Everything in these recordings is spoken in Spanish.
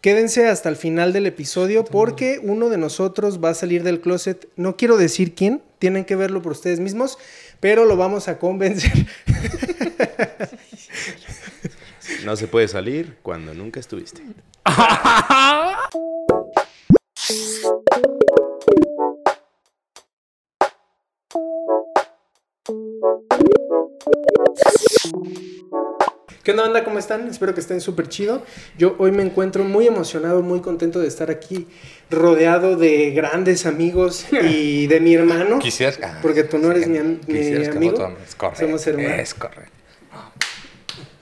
Quédense hasta el final del episodio porque uno de nosotros va a salir del closet. No quiero decir quién, tienen que verlo por ustedes mismos, pero lo vamos a convencer. No se puede salir cuando nunca estuviste. ¿Qué onda, banda? ¿Cómo están? Espero que estén súper chido. Yo hoy me encuentro muy emocionado, muy contento de estar aquí rodeado de grandes amigos y de mi hermano. Quisieras. ah, Porque tú no eres mi, mi que amigo. no tomes- Es correcto. Somos hermanos. Es correcto.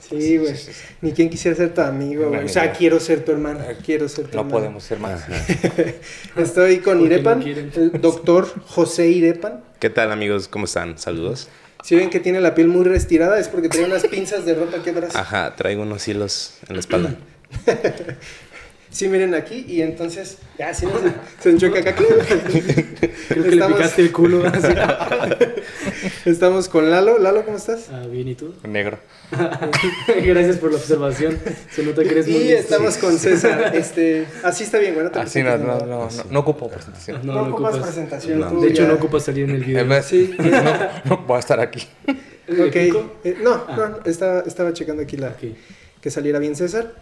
Sí, güey. sí, sí. Ni quien quisiera ser tu amigo, güey. O sea, quiero ser tu hermano. Quiero ser tu No hermano. podemos ser más. Estoy con Porque no Irepan, el doctor José Irepan. ¿Qué tal amigos? ¿Cómo están? Saludos. Si ven que tiene la piel muy restirada es porque trae unas pinzas de ropa aquí atrás. Ajá, traigo unos hilos en la espalda. Sí, miren aquí y entonces ya sí, no, se, se enchueca acá. Creo que le picaste el culo. así. Estamos con Lalo. Lalo, ¿cómo estás? Ah, bien, ¿y tú? Negro. Gracias por la observación. Se nota que eres muy... Y estamos con César. Este, así está bien, bueno. te Así no, no, no, no, no ocupo presentación. No, No, no ocupas ocupas. presentación. No. tú De hecho, ya. no ocupas salir en el video. En vez- Sí. no, no voy a estar aquí. ¿Le Ok. Eh, no, Ah. no, estaba, estaba checando aquí la, que saliera bien César.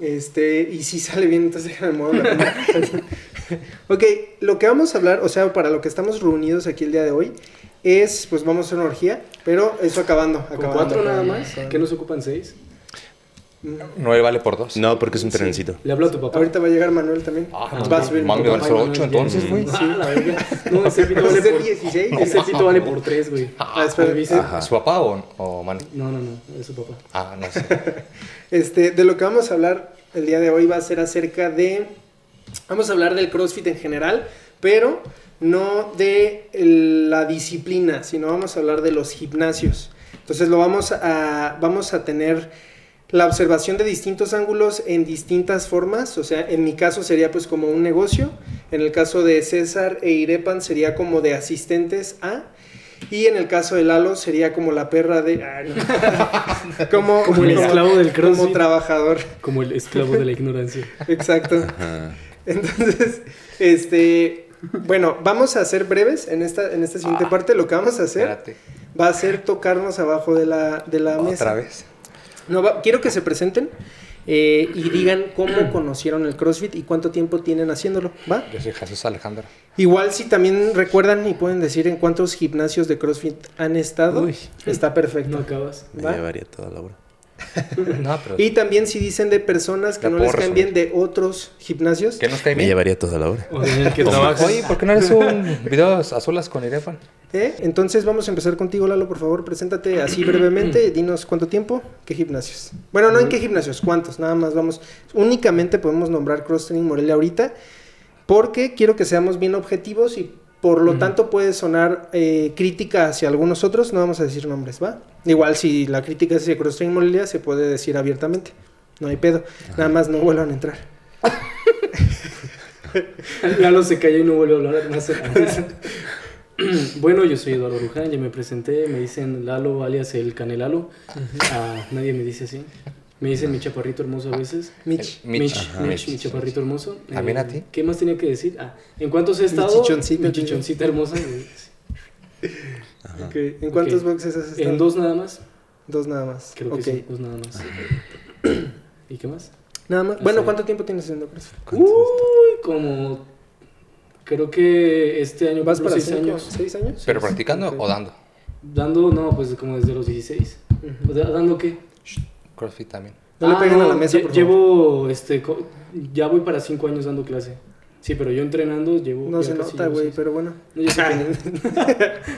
Este, y si sale bien, entonces déjame mover la ok, lo que vamos a hablar, o sea, para lo que estamos reunidos aquí el día de hoy, es, pues vamos a hacer una orgía, pero eso acabando. ¿Con acabando, cuatro nada más? ¿Qué nos ocupan seis? Nueve vale por dos. No, porque es un trencito. Le hablo a tu papá. Ahorita va a llegar Manuel también. Ah, va a subir. mami, tu va a papá. ser Ay, ocho, no, entonces, ya. güey. Ah, la verga. No, ese pito vale por... 16. Ese pito vale por tres, güey. Ah, espera. Ah, ¿Su papá o, o Manny? No, no, no. Es su papá. Ah, no sé. Este, de lo que vamos a hablar el día de hoy va a ser acerca de. Vamos a hablar del CrossFit en general, pero no de la disciplina, sino vamos a hablar de los gimnasios. Entonces lo vamos a, vamos a tener la observación de distintos ángulos en distintas formas. O sea, en mi caso sería pues como un negocio. En el caso de César e Irepan sería como de asistentes a. Y en el caso de Lalo sería como la perra de... ah, no. como, Como el esclavo del Como CrossFit. trabajador. Como el esclavo de la ignorancia. Exacto. Ajá. Entonces, este, bueno, vamos a ser breves en esta, en esta siguiente parte. Lo que vamos a hacer Espérate. va a ser tocarnos abajo de la, de la mesa. Otra vez. No, va- quiero que se presenten eh, y digan cómo conocieron el CrossFit y cuánto tiempo tienen haciéndolo, ¿va? Yo soy Jesús Alejandro. Igual si también recuerdan y pueden decir en cuántos gimnasios de CrossFit han estado, Uy. está perfecto. No acabas. Me ¿Va? llevaría toda la hora. No, pero. Y también si dicen de personas que La no les caen bien de otros gimnasios, ¿Qué nos cae Me bien? llevaría toda la hora. Que No. Oye, ¿por qué no eres un video a solas con Irefan? ¿Eh? Entonces vamos a empezar contigo, Lalo, por favor, preséntate así brevemente, dinos cuánto tiempo, qué gimnasios. Bueno, no en qué gimnasios, cuántos, nada más vamos. Únicamente podemos nombrar Cross Training Morelia ahorita, porque quiero que seamos bien objetivos y por lo tanto puede sonar eh, crítica hacia algunos otros, no vamos a decir nombres, ¿va? Igual si la crítica es hacia Cross Training Morelia, se puede decir abiertamente, no hay pedo, nada más no vuelvan a entrar. Lalo se cayó y no vuelve a hablar más. bueno, yo soy Eduardo Ruján, ya me presenté. Me dicen Lalo, alias el Canelalo. Ah, nadie me dice así. Me dicen mi chaparrito hermoso a veces. Mitch. Mitch. Mitch, Ajá. Mitch, mi chaparrito hermoso. Eh, ¿También a ti? ¿Qué más tenía que decir? Ah, ¿en cuántos he Mi estado? chichoncita, Mi chichoncita hermosa. Ok, ¿En cuántos boxes has estado? En dos nada más. Dos nada más. Creo que sí, dos nada más. ¿Y qué más? Nada más. Bueno. ¿cuánto tiempo tienes haciendo CrossFit? Uy, como. Creo que este año ¿Vas para seis cinco- años. ¿Seis años? ¿Pero practicando o dando? Dando, no, pues como desde los 16. Ujú. O sea, ¿Dando qué? CrossFit también. No le Ah, peguen a la mesa, por favor. Llevo, este, ya voy para 5 años dando clase. Sí, pero yo entrenando llevo. No se nota, güey, pero bueno. No, yo sé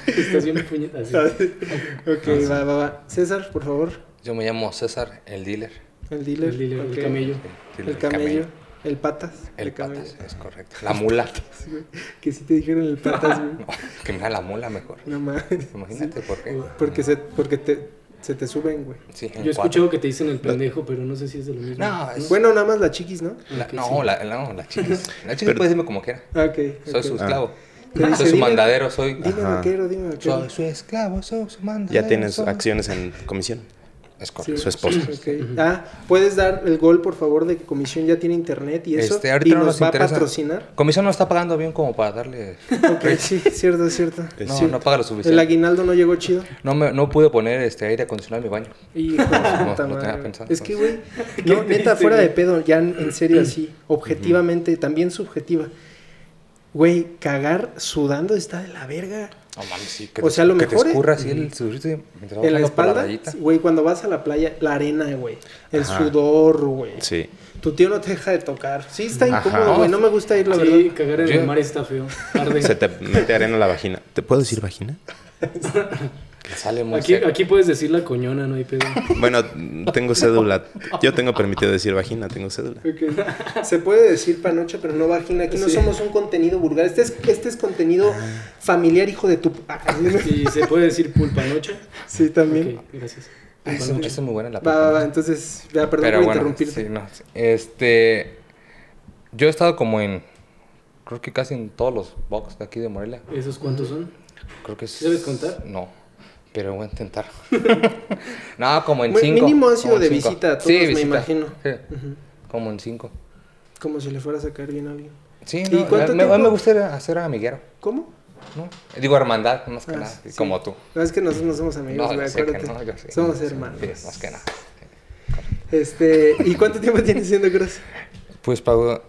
que- Estás bien puñeta. sí. ok, va, va, va. César, por favor. Yo me llamo César, el dealer. El dealer. El, dealer, el camello. El camello. El patas. El camello. patas, es correcto. La mula. Sí. Que sí te dijeron el patas, güey. No, que mira la mula mejor. No mames. Imagínate por qué. Porque, se, porque te, se te suben, güey. Sí, Yo he cuatro. escuchado que te dicen el pendejo, pero no sé si es de lo mismo. No, es- Bueno, nada más la chiquis, ¿no? La- Ok, no, sí. la, no, la chiquis. La chiquis Pero- puede decirme como quiera. Ah, ok. Soy su esclavo. Te dice, soy su dime- mandadero, soy. Dime vaquero, dime vaquero. Soy su esclavo, soy su mandadero. Ya tienes soy- acciones en comisión. Es correcto. Su esposa. Ah, ¿puedes dar el gol, por favor, de que Comisión ya tiene internet y eso? Este, ahorita y no nos nos va interesa. a patrocinar. Comisión no está pagando bien como para darle. Ok, sí, cierto, cierto. No, Sí. no paga lo El suficiente. aguinaldo no llegó chido. No, me, no pude poner este aire acondicionado en mi baño. Hijo No, puta no pensado. Es que, güey, no, neta, fuera de pedo, ya en en serio así, objetivamente, también subjetiva. Güey, cagar sudando está de la verga. No mames, sí. Que O sea, lo que mejor, te escurra así el sudorito mientras vas En la espalda, güey, cuando vas a la playa, la arena, güey. El Ajá. sudor, güey. Sí. Tu tío no te deja de tocar. Sí, está Ajá. incómodo, güey. No me gusta ir, la Sí, verdad. cagar en Yo- el mar está feo. Arde. Se te mete arena en la vagina. ¿Te puedo decir vagina? Que sale muy Aquí, seco. aquí puedes decir la coñona, no hay pedo. Bueno, tengo cédula. Yo tengo permitido decir vagina, tengo cédula. Se puede decir panocha, pero no vagina. Aquí no Sí. somos un contenido vulgar. Este es, este es contenido familiar, hijo de tu. Ah, ¿Y se puede decir pulpanocha? Sí, también. Gracias. Ah, es muy buena la Va, va. Entonces, ya, perdón Pero por bueno, interrumpirte. sí, no, sí. Este. Yo he estado como en. Creo que casi en todos los box de aquí de Morelia. ¿Esos cuántos son? Creo que ¿Sí sabes contar? No. Pero voy a intentar. no, como en Muy- cinco. mínimo ha sido de cinco. visita a todos, Sí, me imagino. Sí. Como en cinco. Como si le fuera a sacar bien a alguien. Sí, ¿Y no, cuánto me, me gusta hacer amiguero. ¿Cómo? ¿no? Digo hermandad, más que Ah, nada. sí. Como tú. No, es que nosotros no somos amigos, No, sé no, yo sé. Somos hermanos. sí, más que nada. Este, ¿y cuánto tiempo tienes siendo cross? Pues pau-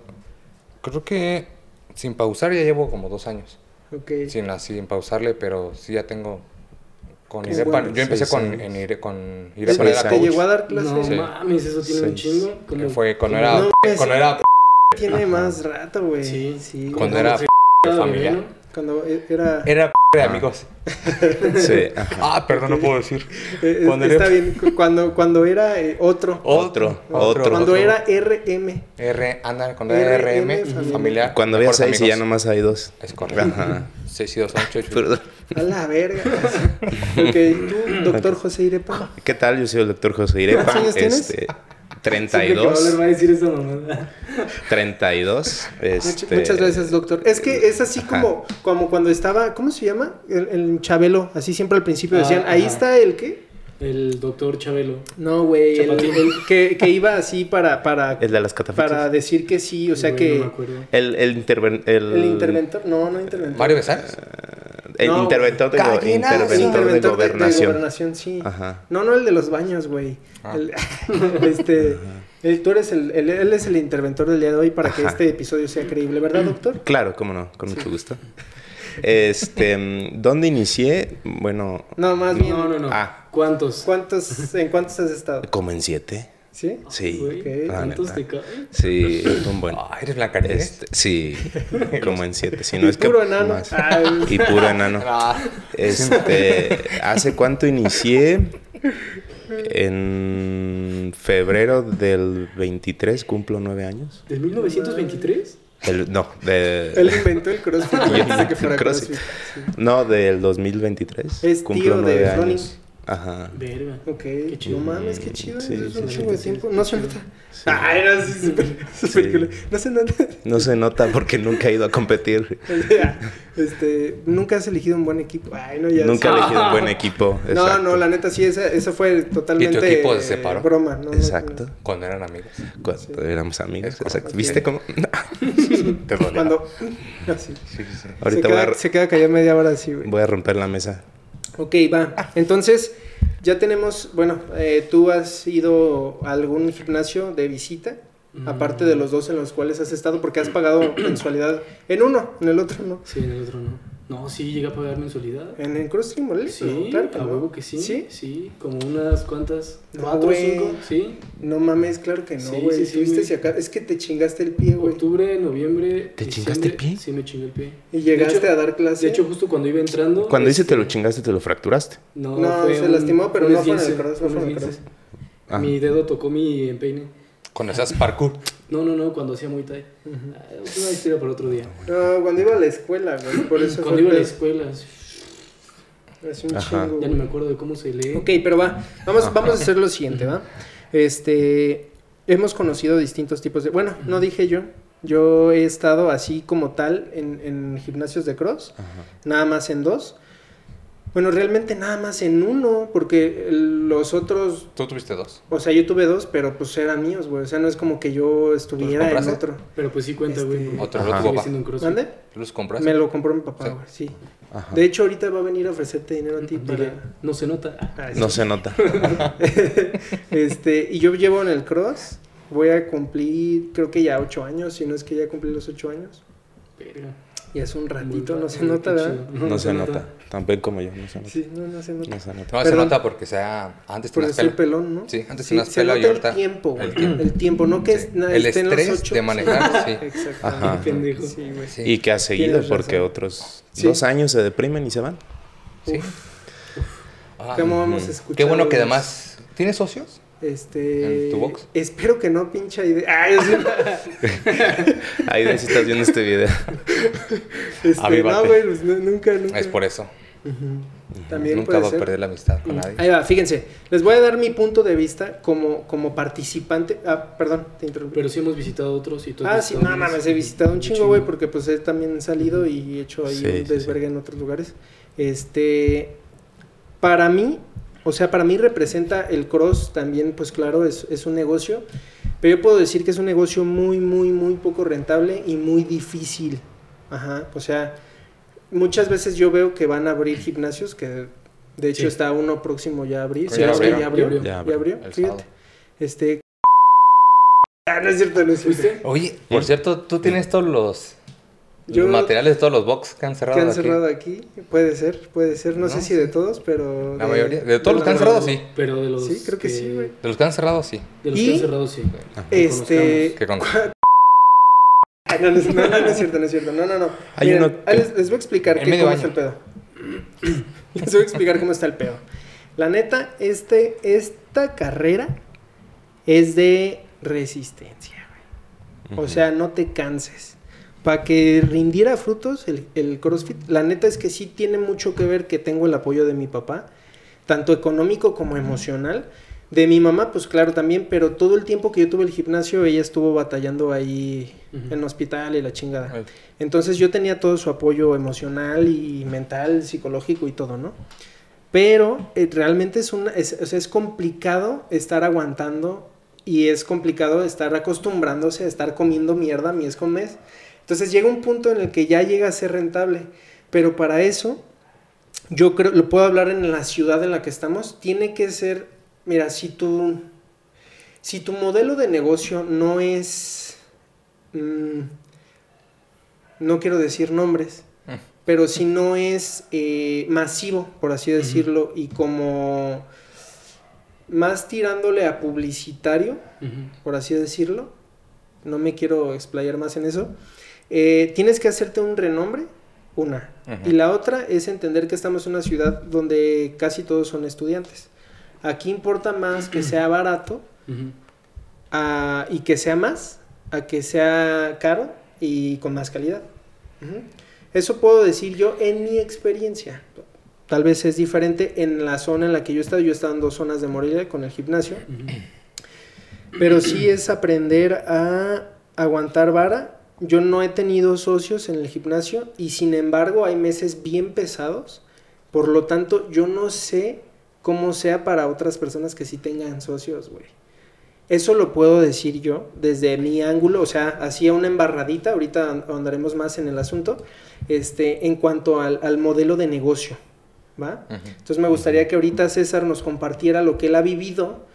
creo que sin pausar ya llevo como dos años. Ok. Sin así, sin pausarle, pero sí ya tengo. Con yo empecé con, en Ire- con ¿Te, Irepa Seis era te años. coach. llegó a dar clase? No Sí. mames, eso tiene un chingo. Como, fue cuando como- era, No, cuando era Tiene más rato, güey. Sí. sí. Cuando era familia. Cuando e- era... Era de amigos. Sí. ajá. Ah, perdón, no puedo decir. eh, cuando está era- bien, cu- cuando, cuando era eh, otro. Otro, otro. Cuando era RM. R, anda, cuando era RM, RM, familia. familiar. Cuando había seis y ya nomás hay dos. Es correcto. Ajá. 6 y 2 son 8. Perdón. A la verga. ok, tú, doctor José Irepa. ¿Qué tal? Yo soy el doctor José Irepa. ¿Cuántos años? Este, que va a hablar 32. va a decir esa mamada. 32. Much- Este, Muchas gracias, doctor. Es que es así como, como cuando estaba, ¿cómo se llama? El, el Chabelo, así siempre al principio Ah, decían, ahí ajá. está el qué? El doctor Chabelo. No, güey, el, Chapatín. el que, que iba así para, para, El de las catafixas. para decir que sí, o sea que No me acuerdo. El, el, interven- el, el interventor, no, no interventor. Mario Besares. El No, interventor, de, go- interventor de de, de gobernación. gobernación, sí. Ajá. No, no el de los baños, güey. Ah. El- este, el- tú eres el, el- él es el interventor del día de hoy para que este episodio sea creíble, ¿verdad, doctor? Claro, cómo no, con mucho gusto. Este, mm, ¿dónde inicié? Bueno, No, más bien. No, no, no. Ah. ¿Cuántos? ¿Cuántos, ¿En cuántos has estado? como en siete. ¿Sí? Sí. Güey, ok. la ¿Cuántos neta. te caen? Sí, un buen. Ah, eres Blancanieves. Este, sí, como en siete. Si no Y es que puro enano. más. Ay. Y puro enano. Ah, Este, ¿hace cuánto inicié? En febrero del 23 cumplo nueve años. ¿De 1923? El, no, de, Él inventó el CrossFit que fuera CrossFit. CrossFit. sí. no, del 2023. Es cumplo tío de nueve Ronnie. Ajá. Verga. Ok, chido. no mames, qué chido. Sí, es un sí, chingo de tiempo. No se nota. Ay, no, sí, súper, súper Sí. cool. No se nota. No se nota porque nunca he ido a competir. este, nunca has elegido un buen equipo. Ay, no, ya. Nunca he elegido un buen equipo. No, exacto. no, la neta sí, esa, esa fue totalmente. equipo se eh, separó? Broma, ¿no? no, Exacto. cuando eran amigos. Cuando éramos amigos. Exacto. ¿Viste cómo? Te no. Cuando. Así. Sí, sí, sí. Ahorita se, voy queda, a, se queda callado media hora así, güey. voy a romper la mesa. Ok, va. Entonces, ya tenemos. Bueno, eh, tú has ido a algún gimnasio de visita. Aparte de los dos en los cuales has estado, porque has pagado mensualidad en uno, en el otro no. Sí, en el otro no. No, sí, llega a pagar mensualidad. En el CrossFit Morelia, Sí, claro que a no. huevo que sí. ¿Sí? Sí, como unas cuantas. No, ¿Cuatro o cinco? Sí. No mames, claro que no, Sí, güey. sí, sí, Tuviste si acá- Es que te chingaste el pie, güey. Octubre, noviembre. ¿Te chingaste el pie? Sí, me chingué el pie. Y llegaste hecho- a dar clase. De hecho, justo cuando iba entrando. Cuando dice este, te lo chingaste, te lo fracturaste. No, No, fue se un- lastimó, pero no fue en el cross, no un fue en el esguince. Ah. Mi dedo tocó mi empeine. Cuando hacías parkour. No, no, no, cuando hacía Muay Thai. Ah, Es una historia para otro día. No, cuando iba a la escuela, güey. Por eso Cuando iba a la el escuela. Así un Ajá. chingo, Ya no me acuerdo de cómo se lee. Ok, pero va. Vamos, vamos a hacer lo siguiente, ¿va? Este. Hemos conocido distintos tipos de. Bueno, no dije yo. Yo he estado así como tal en, en gimnasios de cross. Nada más en dos. Bueno, realmente nada más en uno, porque el- los otros, Tú tuviste dos. o sea, yo tuve dos, pero pues eran míos, güey. O sea, no es como que yo estuviera en otro. Pero pues sí cuenta, güey. Este- Otro lo tuvo. ¿Tú los compraste? Me lo compró mi papá, Sí. güey, sí. Ajá. De hecho, ahorita va a venir a ofrecerte dinero a ti para... no se nota. Ah, No se nota. este, y yo llevo en el cross, voy a cumplir, creo que ya ocho años, si no es que ya cumplí los ocho años. Verga. Y es un ratito, no se nota, ¿verdad? chido. No se nota. También como yo, no se nota. Sí, no, no se nota. No se nota. No, se nota porque sea... Antes tenías pelo. pelón, ¿no? Sí, antes Sí, tenías se pelo y nota ahorita... el tiempo, güey. el tiempo. El tiempo, no que Sí. El esté en los estrés ocho. de manejar, sí. Exactamente. Ajá. Pendejo. Sí, güey. Sí. Y que ha seguido porque razón. otros Sí. dos años se deprimen y se van. Sí. Uf, Ah, ¿Cómo hemos ujú. escuchado? Qué bueno que además... ¿Tienes socios? Este... ¿En tu box? Espero que no, pincha idea. Ah, yo sí- Ahí de si estás viendo este video. este, no, güey, pues, no, nunca, nunca. Es por eso. También Nunca puede va ser. a perder la amistad con nadie. Ahí va, fíjense. Les voy a dar mi punto de vista como, como participante. Ah, perdón, te interrumpí. Pero sí hemos visitado otros y has Ah, sí, no mames, he visitado un chingo, güey, porque pues he también salido y he hecho ahí Sí, un sí, desvergue en otros lugares. Este, para mí, o sea, para mí representa el cross también, pues claro, es, es un negocio, pero yo puedo decir que es un negocio muy, muy, muy poco rentable y muy difícil. Ajá, o sea, muchas veces yo veo que van a abrir gimnasios, que de hecho Sí. está uno próximo ya a abrir. Sí, ya abrió, ya abrió. Ya ya abrió. fíjate. Este... Ah, no es cierto, no es. Oye, por cierto, tú tienes todos los, los materiales de todos los box que han cerrado que han aquí. cerrado aquí. Puede ser, puede ser. No, No, sé si de todos, pero. La mayoría. De todos los que han cerrado, sí. Pero de los Sí, creo que sí, güey. De los que han cerrado, sí. De los Y- que han cerrado, sí. Este. Que con... Ay, No, no, es- no, no, no es cierto, no es cierto. No, no, no. Hay Miren, uno ahí que- les, les voy a explicar qué- cómo año. está el pedo. les voy a explicar cómo está el pedo. La neta, este, esta carrera es de resistencia, güey. O sea, no te canses. Para que rindiera frutos el, el CrossFit, la neta es que sí tiene mucho que ver que tengo el apoyo de mi papá, tanto económico como emocional. De mi mamá, pues claro también, pero todo el tiempo que yo tuve el gimnasio, ella estuvo batallando ahí Ujú. en hospital y la chingada. Entonces yo tenía todo su apoyo emocional y mental, psicológico y todo, ¿no? Pero eh, realmente es, una, es, o sea, es complicado estar aguantando y es complicado estar acostumbrándose a estar comiendo mierda mes con mes. Entonces llega un punto en el que ya llega a ser rentable, pero para eso, yo creo, lo puedo hablar en la ciudad en la que estamos, tiene que ser, mira, si tu, si tu modelo de negocio no es, mm, no quiero decir nombres, Mm. pero si no es eh, masivo, por así decirlo, y como más tirándole a publicitario, por así decirlo, no me quiero explayar más en eso, eh, tienes que hacerte un renombre, una. Y la otra es entender que estamos en una ciudad donde casi todos son estudiantes. Aquí importa más que sea barato a- y que sea más, a que sea caro y con más calidad. Eso puedo decir yo en mi experiencia. Tal vez es diferente en la zona en la que yo he estado. Yo he estado en dos zonas de Morelia con el gimnasio. Pero sí es aprender a aguantar vara. Yo no he tenido socios en el gimnasio y sin embargo hay meses bien pesados. Por lo tanto, yo no sé cómo sea para otras personas que sí tengan socios, güey. Eso lo puedo decir yo desde mi ángulo, o sea, hacía una embarradita, ahorita andaremos más en el asunto, este, en cuanto al, al modelo de negocio, ¿va? Entonces me gustaría que ahorita César nos compartiera lo que él ha vivido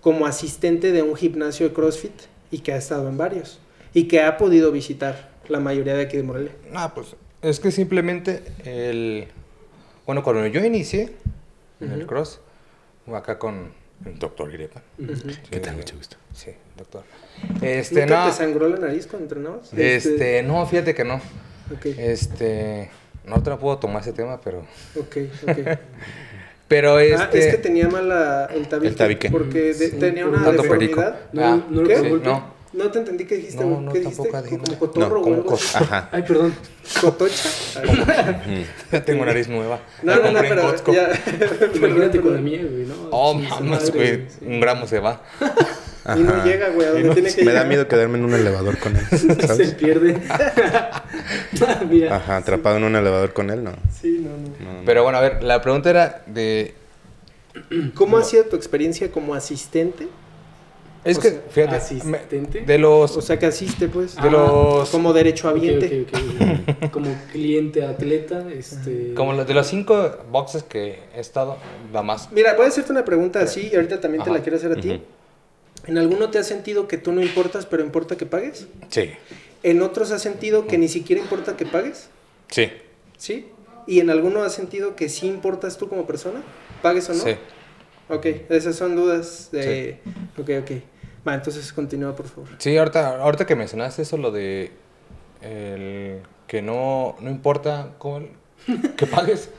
como asistente de un gimnasio de CrossFit y que ha estado en varios y que ha podido visitar la mayoría de aquí de Morelia. Ah, pues es que simplemente el... Bueno, cuando yo inicié en el cross, acá con el doctor Irepa. Ujú. ¿Qué tal? Mucho gusto. Sí, doctor. Este, ¿Nunca no. te sangró la nariz cuando entrenabas? Este, no, fíjate que no. Ok, Este, no te puedo tomar ese tema, pero... ok, ok. Pero este... Ah, es que tenía mal el tabique. El tabique. Porque de- Sí, tenía una deformidad. No, Ah, no ¿qué? sí, no. No te entendí qué dijiste, No, güey. no, ¿Qué dijiste? Como cotorro, No, güey, como. Ajá. Ay, perdón. ¿Cotocha? Ya tengo nariz nueva. No, La no, no, pero Costco. ya. Imagínate con la mía, güey, ¿no? Oh, madre, güey. Un gramo se va. Y no llega, güey, a donde Y no- tiene que Me llegar. da miedo quedarme en un elevador con él, Se pierde. Mira. Ajá, atrapado en un elevador con él, no. Sí, no, no. No, Pero bueno, a ver, la pregunta era de... ¿Cómo ha sido tu experiencia como asistente? Es O que, sea, fíjate, asistente. me- de los... O sea, que asiste, pues. de los... Como derechohabiente. Ok, ok, ok. Como cliente atleta, este. Como de los cinco boxes que he estado, la más... Mira, voy a hacerte una pregunta así y ahorita también te la quiero hacer a ti. ¿En alguno te has sentido que tú no importas, pero importa que pagues? Sí, ¿En otros has sentido que ni siquiera importa que pagues? sí, ¿Sí? ¿Y en alguno has sentido que sí importas tú como persona? ¿Pagues o no? sí. Ok, esas son dudas de... Ok, ok. Va, entonces continúa, por favor. Sí, ahorita, ahorita que mencionaste eso, lo de el que no, no importa cómo, que pagues,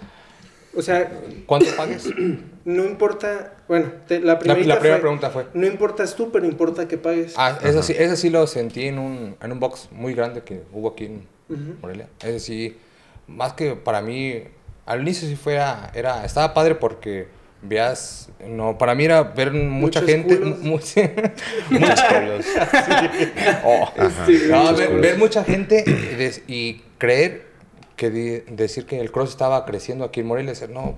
O sea, cuánto pagues. no importa... Bueno, te- la La, primera la primera pregunta fue... No importas tú, pero importa que pagues. Ah, eso sí, eso sí lo sentí en un, en un box muy grande que hubo aquí en Ujú. Morelia. Ese sí, más que para mí, al inicio sí fuera, era, estaba padre porque veas, no, para mí era ver mucha Muchos gente, culos. mu- Muchos pueblos. Oh. Ajá. Sí, No, muchos ver, culos. ver mucha gente y, y creer que di- decir que el cross estaba creciendo aquí en Morelia, decir, no,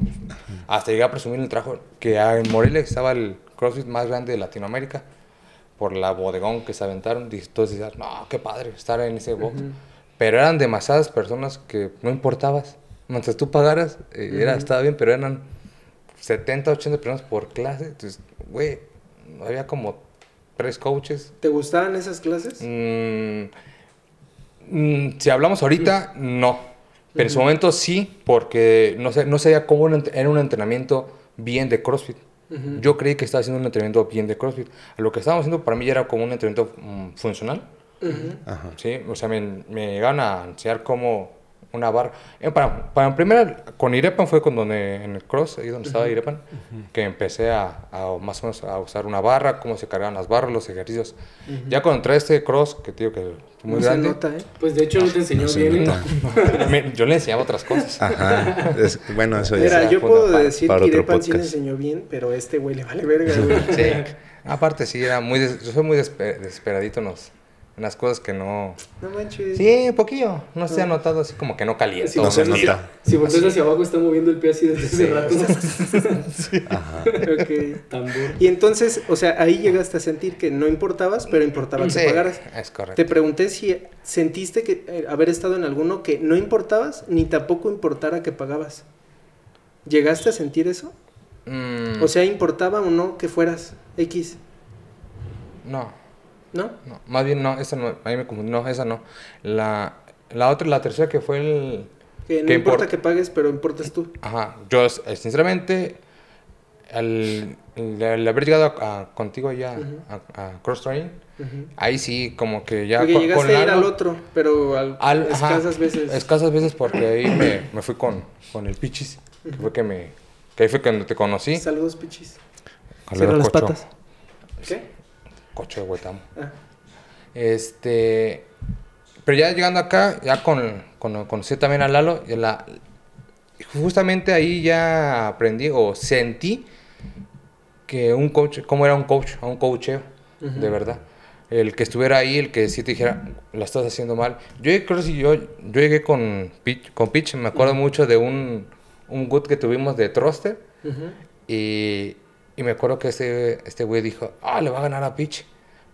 hasta llegué a presumir en el trabajo que en Morelia estaba el crossfit más grande de Latinoamérica por la bodegón que se aventaron. y Entonces decías, no, qué padre estar en ese box. Pero eran demasiadas personas que no importabas. Mientras tú pagaras, eh, era, estaba bien, pero eran 70, 80 personas por clase. Entonces, güey, había como tres coaches. ¿Te gustaban esas clases? Mm, mm, si hablamos ahorita, no. Pero en su momento sí, porque no sé, no sabía cómo era un entrenamiento bien de CrossFit. Yo creí que estaba haciendo un entrenamiento bien de CrossFit. Lo que estábamos haciendo para mí ya era como un entrenamiento mm, funcional. Ajá. Sí, o sea, me, me llegaron a enseñar cómo una barra. Eh, para, para en primera, con Irepan fue con donde, en el cross, ahí donde estaba Irepan, que empecé a, a más o menos a usar una barra, cómo se cargaban las barras, los ejercicios. Ya cuando entré a este cross, que digo que fue muy no grande, se nota, ¿eh? Pues de hecho no te enseñó No bien. nota. me- yo le enseñaba otras cosas. Ajá. Es- bueno, eso ya. Mira, sea, yo puedo para- decir para que Irepan sí podcast. enseñó bien, pero a este güey le vale verga, güey. Sí. Aparte, sí, era muy des- yo soy muy desesper- desesperadito en, los- en las cosas que no... No manches. Sí, un poquillo. No se ha notado así como que no caliento. Si No se nota. hacia- Si volteas hacia abajo está moviendo el pie así desde hace Sí. rato. Ajá. Ok. Tambor. Y entonces, o sea, ahí llegaste a sentir que no importabas, pero importaba Sí, que pagaras. es correcto. Te pregunté si sentiste que eh, haber estado en alguno que no importabas, ni tampoco importara que pagabas. ¿Llegaste a sentir eso? Mm, O sea, ¿importaba o no que fueras X? no. ¿No? No, más bien no, esa no, ahí me confundí, no, esa no. La, la otra, la tercera que fue el... Que no ¿Qué importa import- que pagues, pero importas tú. Ajá, yo eh, sinceramente, al, al- al haber llegado a- a- contigo allá Ujú. a, a Cross Training, Ujú. ahí sí como que ya Porque con, llegaste con a ir al otro, pero al, al- ajá, escasas veces. Escasas veces porque ahí me, me fui con, con el Pichis, que fue que me... Que ahí fue cuando te conocí. Saludos, pichis. Cierra las Cocho, patas. ¿Qué? Cocho de Huetamo. Ah. Este. Pero ya llegando acá, ya con, con conocí también a Lalo, y la, justamente ahí ya aprendí o sentí que un coach, cómo era un coach, a un coacheo, de verdad. El que estuviera ahí, el que sí te dijera, la estás haciendo mal. Yo creo que si yo, yo llegué con Pitch, con Pitch, me acuerdo mucho de un, un good que tuvimos de Troster. Y, y me acuerdo que este, este güey dijo, ah, le va a ganar a Pitch.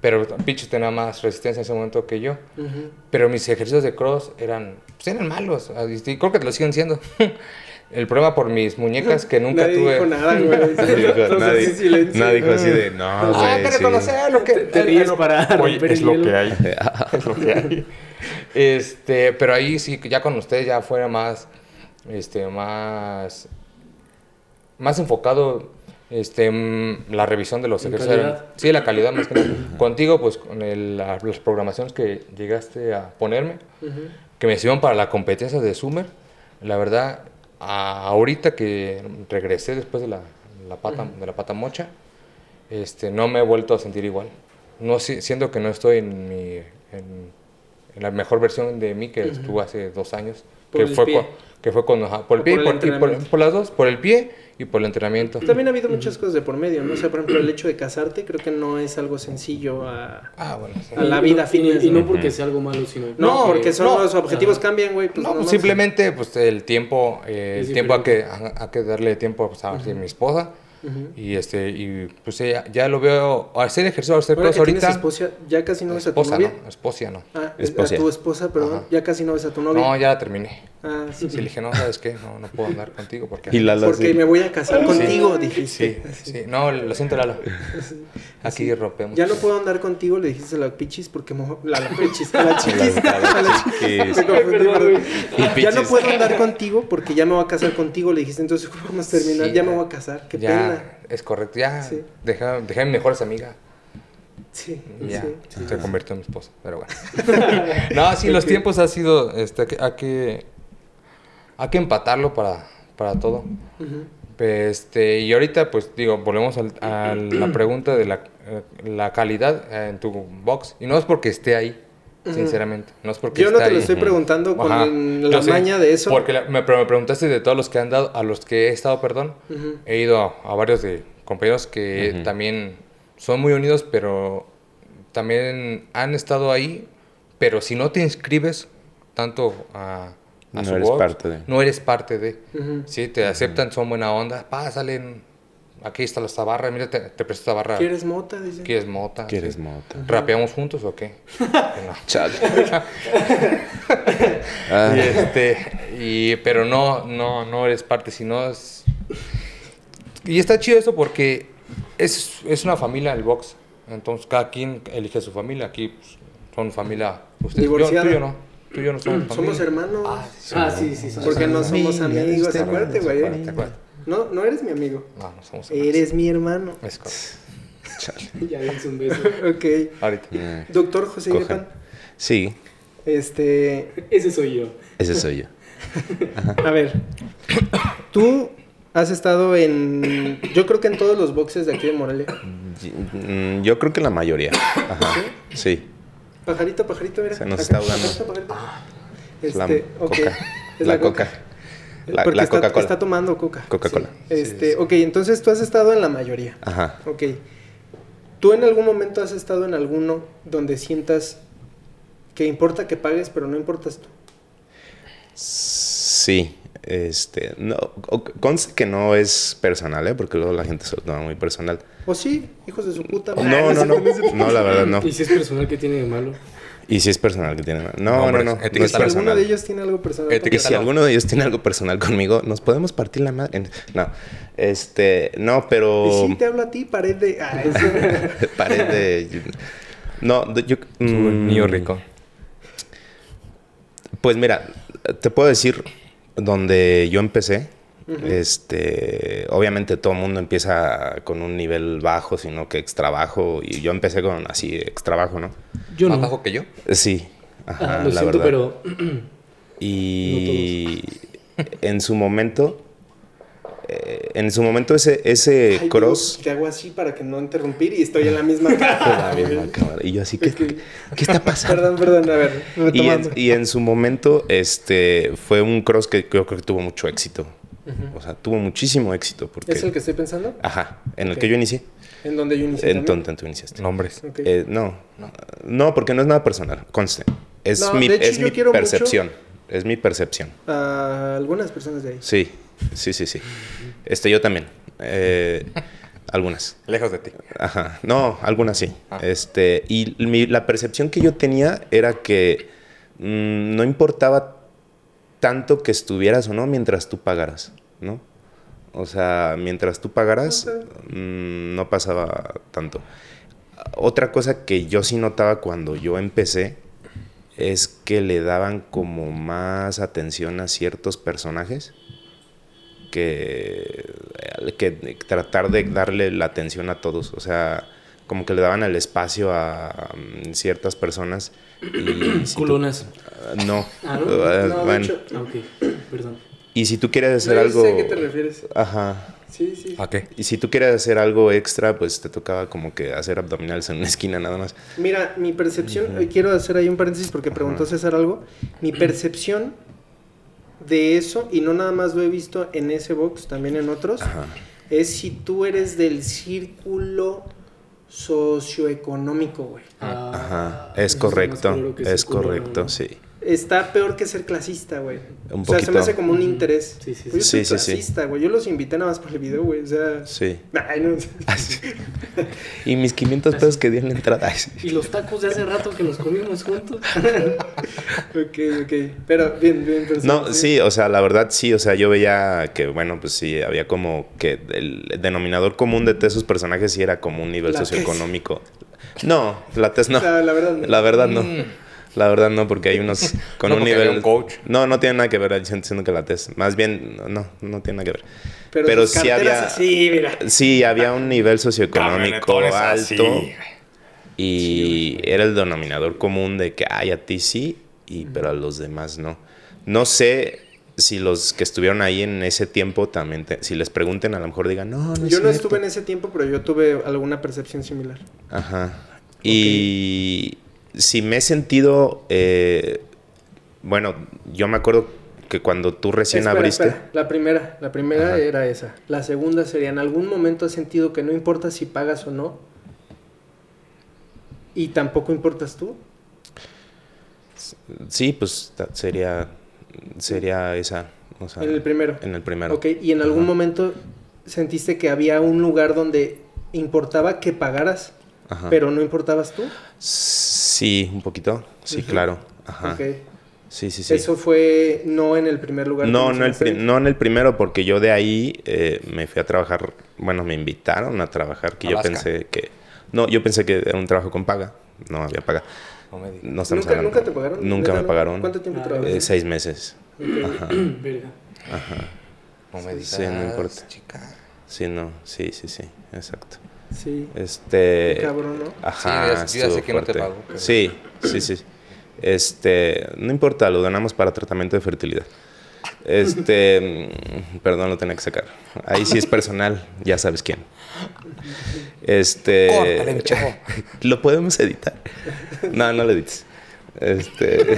Pero Pitch tenía más resistencia en ese momento que yo. Ujú. Pero mis ejercicios de cross eran, pues eran malos. Y creo que lo siguen siendo. El problema por mis muñecas que nunca Nadie tuve. dijo nada, güey. Nadie dijo, nadie, así, silencio. nadie dijo así de, no, Ah, güey, hay que sí". reconocer lo que Te- te ríes para Oye, es lo que hay. es lo que hay. Este, pero ahí sí, ya con ustedes ya fuera más, este, más, más enfocado, este, mm, la revisión de los ejercicios. calidad. Sí, la calidad más que nada. Contigo, pues, con el- la- las programaciones que llegaste a ponerme, Ujú. que me sirvieron para la competencia de Summer, la verdad, a- ahorita que regresé después de la, la pata, de la pata mocha, este, no me he vuelto a sentir igual. No, si- siento que no estoy en, mi, en, en la mejor versión de mí que estuve hace dos años. Por que, fue pie. cu- que fue cuando... ajá, por el pie por el por, y por- por las dos, por el pie y por el entrenamiento. También ha habido muchas cosas de por medio, ¿no? O sea, por ejemplo, el hecho de casarte creo que no es algo sencillo a... Ah, bueno. sí. A la vida y- fitness, Y, no ¿no? porque sea algo malo, sino. No, porque son no, los objetivos ajá. cambian, güey. Pues No, pues simplemente pues el tiempo, eh, el tiempo hay que, hay que darle tiempo pues, a mi esposa Y este y pues ella- ya lo veo hacer ejercicio, hacer Ahora cosas ahorita. esposa, ya casi no ves a tu esposa, novia. no, esposa no. Ah, Esposa. a tu esposa, perdón. Ajá. Ya casi no ves a tu novia. No, ya la terminé. Ah, sí. Sí, le dije, no, ¿sabes qué? No, no puedo andar contigo porque... Y Lalo Porque me voy a casar Sí. contigo, Sí, dijiste. sí. No, lo siento, Lalo. Aquí rompemos. Ya no puedo andar contigo, le dijiste a la pichis porque mo- la, la pichis, a la chiquis. A la- a la chiquis. Me confundí, Perdón, perdón. Y Ya no puedo andar contigo porque ya me voy a casar contigo, le dijiste. Entonces, ¿cómo vamos a terminar? Sí, ya me voy a casar, qué ya, pena. es correcto. Ya, Sí. dejé, dejé a mi mejores amigas. Sí, Ya, sí. se convirtió en mi esposa, pero bueno. no, sí, los tiempos ha sido, este, que- hay que, hay que empatarlo para, para todo. Ujú. Este, y ahorita, pues digo, volvemos al- a la pregunta de la, eh, la calidad eh, en tu box. Y no es porque esté ahí, sinceramente. No es porque Yo no te lo estoy preguntando con Ajá. la Yo sé, maña de eso. Porque la- me, pero me preguntaste de todos los que han dado, a los que he estado, perdón. He ido a, a varios de compañeros que también son muy unidos, pero también han estado ahí. Pero si no te inscribes tanto a, a No su eres box, parte de. no eres parte de. Ujú. Sí, te aceptan, son buena onda. Pásale, aquí está esta barra, mira, te, te presto esta barra. ¿Quieres mota? Dice. ¿Quieres mota? ¿Quieres Sí. mota? ¿Rapeamos juntos o qué? No. Chale. Ah, Y este, y, pero no, no, no eres parte, sino es... Y está chido eso porque es, es una familia el box. Entonces cada quien elige su familia. Aquí pues, son familia... Ustedes, yo, tú yo no. Tú y yo no somos familia. Somos hermanos. Ah, sí, Ah, sí, sí. somos porque no somos amigos, este acuérdate, güey. No, no eres mi amigo. No, no somos amigos. Eres mi hermano. Es chale. Ya dense un beso. Ok. Ahorita. Eh, Doctor José. Yepan, Sí, este, Ese soy yo. ese soy yo. a ver, tú has estado en, yo creo que en todos los boxes de aquí de Morelia. Mm, Yo creo que la mayoría. Ajá. Sí. Pajarito, pajarito, mira. Se nos Acá, está ahogando. pajarito, la Este, ok. coca. Es la coca. La, Porque la está, Coca-Cola. está tomando coca. Coca-Cola. Sí. Este, ok, entonces tú has estado en la mayoría. Ajá. Ok. ¿Tú en algún momento has estado en alguno donde sientas que importa que pagues, pero no importas tú? Sí. Este, no, conste que no es personal, ¿eh? Porque luego la gente se lo toma muy personal. ¿O sí? Hijos de su puta No, no, no. No, la verdad, no. Y si es personal, ¿qué tiene de malo? Y si es personal que tiene. No, no, Nombres, no. No, es. Si alguno personal. de ellos tiene algo personal. Si alguno de ellos tiene algo personal conmigo, nos podemos partir la madre. No, este, no, pero. Y sí te hablo a ti, pared de... Ah, eso. Pared de. No, yo. Un mm, niño rico. Pues mira, te puedo decir donde yo empecé. Ujú. Este, obviamente todo el mundo empieza con un nivel bajo, sino que extra bajo. Y yo empecé con así, extra bajo, ¿no? Yo ¿Más no. bajo que yo? Sí, ajá, Ah, lo la siento, verdad. pero Y en su momento, eh, en su momento ese, ese Ay, cross... digo, Te hago así para que no interrumpir y estoy en la misma cámara. Y yo así, ¿qué, Ok. ¿qué está pasando? Perdón, perdón, a ver, Y en, y en su momento, este, fue un cross que yo creo que tuvo mucho éxito. O sea, tuvo muchísimo éxito porque... ¿Es el que estoy pensando? Ajá, en el que yo inicié. En donde yo inicié En donde tú iniciaste. Nombres. Ok. Eh, no, no, porque no es nada personal, conste. Es No, mi, de hecho, es yo mi quiero mucho- percepción. Es mi percepción. A algunas personas de ahí. Sí, sí, sí, sí. Este, yo también. Eh, algunas. Lejos de ti. Ajá. No, algunas sí. Ah. Este, y mi- la percepción que yo tenía era que mm, no importaba tanto que estuvieras o no mientras tú pagaras, ¿no? O sea, mientras tú pagaras, mm, no pasaba tanto. Otra cosa que yo sí notaba cuando yo empecé es que le daban como más atención a ciertos personajes que, que tratar de darle la atención a todos. O sea, como que le daban el espacio a mm, ciertas personas. Y si tú- culonas. no. Ah, ¿no? Eh, No, de bueno. hecho- Ah, ok. Perdón. Y si tú quieres hacer No, algo... sé a qué te refieres. Ajá. Sí, sí. ¿A qué? Y si tú quieres hacer algo extra, pues te tocaba como que hacer abdominales en una esquina nada más. Mira, mi percepción, eh, quiero hacer ahí un paréntesis porque preguntó César algo. Mi percepción de eso, y no nada más lo he visto en ese box, también en otros, Ajá. es si tú eres del círculo socioeconómico, güey. Ah, Ajá, es correcto, es correcto, sí. Está peor que ser clasista, güey. Un o sea, se me hace como un interés. Sí, sí, sí. Pues yo soy Sí, sí, sí. clasista, güey. Yo los invité nada más por el video, güey. O sea... Sí. Ay, no. Y mis 500 pesos que di en la entrada. sí. Y los tacos de hace rato que nos comimos juntos. ok, ok. Pero bien, bien. pero No, sí, o sea, la verdad sí, o sea, yo veía que, bueno, pues sí, había como que el denominador común de esos personajes sí era como un nivel La socioeconómico. No, la tez no. O sea, la verdad. no. La verdad no. Mm. La verdad no, porque hay unos con No, un nivel... había un coach. No, no tiene nada que ver diciendo que la tez. Más bien, no, no tiene nada que ver. Pero, pero sí había- así, mira. Sí, había un nivel socioeconómico alto. así. Y era el denominador común de que, ay, a ti sí, y, pero a los demás no. No sé si los que estuvieron ahí en ese tiempo también, te- si les pregunten, a lo mejor digan, no, no es Yo no cierto". estuve en ese tiempo, pero yo tuve alguna percepción similar. Ajá. Y si me he sentido, eh, bueno, yo me acuerdo que cuando tú recién Espera, abriste, espera. La primera, la primera Ajá. era esa. La segunda sería, ¿en algún momento has sentido que no importa si pagas o no? ¿Y tampoco importas tú? sí, pues sería, sería esa. o sea, En el primero. En el primero. Ok, ¿y en algún Ajá. momento sentiste que había un lugar donde importaba que pagaras, Ajá. pero no importabas tú? Sí, un poquito. Sí, claro. Ajá. Ok. Sí, sí, sí. Eso fue no en el primer lugar. No, no el, pri- no en el primero, porque yo de ahí eh, me fui a trabajar. Bueno, me invitaron a trabajar, que yo pensé que. No, yo pensé que era un trabajo con paga. No había paga. No me. No ¿Nunca, hablando- ¿Nunca te pagaron? Nunca ¿Neta me pagaron. ¿Cuánto tiempo Ah, trabajaste? Eh, seis meses. Ajá. Verga. Ajá. No me digas, Sí, no importa. chica. Sí, no. Sí, sí, sí. Exacto. Sí. Este. Qué cabrón, ¿no? Ajá. Sí, ya- yo ya sé que no te pago, pero- Sí, sí, sí. Este, no importa, lo donamos para tratamiento de fertilidad. Este, perdón, lo tenía que sacar. Ahí sí es personal, ya sabes quién. Este, Córtale, mi chavo. lo podemos editar. No, no lo edites. Este,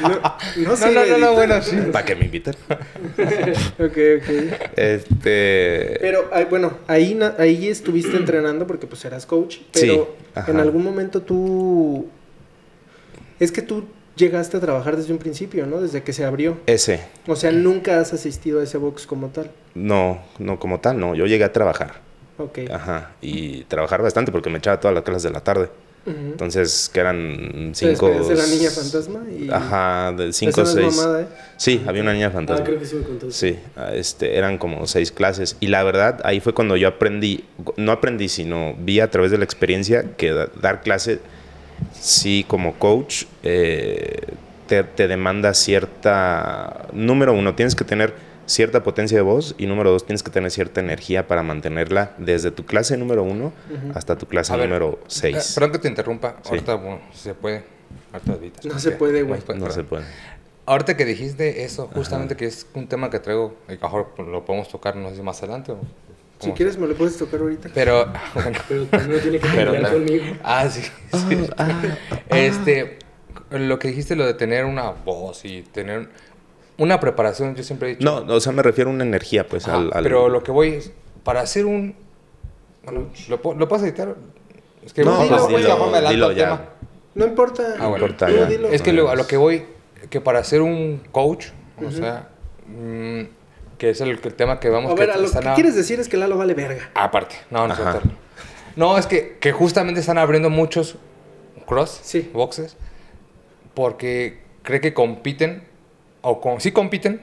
No, no, No, sé, no, no, bueno, sí. para que me inviten. Ok, ok. Este, Pero bueno, ahí, ahí estuviste entrenando porque pues eras coach, pero Sí, ajá. en algún momento tú... Es que tú llegaste a trabajar desde un principio, ¿no? Desde que se abrió. ese, O sea, nunca has asistido a ese box como tal. no, no como tal, no. Yo llegué a trabajar. Ok. Ajá. Y trabajar bastante porque me echaba todas las clases de la tarde. Entonces, que eran cinco. de la niña fantasma y... Ajá, de cinco o seis. mamada, ¿eh? Sí, había una niña Ah, fantasma. creo que sí me contaste. Sí, ah, este, eran como seis clases. Y la verdad, ahí fue cuando yo aprendí, no aprendí, sino vi a través de la experiencia que da- dar clase, sí, como coach, eh, te, te demanda cierta... Número uno, tienes que tener cierta potencia de voz y número dos, tienes que tener cierta energía para mantenerla desde tu clase número uno hasta tu clase A ver, número Eh, seis. perdón que te interrumpa. Sí. Ahorita, bueno, si se puede. Ahorita editas, No se puede, güey. no se puede. Ahorita que dijiste eso, justamente que es un tema que traigo, y mejor lo podemos tocar, no sé si más adelante o... Si quieres me lo puedes tocar ahorita. Pero, bueno, Pero tiene que pelear conmigo. Ah, sí. sí. Este, lo que dijiste, lo de tener una voz y tener una preparación, yo siempre he dicho... No, o sea, me refiero a una energía, pues, al, al- Pero lo que voy es, para hacer un... Bueno, ¿lo, puedo- ¿lo puedes editar? Es que No, pues, dilo, me ya. tema. No importa. Ah, bueno. importa ya. dilo. Es que lo- a lo que voy, que para ser un coach, o sea, mm, que es el, el tema que vamos A ver, a lo están que a- quieres decir es que Lalo vale verga. Aparte, no, no, no, es que, que justamente están abriendo muchos cross Sí. boxes porque cree que compiten o con, sí compiten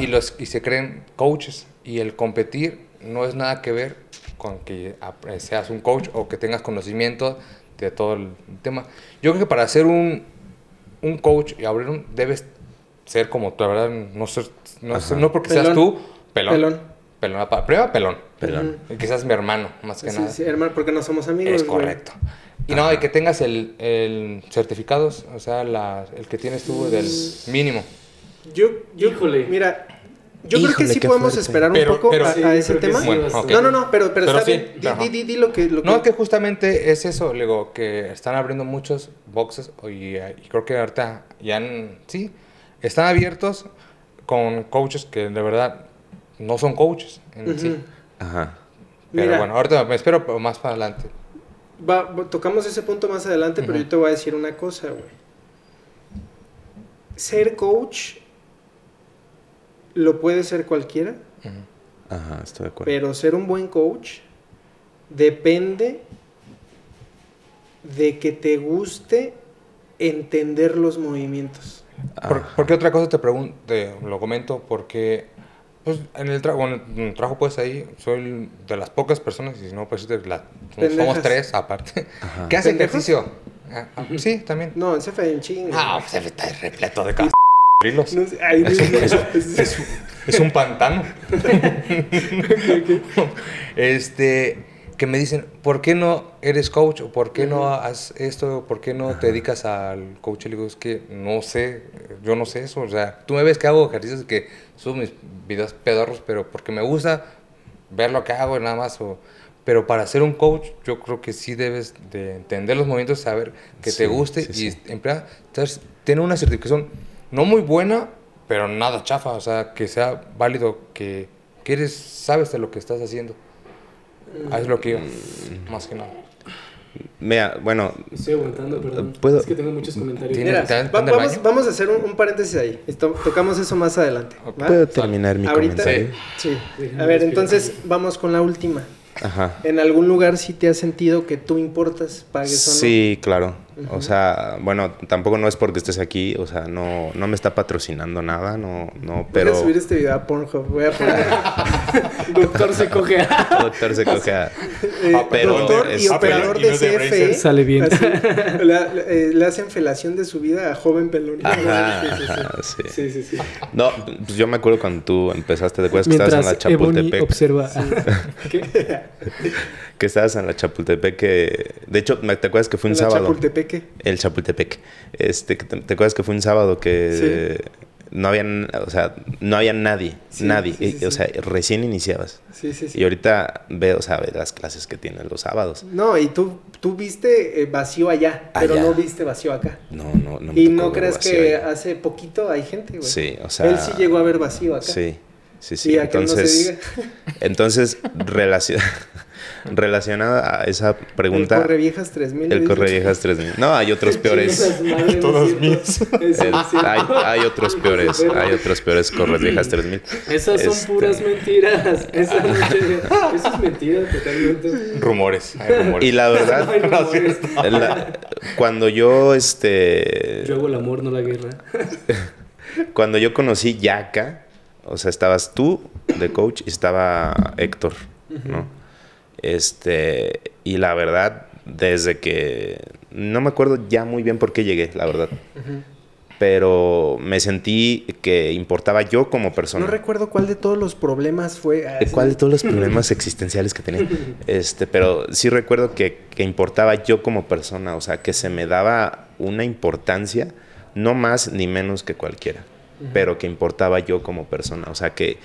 y los y se creen coaches y el competir no es nada que ver con que seas un coach o que tengas conocimiento de todo el tema. Yo creo que para ser un, un coach y abrir un debes ser como tú, la verdad no ser no, ser- no porque Pelón. seas tú pelón. Pelón. Pelón, primero pelón. Pelón. Y quizás mi hermano, más que Sí, nada. sí, hermano, porque no somos amigos. Es güey. correcto. Y no, y que tengas el, el certificados, o sea, la, el que tienes tú del mínimo. Yo, yo, Híjole. mira, yo creo que sí podemos fuerte. esperar un Pero- poco pero- a, Sí, a ese tema. sí, Bueno. No, no, no, pero, pero, Pero está sí, bien. Di, di, di, di lo que... Lo No, que justamente es eso, le digo, que están abriendo muchos boxes y, y creo que ahorita ya han, sí, están abiertos con coaches que de verdad no son coaches en sí. Ujú. Ajá. Pero Mira. bueno, ahorita me espero más para adelante. Va- tocamos ese punto más adelante, pero yo te voy a decir una cosa, güey. Ser coach lo puede ser cualquiera. Ajá, estoy de acuerdo. pero ser un buen coach depende de que te guste entender los movimientos. ¿Por, Ajá. por qué otra cosa te pregunto, lo comento? Porque pues, en el trabajo, bueno, en el trabajo pues ahí, soy de las pocas personas, y si no, pues de la- somos tres aparte, Ajá. que ¿Pendejos? ejercicio. Ah, ah, sí, también. No, ese fue en chinga. Ah, pues está repleto de c- grilos. No sé, ay, Es, es un pantano. este, que me dicen, ¿por qué no eres coach? ¿O por qué no haces esto? ¿Por qué no te dedicas al coach? Y le digo, es que no sé, yo no sé eso. O sea, tú me ves que hago ejercicios que subo mis videos pedorros, pero porque me gusta ver lo que hago y nada más. O, pero para ser un coach, yo creo que sí debes de entender los movimientos, saber que Sí, te guste sí, y sí. emplear, entonces, tener una certificación no muy buena, pero nada chafa, o sea, que sea válido, que, que eres, sabes de lo que estás haciendo. Ah, es lo que yo, Mm. más que nada. Mira, bueno, Estoy aguantando, perdón. ¿Puedo? Es que tengo muchos comentarios. ¿Tiene- Mira, ¿Te- te va- vamos, vamos a hacer un, un paréntesis ahí. Esto- tocamos eso más adelante. ¿va? ¿puedo terminar mi Ahorita, comentario? sí. Déjame A ver, entonces vamos con la última. Ajá. ¿En algún lugar sí te has sentido que tú importas, pagues o no? Sí, claro. O sea, bueno, tampoco no es porque estés aquí, o sea, no, no me está patrocinando nada, no, no, Voy a pero subir este video a Pornhub. Voy a poner Doctor se coge doctor se coge eh, Ah, pero doctor y es- operador y de CFE. Bracer. Sale bien. así, le, eh, le hacen felación de su vida a joven pelón. Ajá, Sí, sí, sí. ajá, sí. Sí, sí, sí. No, pues yo me acuerdo cuando tú empezaste, ¿te acuerdas que estabas en la Ebony Chapultepec? observa... ¿Qué? Que estabas en la Chapultepec, que... De hecho, ¿me- ¿te acuerdas que fue un En la sábado? El Chapultepec. Este, ¿te, te acuerdas que fue un sábado que no había, o sea, no había nadie, Sí, nadie, sí, sí, y- o sea, recién iniciabas. Sí, sí, sí. Y ahorita veo, o sea, ve las clases que tienen los sábados. No, y tú, tú viste eh, vacío allá, pero no viste vacío acá. No, no, no. me y no crees que hace poquito hay gente, güey. Sí, o sea. Él sí llegó a ver vacío acá. Sí, sí, sí. Y que no se entonces, diga. entonces relacion- relacionada a esa pregunta, El corre viejas 3000. el dices. corre viejas 3000. No, hay otros peores. Todos míos. El- hay, hay otros peores, hay otros peores corres viejas 3000. Esas son Este, puras mentiras. Esa no te- Eso es mentira totalmente. Rumores, hay rumores. Y la verdad, No hay rumores. la- cuando yo, este, Yo hago el amor, no la guerra. cuando yo conocí Yaka, o sea, estabas tú de coach y estaba Héctor, ¿no? Este, y la verdad, desde que no me acuerdo ya muy bien por qué llegué, la verdad. Pero me sentí que importaba yo como persona. No recuerdo cuál de todos los problemas fue. ah, ¿De sí. ¿Cuál de todos los problemas existenciales que tenía? Este, pero sí recuerdo que, que importaba yo como persona, o sea, que se me daba una importancia, no más ni menos que cualquiera, pero que importaba yo como persona, o sea, que,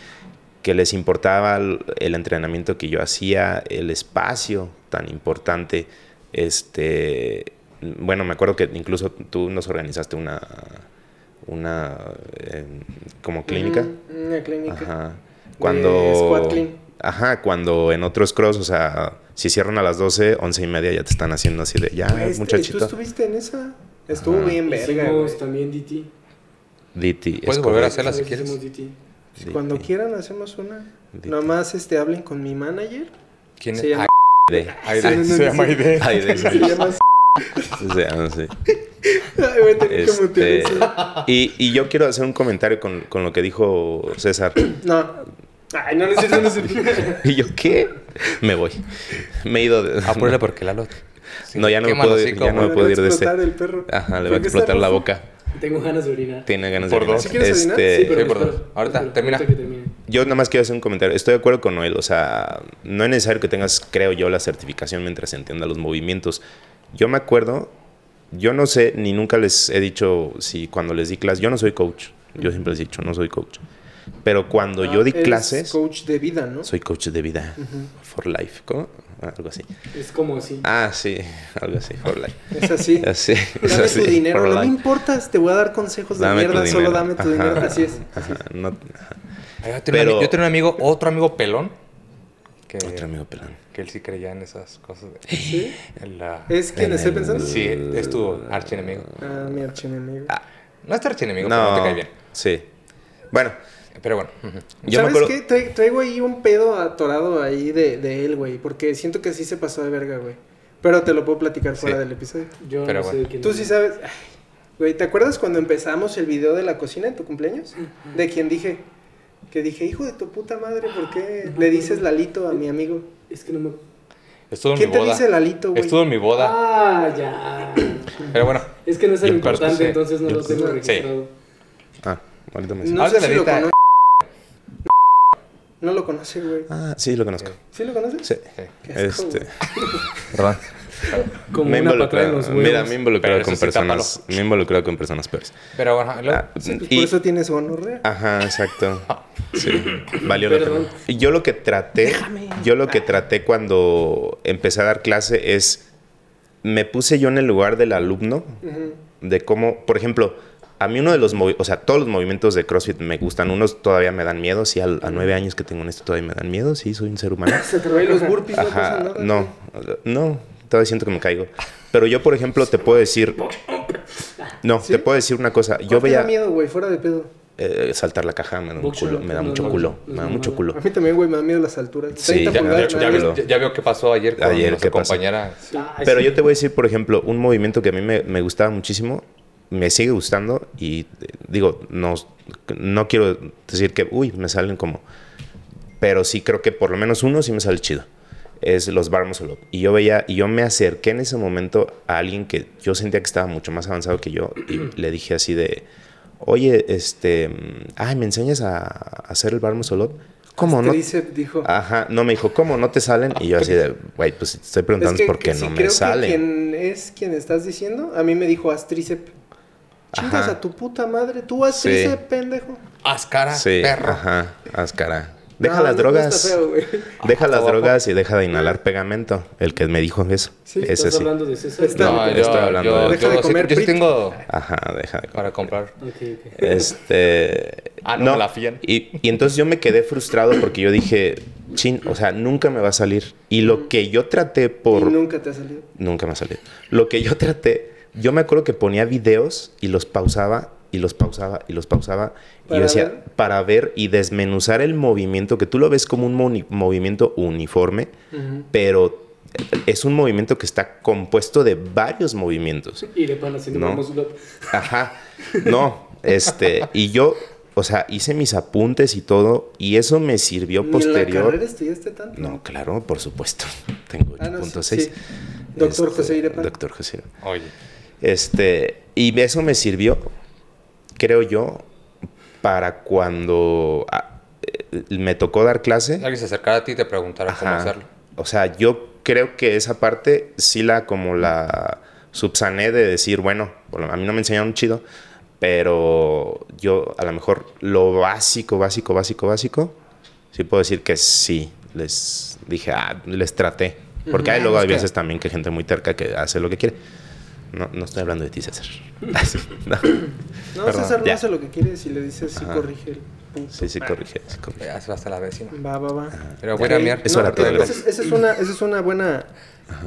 que les importaba el, el entrenamiento que yo hacía, el espacio tan importante, este, bueno, me acuerdo que incluso tú nos organizaste una, una, eh, como clínica. Una clínica. Ajá. Cuando. squat clean. Ajá, cuando en otros cross, o sea, si cierran a las 12, 11 y media ya te están haciendo así de ya, Este, ¿Tú muchachito. estuviste en esa? Estuvo Ajá. bien verga, Hicimos también DT. DT. es Puedes volver a hacerla si quieres. DT. DT. Cuando quieran hacemos una. DT. Nomás este, hablen con mi manager. ¿Quién Se es? llama- De- Aide, Sí, no, no, se llama sí. Aide. Ay, de- Se llama... o sea, no sé. Ay, voy a tener que mutear Este, y, y yo quiero hacer un comentario con, con lo que dijo César. No. Ay, no, no es cierto, no es cierto. Y yo, ¿qué? Me voy. Me he ido de... Apúrale porque Lalo. sí, No, ya no me puedo ir, ya no me puedo Le ir va a de este. explotar el perro. Ajá, le va a ¿Por qué está explotar la boca. Tengo ganas de orinar. Tiene ganas Por de dos. ¿Sí quieres orinar? Este, Sí, pero Sí, por dos. Ahorita, espera, termina. ahorita que termine. Yo nada más quiero hacer un comentario. Estoy de acuerdo con Noel. O sea, no es necesario que tengas, creo yo, la certificación mientras se entienda los movimientos. Yo me acuerdo, yo no sé, ni nunca les he dicho si cuando les di clase, yo no soy coach. Yo siempre les he dicho, no soy coach. Pero cuando yo Ah, di eres clases, coach de vida, ¿no? soy coach de vida. For life. ¿cómo? Ah, Algo así. Es como así. Ah, sí, algo así, for life. Es así. Así, es Dame así, tu dinero, for no me life. importa, te voy a dar consejos de Dame mierda, solo dame tu Ajá, dinero. Así es. ajá, no- ajá. Ay, Yo tenía, un Pero- ami- yo tenía un amigo, otro amigo pelón, que, Otro amigo pelón. que él sí creía en esas cosas. de- ¿Sí? en la- ¿Es quien En estoy pensando? Sí, es tu archienemigo. Ah, mi archienemigo. No es tu archienemigo, pero no te No, cae bien. sí. Bueno, Pero bueno. yo me ¿Sabes acuerdo... qué? Tra- traigo ahí un pedo atorado ahí de, de él, güey. Porque siento que sí se pasó de verga, güey. Pero te lo puedo platicar fuera Sí. del episodio. Yo Pero no sé bueno. de quién Tú es. sí sabes. Ay, Güey, ¿te acuerdas cuando empezamos el video de la cocina en tu cumpleaños? De quien dije. Que dije, hijo de tu puta madre, ¿por qué le dices Lalito a mi amigo? Es que no me. Estuvo en ¿Quién mi te dice Lalito, güey? Estuvo en mi boda. Ah, ya. Pero bueno. Es que no es tan importante, entonces no lo tengo sí. registrado. Ah, ahorita me No sé si lo. No lo conoce, güey. Ah, sí, lo conozco. ¿Sí lo conoces? Sí. Este. Perdón. Como me una patada en involucrado, los huevos. mira, me involucrado con sí, personas, me involucrado con personas peores. Pero bueno, luego- Ah, Sí, pues y- por eso tienes gonorrea. Ajá, exacto. Sí, valió la Perdón. pena. Y yo lo que traté, yo lo que traté cuando empecé a dar clase es, me puse yo en el lugar del alumno, de cómo, por ejemplo, a mí uno de los, o sea, todos los movimientos de CrossFit me gustan, unos todavía me dan miedo, sí, al- a, nueve años que tengo en esto todavía me dan miedo, sí, soy un ser humano. Se te los burpees, Ajá, no, no, todavía siento que me caigo. Pero yo, por ejemplo, te puedo decir, no, ¿Sí? te puedo decir una cosa, ¿Cuál yo te da veía miedo, güey, fuera de pedo. eh, saltar la caja, me da, un Boxeo, culo, me da no, mucho no, culo, no, me da no, mucho no. culo. A mí también, güey, me da miedo las alturas. Sí, 30 ya- ya, me da vio qué pasó ayer con Ayer, nuestra compañera. Ah, Pero sí. yo te voy a decir, por ejemplo, un movimiento que a mí me, me gustaba muchísimo, me sigue gustando y eh, digo, no, no quiero decir que, uy, me salen como... Pero sí creo que por lo menos uno sí me sale chido. Es los bar muscle up. Y yo veía, y yo me acerqué en ese momento a alguien que yo sentía que estaba mucho más avanzado que yo y le dije así de, oye, este, ay, ¿me enseñas a, hacer el bar muscle up? ¿Cómo no? Dijo. Ajá, no me dijo, ¿cómo no te salen? Y yo así de, güey, pues te estoy preguntando que- por qué que sí, no me creo que salen. quien es quien estás diciendo, a mí me dijo haz tríceps. Chingas Ajá. a tu puta madre, tú haz Sí. tríceps, pendejo. Haz cara, Sí, perro. ajá, haz cara. Deja No, las drogas. feo, deja las Está guapo. drogas y deja de inhalar pegamento. El que me dijo eso. Sí, Ese ¿Estás sí. hablando de? Está- No, Estoy yo, hablando yo, de- Deja de yo comer yo sí tengo Ajá, deja de para comprar. Ok, ok. Este. Ah, no, la fían. Y, y entonces yo me quedé frustrado porque yo dije, chin, o sea, nunca me va a salir. Y lo que yo traté por. Y nunca te ha salido. Nunca me ha salido. Lo que yo traté, yo me acuerdo que ponía videos y los pausaba y los pausaba y los pausaba. Y ¿Para yo decía, ver? para ver y desmenuzar el movimiento, que tú lo ves como un movimiento uniforme, pero es un movimiento que está compuesto de varios movimientos. Y le van haciendo No. Ajá. No, este, y yo, o sea, hice mis apuntes y todo, y eso me sirvió Ni en la posterior. carrera estudiaste tanto. No, claro, por supuesto. Tengo Ah, no, sí, 8.6. sí. Doctor Este, José Irepan. Doctor José Irepan. Oye, Este, y eso me sirvió, creo yo, para cuando ah, eh, me tocó dar clase. alguien se acercara a ti y te preguntara cómo hacerlo. O sea, yo creo que esa parte sí la como la subsané de decir, bueno, a mí no me enseñaron chido, pero yo a lo mejor lo básico, básico, básico, básico, sí puedo decir que sí, les dije, ah, les traté. Porque hay luego hay veces también que hay gente muy terca que hace lo que quiere. No, no estoy hablando de ti, César. No. No, César no ya. hace lo que quiere. Si le dices, sí Ajá. corrige el punto. Sí, sí, corrige. sí, corrige. Ya se va hasta la vecina. Va, va, va. Pero voy a miar. Eso No, era esa es, es una, esa es una buena,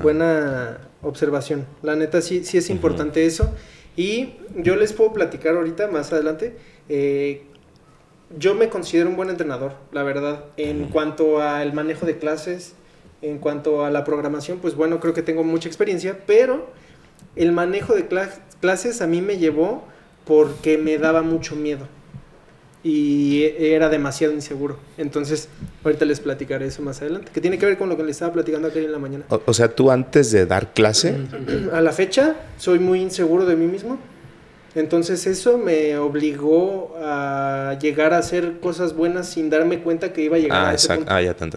buena observación. La neta, sí, sí es importante eso. Y yo les puedo platicar ahorita, más adelante. eh, yo me considero un buen entrenador, la verdad. En cuanto al manejo de clases, en cuanto a la programación, pues bueno, creo que tengo mucha experiencia, pero el manejo de cla- clases a mí me llevó porque me daba mucho miedo y era demasiado inseguro. Entonces, ahorita les platicaré eso más adelante, que tiene que ver con lo que les estaba platicando aquel en la mañana. O, o sea, tú antes de dar clase, A la fecha, soy muy inseguro de mí mismo. Entonces eso me obligó a llegar a hacer cosas buenas sin darme cuenta que iba a llegar ah, a ese exacto. punto. Ah, ya te.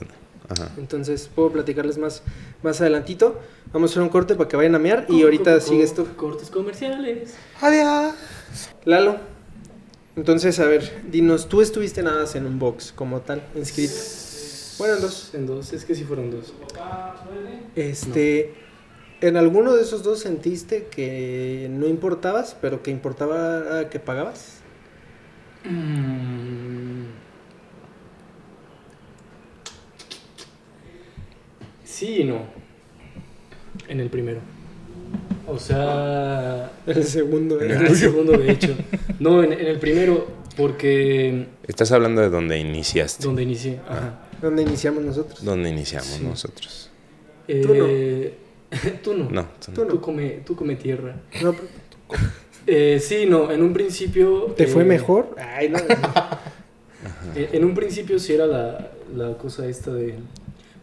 Ajá. Entonces puedo platicarles más, más adelantito. Vamos a hacer un corte para que vayan a mear y ahorita sigues tú. Cortes comerciales. Adiós. Lalo. Entonces, a ver, dinos, tú estuviste nada más en un box como tal, inscrito. Bueno, en dos. En dos, es que sí fueron dos. Este, ¿en alguno de esos dos sentiste que no importabas, pero que importaba que pagabas? Mm. Sí y no. En el primero. O sea, El segundo. en ¿eh? el segundo de hecho. No, en, en el primero, porque Estás hablando de donde iniciaste. donde inicié. Ajá. Donde iniciamos nosotros. Donde iniciamos Sí. nosotros. Tú no. Eh, tú no. No, tú Tú no. no. Tú come, tú come tierra. No, pero- Eh, sí, no, en un principio... ¿Te fue eh, mejor? Ay, no. En, en un principio sí era la, la cosa esta de...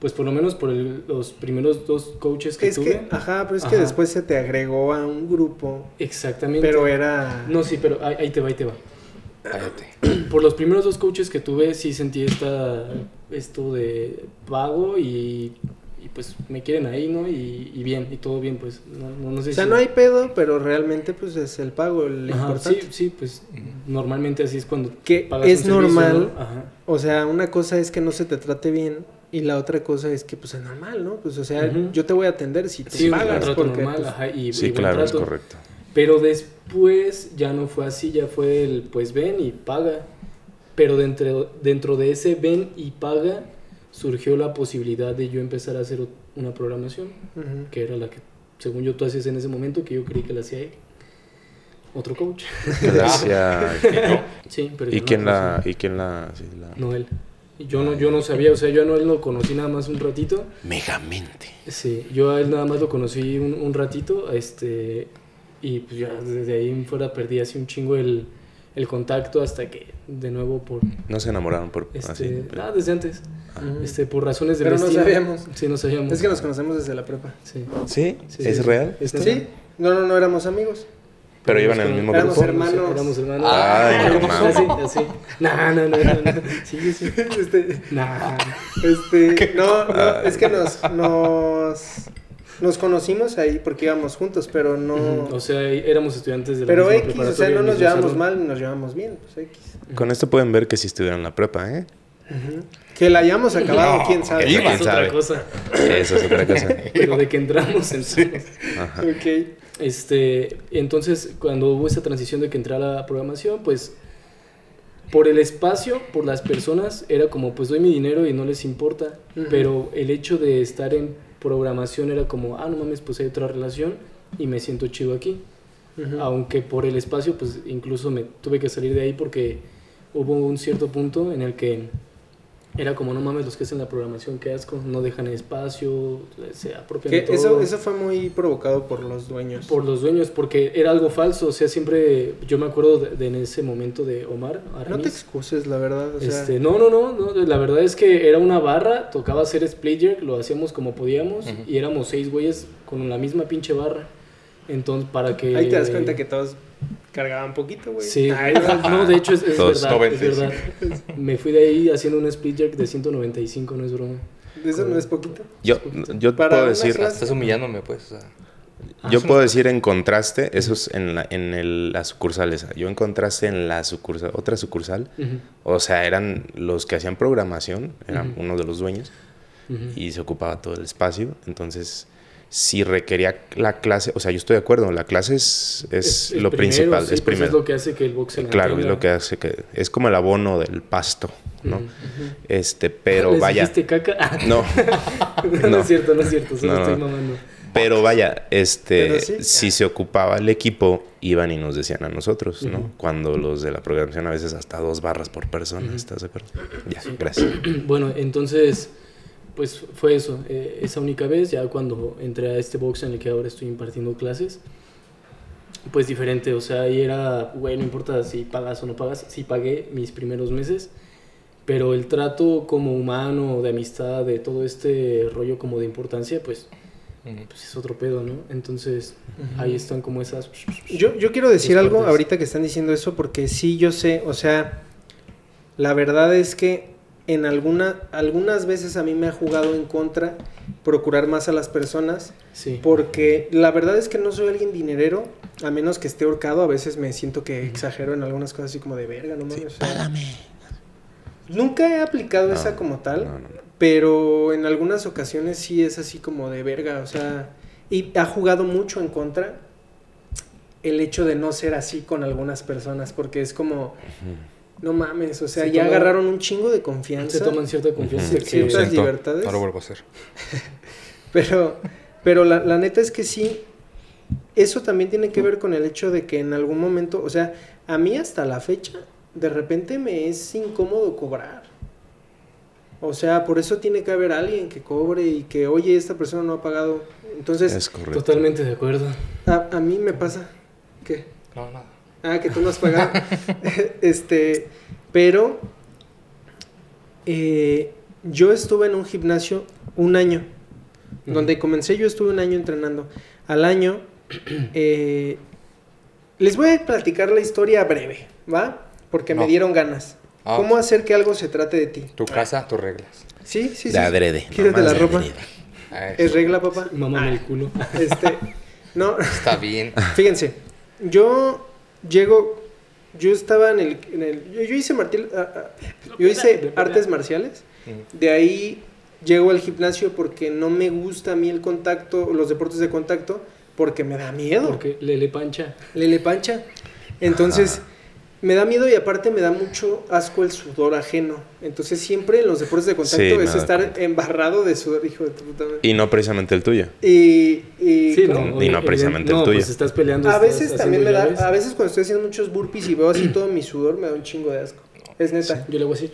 Pues por lo menos por el- los primeros dos coaches que es tuve. que, ajá, pero es que después se te agregó a un grupo, Exactamente. pero era... No, sí, pero ahí, ahí te va, ahí te va. Cállate. Por los primeros dos coaches que tuve sí sentí esta, esto de pago y, y pues me quieren ahí, ¿no? Y, y bien, y todo bien, pues. No, no, no sé O sea, si- no hay pedo, pero realmente pues es el pago el Ajá, importante. sí, sí, pues normalmente así es cuando Que pagas es un servicio, normal. ¿no? Ajá. O sea, una cosa es que no se te trate bien y la otra cosa es que pues es normal, ¿no? Pues o sea, yo te voy a atender si Sí, un pagas porque normal, pues, ajá, y, Sí, claro, es correcto. Pero después ya no fue así, ya fue el pues ven y paga. Pero dentro, dentro de ese ven y paga surgió la posibilidad de yo empezar a hacer una programación, que era la que, según yo, tú hacías en ese momento, que yo creí que la hacía él. Otro coach. Gracias. Sí, pero ¿Y no quién la, y quién la, sí, la- No él. Y Yo no, yo no sabía, o sea, yo a Noel lo conocí nada más un ratito. Megamente. Sí, yo a él nada más lo conocí un, un ratito, este, y pues ya desde ahí en fuera perdí así un chingo el, el contacto hasta que de nuevo por, No se enamoraron por este, así. ah, desde antes, Ujú. este, por razones de Pero no sabíamos. Sí, no sabíamos. Es que nos conocemos desde la prepa. Sí. ¿Sí? Sí. ¿Es real? ¿Sí? No, no, no éramos amigos. Pero iban en el mismo Éramos grupo. hermanos. Éramos hermanos. Ay. Así, así. No, no, no, no, no. Sí, sí. Este, Nah. este, no, no, es que nos, nos, nos conocimos ahí porque íbamos juntos, pero no... O sea, éramos estudiantes de la pero misma X, o sea, no nos llevamos salón. mal, nos llevamos bien, pues X. Con esto pueden ver que sí estudiaron la prepa, ¿eh? Ujú. Que la hayamos acabado, No, quién sabe. que- Es ¿Quién otra cosa. Eso es otra cosa. Pero de que entramos, entramos. Ajá. Ok. Este, entonces, cuando hubo esa transición de que entrara la programación, pues por el espacio, por las personas, era como, pues doy mi dinero y no les importa. Pero el hecho de estar en programación era como, ah, no mames, pues hay otra relación y me siento chido aquí. Aunque por el espacio, pues incluso me tuve que salir de ahí porque hubo un cierto punto en el que era como, no mames, los que hacen la programación, qué asco, no dejan espacio, se apropian Que todo. eso, eso fue muy provocado por los dueños. Por los dueños, porque era algo falso. O sea, siempre. Yo me acuerdo de, de en ese momento de Omar. No te Aramis. excuses, la verdad. O sea, Este, no, no, no, no, La verdad es que era una barra. Tocaba hacer split jerk. Lo hacíamos como podíamos. Ujú. Y éramos seis güeyes con la misma pinche barra. Entonces, para que. ahí te das cuenta que todos cargaban poquito, güey. Sí, Ay, no, de hecho es, es verdad, es 95. verdad. Me fui de ahí haciendo un split jerk de 195, no es broma. Eso no es poquito. Yo, yo Para puedo decir, clase- Estás humillándome, pues. o sea. yo puedo decir en contraste, eso es en la, en el- la sucursal esa. Yo en contraste en la sucursal, otra sucursal, o sea, eran los que hacían programación, eran uno de los dueños, y se ocupaba todo el espacio. Entonces, si requería la clase, o sea, yo estoy de acuerdo, la clase es, es, lo primero, principal, sí, es pues primero. es lo que hace que el box se Claro, es lo que hace que es como el abono del pasto, ¿no? Ujú. Este, pero ¿Les vaya, caca? no, no, No. es cierto, no es cierto, solo No, estoy mamando. pero vaya, este, Pero sí. si se ocupaba el equipo, iban y nos decían a nosotros, ¿no? Cuando los de la programación a veces hasta dos barras por persona. ¿estás de acuerdo? Ya, gracias. Bueno, entonces, pues fue eso, eh, esa única vez, ya cuando entré a este box en el que ahora estoy impartiendo clases, pues diferente, o sea, ahí era, güey, no importa si pagas o no pagas, sí pagué mis primeros meses, pero el trato como humano, de amistad, de todo este rollo como de importancia, pues, pues es otro pedo, ¿no? Entonces, ahí están como esas... Yo, yo quiero decir algo partes. ahorita que están diciendo eso porque sí, yo sé, o sea, la verdad es que en alguna, algunas veces a mí me ha jugado en contra procurar más a las personas Sí. porque la verdad es que no soy alguien dinerero, a menos que esté ahorcado, a veces me siento que exagero en algunas cosas así como de verga, no mames. o sea, Nunca he aplicado No, esa como tal, No, no, no. pero en algunas ocasiones sí es así como de verga, o sea, y ha jugado mucho en contra el hecho de no ser así con algunas personas, porque es como, no mames, o sea, Se ya toma- agarraron un chingo de confianza. Se toman cierta confianza. Que- Ciertas Siento, libertades. No lo vuelvo a hacer. Pero, pero la, la neta es que sí, eso también tiene que ver con el hecho de que en algún momento, o sea, a mí hasta la fecha, de repente me es incómodo cobrar. O sea, por eso tiene que haber alguien que cobre y que, oye, esta persona no ha pagado. Entonces, Es. Totalmente de acuerdo. a, a mí me pasa que, No, nada. Ah, que tú no has pagado. este, pero eh, yo estuve en un gimnasio un año. Donde comencé yo estuve un año entrenando. Al año, eh, les voy a platicar la historia breve, ¿va? Porque me dieron ganas. Ah. ¿Cómo hacer que algo se trate de ti? Tu casa, tus reglas. Sí, sí, sí. De adrede. Quítate la ropa. Ay, Es regla, papá. Mamá el culo. Este, no, Está bien. fíjense, yo llego, yo estaba en el, en el- yo, yo hice martil- ah, ah, yo hice artes marciales, de ahí llego al gimnasio porque no me gusta a mí el contacto, los deportes de contacto, porque me da miedo. Porque Lele Pancha. Lele pancha. Entonces, me da miedo y aparte me da mucho asco el sudor ajeno. Entonces, siempre en los deportes de contacto Sí, es estar cuenta. embarrado de sudor, hijo de tu puta madre. Y no precisamente el tuyo. Y, y Sí, ¿cómo? no. Y no evidente- precisamente el no, tuyo. Pues estás peleando. A estás veces también me da, llaves. a veces cuando estoy haciendo muchos burpees y veo así todo mi sudor, me da un chingo de asco. Es neta. Yo le voy a decir.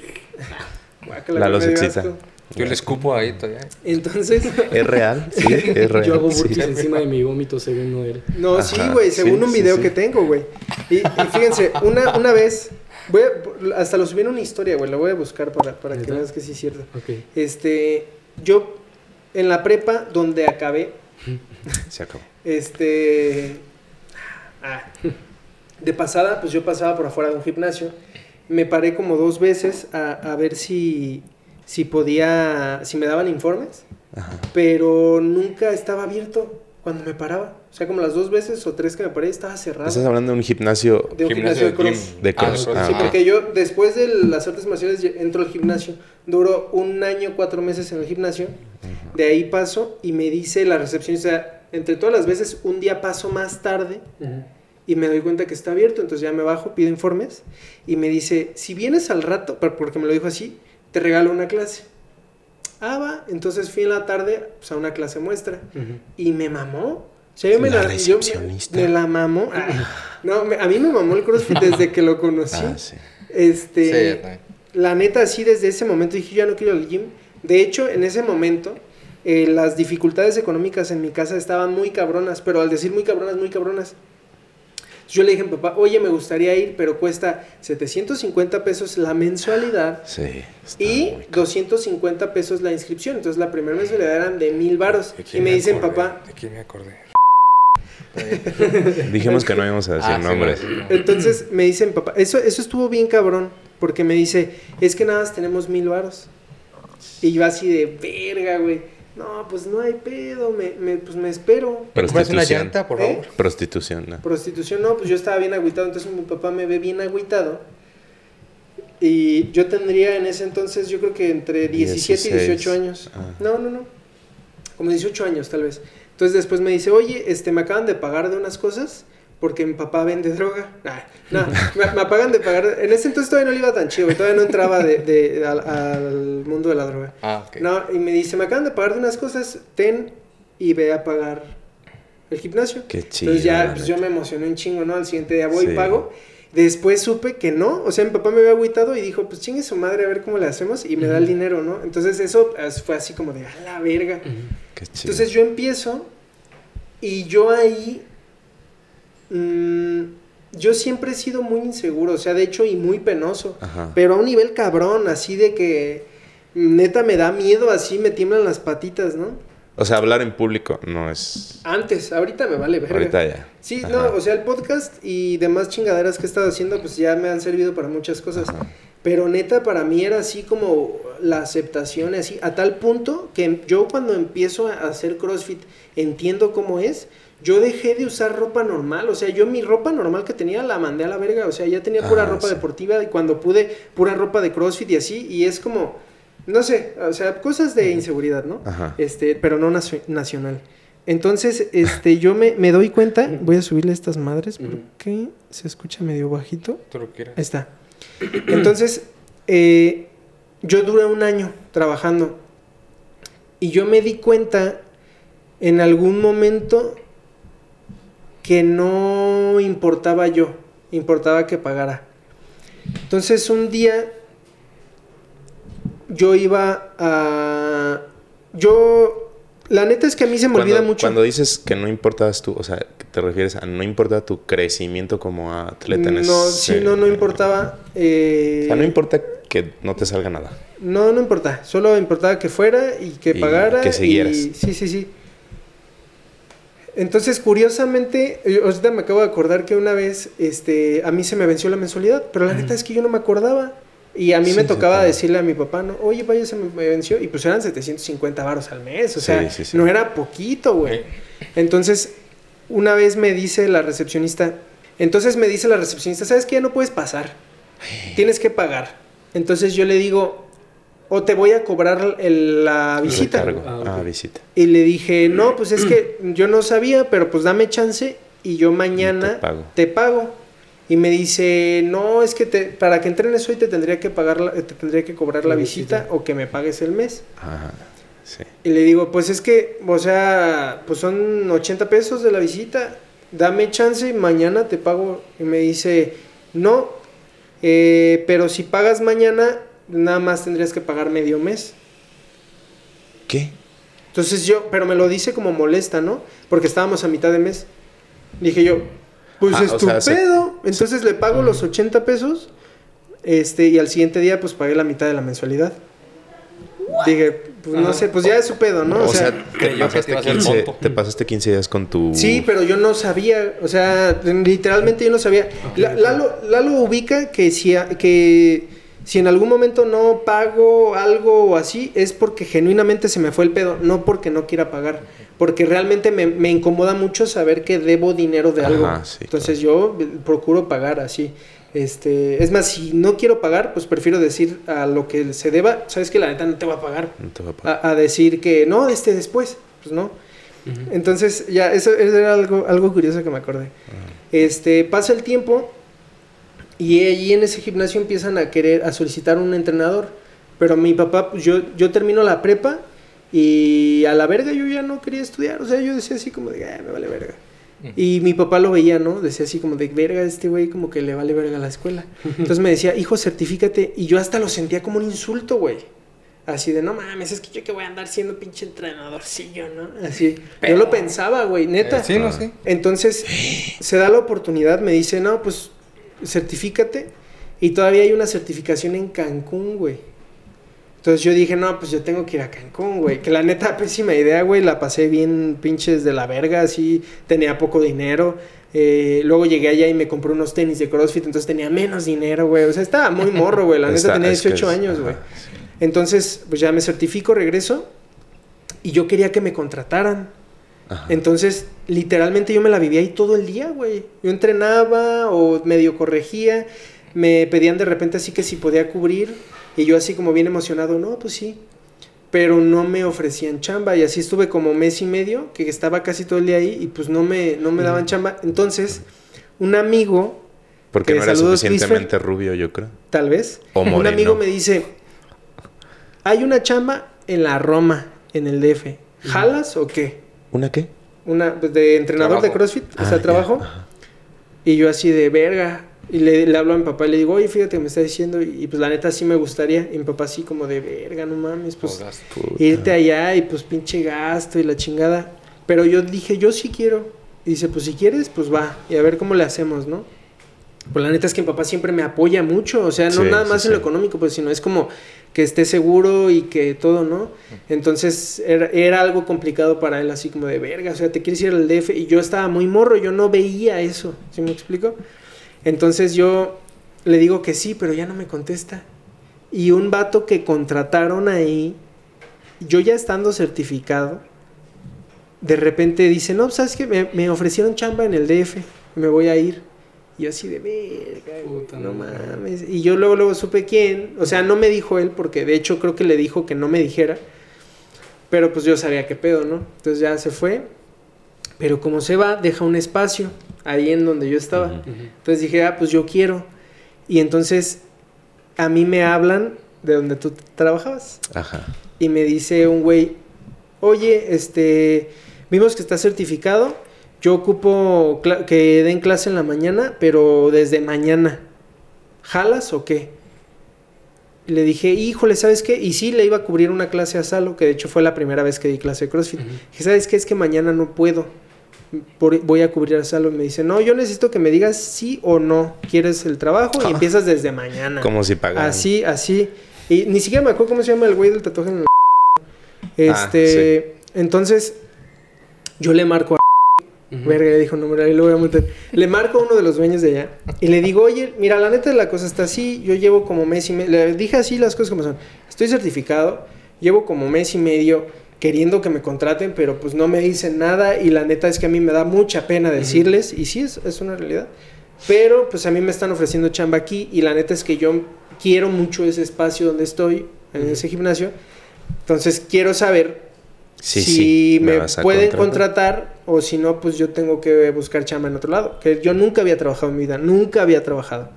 Se dio excita. asco. Yo le escupo ahí todavía. Entonces, ¿Es real? Sí, es real. Yo hago sí. burpees encima de mi vómito según no él. no, Ajá, sí, güey, según sí, un video sí. que tengo, güey. Y, y fíjense, una, una vez, voy a- hasta lo subí en una historia, güey, la voy a buscar para, para que veas que sí es cierto. Ok. Este, yo en la prepa donde acabé, Se acabó. este, ah, de pasada, pues yo pasaba por afuera de un gimnasio, me paré como dos veces a, a ver si, si podía, si me daban informes, Ajá. pero nunca estaba abierto cuando me paraba. O sea, como las dos veces o tres que me paré estaba cerrado. Estás hablando de un gimnasio De un gimnasio de cross. De cross, Ah, ah, Sí, porque yo después de las artes marciales entro al gimnasio. Duró un año, cuatro meses en el gimnasio. De ahí paso y me dice la recepcionista, entre todas las veces, un día paso más tarde y me doy cuenta que está abierto. Entonces ya me bajo, pido informes y me dice, si vienes al rato, porque me lo dijo así, te regalo una clase. Ah, va. Entonces fui en la tarde pues, a una clase muestra y me mamó. O sea, yo me La yo me- la mamó. Ay, no, me- a mí me mamó el CrossFit desde que lo conocí. Ah, sí. Este, Sí, la neta, sí, desde ese momento dije, yo ya no quiero al gym. De hecho, en ese momento, eh, las dificultades económicas en mi casa estaban muy cabronas, pero al decir muy cabronas, muy cabronas. Yo le dije a mi papá, oye, me gustaría ir, pero cuesta 750 pesos la mensualidad Sí. y muy 250 pesos la inscripción. Entonces, la primera mensualidad eran de mil varos. ¿De Y me dicen, acordé? papá, ¿De quién me acordé? Dijimos que no íbamos a decir Ah, sí, nombres. no, sí, no. Entonces me dicen, papá, eso, eso estuvo bien cabrón, porque me dice, es que nada más tenemos mil varos. Y yo así de verga, güey. No, pues no hay pedo, me, me- pues me espero. ¿Me compras una Prostitución. llanta, por ¿Eh? favor? Prostitución, ¿no? Prostitución, no, pues yo estaba bien agüitado, entonces mi papá me ve bien agüitado. Y yo tendría en ese entonces, yo creo que entre 17 y 18 años. Ah. No, no, no. Como 18 años, tal vez. Entonces después me dice, oye, este, me acaban de pagar de unas cosas porque mi papá vende droga. Ah, no, me, me pagan de pagar. En ese entonces todavía no le iba tan chido, todavía no entraba de, de- al, al mundo de la droga. Ah, ok. No, y me dice, me acaban de pagar de unas cosas, ten y ve a pagar el gimnasio. Qué chido. Entonces ya, pues yo me emocioné un chingo, ¿no? Al siguiente día voy y Sí. pago. Después supe que no, o sea, mi papá me había agüitado y dijo, pues chingue su madre a ver cómo le hacemos y me da el dinero, ¿no? Entonces eso as- fue así como de, a la verga. Qué chido. Entonces yo empiezo y yo ahí, mm, yo siempre he sido muy inseguro, o sea, de hecho y muy penoso, Ajá. pero a un nivel cabrón, así de que neta me da miedo, así me tiemblan las patitas, ¿no? O sea, hablar en público no es. Antes, ahorita me vale verga. Ahorita ya. Sí, Ajá. no, o sea, el podcast y demás chingaderas que he estado haciendo, pues ya me han servido para muchas cosas. Ajá. Pero neta, para mí era así como la aceptación, así, a tal punto que yo cuando empiezo a hacer CrossFit entiendo cómo es. Yo dejé de usar ropa normal, o sea, yo mi ropa normal que tenía la mandé a la verga, o sea, ya tenía pura Ah, ropa sí. deportiva y cuando pude, pura ropa de CrossFit y así, y es como, No sé, o sea, cosas de inseguridad, ¿no? Ajá. Este, pero no nacio- nacional. Entonces, este, yo me, me doy cuenta, voy a subirle estas madres porque se escucha medio bajito. Tú lo quieras. Ahí está. Entonces, eh, yo duré un año trabajando y yo me di cuenta en algún momento que no importaba yo, importaba que pagara. Entonces, un día yo iba a... Yo... La neta es que a mí se me olvida mucho. cuando dices que no importabas tú, o sea, te refieres a no importa tu crecimiento como atleta en no, ese- sí, no, no importaba. eh, O sea, no importa que no te salga nada. No, no importa. Solo importaba que fuera y que Y pagara. que siguieras. y- Sí, sí, sí. Entonces, curiosamente, ahorita me acabo de acordar que una vez este, a mí se me venció la mensualidad, pero la neta es que yo no me acordaba. Y a mí Sí, me sí, tocaba claro. decirle a mi papá, ¿no? Oye, vaya, se me venció. Y pues eran 750 varos al mes. O sea, sí. no era poquito, güey. Entonces, una vez me dice la recepcionista, entonces me dice la recepcionista, ¿sabes qué? Ya no puedes pasar. Tienes que pagar. Entonces yo le digo, o te voy a cobrar el- la visita. Ah. Ah, visita. Y le dije, no, pues es que yo no sabía, pero pues dame chance y yo mañana Te pago. te pago. Y me dice, no, es que te, para que entrenes hoy te tendría que pagar, la- te tendría que cobrar la La visita visita. o que me pagues el mes. Ajá. Sí. Y le digo, pues es que, o sea, pues son 80 pesos de la visita, dame chance y mañana te pago. Y me dice, no, eh, pero si pagas mañana, nada más tendrías que pagar medio mes. ¿Qué? Entonces yo, pero me lo dice como molesta, ¿no? Porque estábamos a mitad de mes. Dije yo, pues Ah, es o tu sea, se- pedo. Entonces le pago los 80 pesos, este, y al siguiente día pues pagué la mitad de la mensualidad. Dije, pues no sé, pues ya es su pedo, ¿no? o, sea, te pasaste, iba a hacer 15, tonto. te pasaste 15 días con tu... Sí, pero yo no sabía, o sea, literalmente yo no sabía. La- Lalo, Lalo ubica que si, a- que si en algún momento no pago algo o así, es porque genuinamente se me fue el pedo, no porque no quiera pagar, porque realmente me, me incomoda mucho saber que debo dinero de algo. Ajá, sí, Entonces yo procuro pagar así. Este, es más, si no quiero pagar, pues prefiero decir a lo que se deba, sabes que la neta no te va a pagar No te va a pagar. a, a decir que no, este después, pues no. Entonces, ya, eso, eso era algo, algo curioso que me acordé. Este, pasa el tiempo y allí en ese gimnasio empiezan a querer, a solicitar un entrenador. Pero mi papá, pues yo, yo termino la prepa y a la verga yo ya no quería estudiar. O sea, yo decía así como de, "Ah, me vale verga. Y mi papá lo veía, ¿no? Decía así como de, verga, este güey como que le vale verga a la escuela. Entonces me decía, hijo, certifícate. Y yo hasta lo sentía como un insulto, güey. Así de, no mames, es que yo que voy a andar siendo pinche entrenadorcillo, ¿no? Así. Yo lo pensaba, güey, neta. Eh, sí, no, sí. Entonces, se da la oportunidad, me dice, no, pues, certifícate. Y todavía hay una certificación en Cancún, güey. Entonces yo dije, no, pues yo tengo que ir a Cancún, güey. Que la neta, pésima idea, güey. La pasé bien pinches de la verga, así. Tenía poco dinero. Eh, luego llegué allá y me compré unos tenis de CrossFit, entonces tenía menos dinero, güey. O sea, estaba muy morro, güey. La neta Está- tenía es que 18 es- años, güey. sí. Entonces, pues ya me certifico, regreso. Y yo quería que me contrataran. Ajá. Entonces, literalmente yo me la vivía ahí todo el día, güey. Yo entrenaba o medio corregía. Me pedían de repente así que si podía cubrir. Y yo así como bien emocionado, no, pues sí. Pero no me ofrecían chamba. Y así estuve como mes y medio, que estaba casi todo el día ahí y pues no me, no me daban chamba. Entonces, un amigo, Porque que no era suficientemente rubio, yo creo. tal vez, O un amigo me dice, hay una chamba en la Roma, en el DF. ¿Jalas o qué? ¿Una qué? Una pues, de entrenador de. CrossFit, o Ah, sea, ya, trabajo. Y yo así de verga. Y le, le hablo a mi papá y le digo, oye, fíjate que me está diciendo. Y, y, pues la neta sí me gustaría. Y mi papá así como de verga, no mames, pues. Puta. irte allá y pues pinche gasto y la chingada. Pero yo dije, yo sí quiero. Y dice, pues si quieres, pues va. Y a ver cómo le hacemos, ¿no? Pues la neta es que mi papá siempre me apoya mucho. O sea, no Sí, nada sí, más en lo económico, pues sino es como que esté seguro y que todo, ¿no? Entonces era, era algo complicado para él, así como de verga. O sea, te quieres ir al DF. Y yo estaba muy morro, yo no veía eso. ¿Sí me explico? Entonces yo le digo que sí, pero ya no me contesta. Y un vato que contrataron ahí, yo ya estando certificado, de repente dice, no, ¿sabes qué? Me, me ofrecieron chamba en el DF, me voy a ir. Y yo así de verga, Puta no mames. Y yo luego, luego supe quién. O sea, no me dijo él, porque de hecho creo que le dijo que no me dijera. Pero pues yo sabía qué pedo, ¿no? Entonces ya se fue. Pero como se va, deja un espacio ahí en donde yo estaba. Entonces dije, ah, pues yo quiero. Y entonces a mí me hablan de donde tú trabajabas. Ajá. Y me dice un güey, oye, este, vimos que está certificado. Yo ocupo que den clase en la mañana, pero desde mañana. ¿Jalas o qué? Y le dije, híjole, ¿sabes qué? Y sí, le iba a cubrir una clase a Salo, que de hecho fue la primera vez que di clase de CrossFit. Dije, ¿sabes qué? Es que mañana no puedo. Por- voy a cubrir a Salo. Y me dice, no, yo necesito que me digas sí o no. ¿Quieres el trabajo? Y empiezas desde mañana. Como si pagaran. Así, así. Y ni siquiera me acuerdo cómo se llama el güey del tatuaje en el... Este... Entonces, yo le marco a... Ujú. Verga, ya dijo nombre, ahí lo voy a meter. Le marco a uno de los dueños de allá y le digo, oye, mira, la neta de la cosa está así, yo llevo como mes y medio, le dije así las cosas como son, estoy certificado, llevo como mes y medio queriendo que me contraten, pero pues no me dicen nada y la neta es que a mí me da mucha pena decirles, y sí, es, es una realidad, pero pues a mí me están ofreciendo chamba aquí y la neta es que yo quiero mucho ese espacio donde estoy, en Ujú. ese gimnasio, entonces quiero saber Sí, si sí. me, a pueden contratar. contratar o si no, pues yo tengo que buscar chamba en otro lado. Que yo nunca había trabajado en mi vida, nunca había trabajado.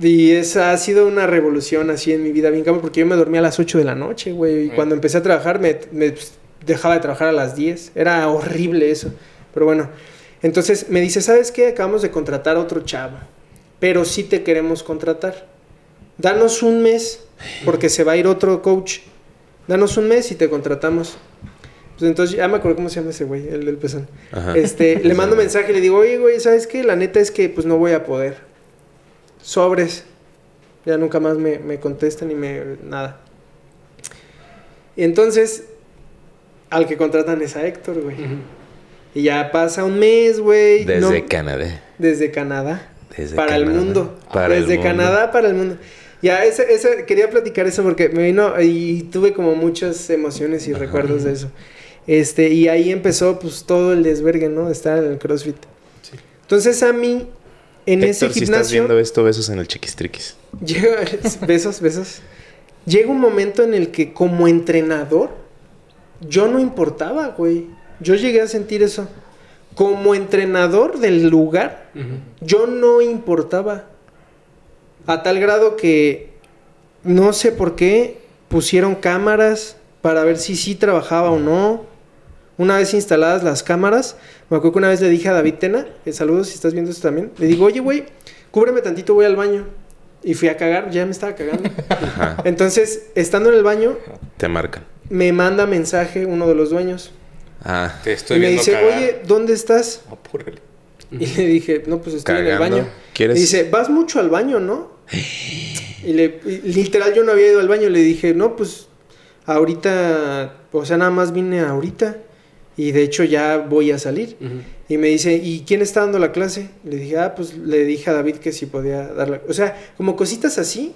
Y esa ha sido una revolución así en mi vida, bien cabrón, porque yo me dormía a las 8 de la noche, güey. Y Mm. cuando empecé a trabajar, me, me, pues, dejaba de trabajar a las 10. Era horrible eso. Pero bueno, entonces me dice, ¿sabes qué? Acabamos de contratar a otro chavo, pero sí te queremos contratar. Danos un mes, porque se va a ir otro coach. Danos un mes y te contratamos. Pues entonces ya me acuerdo cómo se llama ese güey, el del pezón. Ajá. Este, le mando mensaje y le digo, oye, güey, ¿sabes qué? La neta es que pues no voy a poder. Sobres. Ya nunca más me, me contestan ni me... nada. Y entonces, al que contratan es a Héctor, güey. Y ya pasa un mes, güey. Desde no- Canadá. Desde Canadá. Desde para el mundo. Para el Desde mundo. Canadá para el mundo. Ya, ese, ese- quería platicar eso porque me vino y tuve como muchas emociones y Ajá. recuerdos de eso. Este, y ahí empezó pues todo el desvergue, ¿no? De estar en el CrossFit. Sí. Entonces a mí, en ese Héctor, si estás gimnasio, viendo esto, besos en el chiquistriquis. llega, besos, besos. Llega un momento en el que como entrenador, yo no importaba, güey. Yo llegué a sentir eso. Como entrenador del lugar, yo no importaba. A tal grado que no sé por qué pusieron cámaras para ver si sí trabajaba o no. Una vez instaladas las cámaras, me acuerdo que una vez le dije a David Tena, que saludos si estás viendo esto también, le digo, oye, güey, cúbreme tantito, voy al baño. Y fui a cagar, ya me estaba cagando. Ajá. Entonces, estando en el baño, Te marcan. me manda mensaje uno de los dueños. Ah. Te estoy y me viendo dice, cagar. oye, ¿dónde estás? Apúrale. Y le dije, no, pues estoy en el baño. ¿Quieres? Y dice, vas mucho al baño, ¿no? Y le, literal, yo no había ido al baño. Le dije, no, pues ahorita, o sea, nada más vine ahorita. Y de hecho ya voy a salir. Y me dice, ¿y quién está dando la clase? Le dije, ah, pues le dije a David que si podía darla. O sea, como cositas así.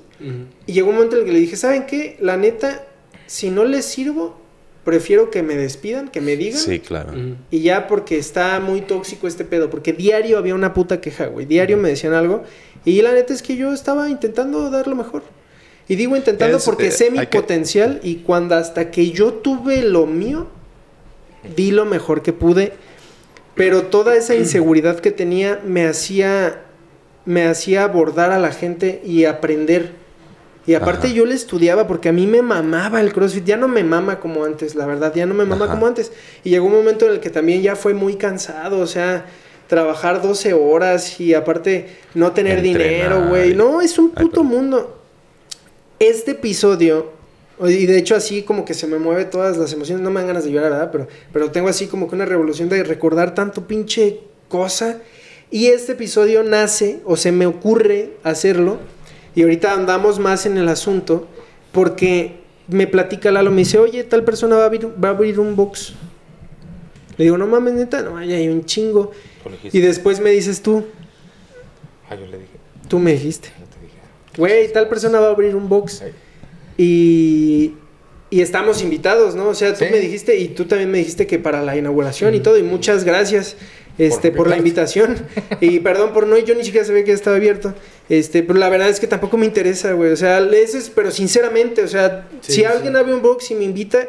Y llegó un momento en el que le dije, ¿saben qué? La neta, si no les sirvo, prefiero que me despidan, que me digan. Sí, claro. Y ya porque está muy tóxico este pedo. Porque diario había una puta queja, güey. Diario me decían algo. Y la neta es que yo estaba intentando dar lo mejor. Y digo intentando Es, porque eh, sé mi que- potencial. Y cuando hasta que yo tuve lo mío, di lo mejor que pude. Pero toda esa inseguridad que tenía me hacía. Me hacía abordar a la gente y aprender. Y aparte Ajá. yo le estudiaba porque a mí me mamaba el CrossFit. Ya no me mama como antes, la verdad. Ya no me mama Ajá. como antes. Y llegó un momento en el que también ya fue muy cansado. O sea, trabajar 12 horas y aparte no tener Entrenar dinero, güey. No, es un Ay, puto perdón. mundo. Este episodio, y de hecho así como que se me mueve todas las emociones. No me dan ganas de llorar, ¿verdad? Pero, pero tengo así como que una revolución de recordar tanto pinche cosa. Y este episodio nace, o se me ocurre hacerlo, y ahorita andamos más en el asunto, porque me platica Lalo, me dice, oye, tal persona va a abrir, va a abrir un box. Le digo, no mames, neta, no, ay, hay un chingo. Y después me dices tú, Ah, yo le dije. tú me dijiste, Yo te dije. güey, tal persona va a abrir un box. Ay. Y, y estamos invitados, ¿no? O sea, tú Sí. me dijiste y tú también me dijiste que para la inauguración y todo, y muchas gracias. Este, por, la invitación. y perdón por no, yo ni siquiera sabía que estaba abierto. Este, pero la verdad es que tampoco me interesa, güey. O sea, ese es, pero sinceramente, o sea, Sí, si sí. alguien abre un box y me invita,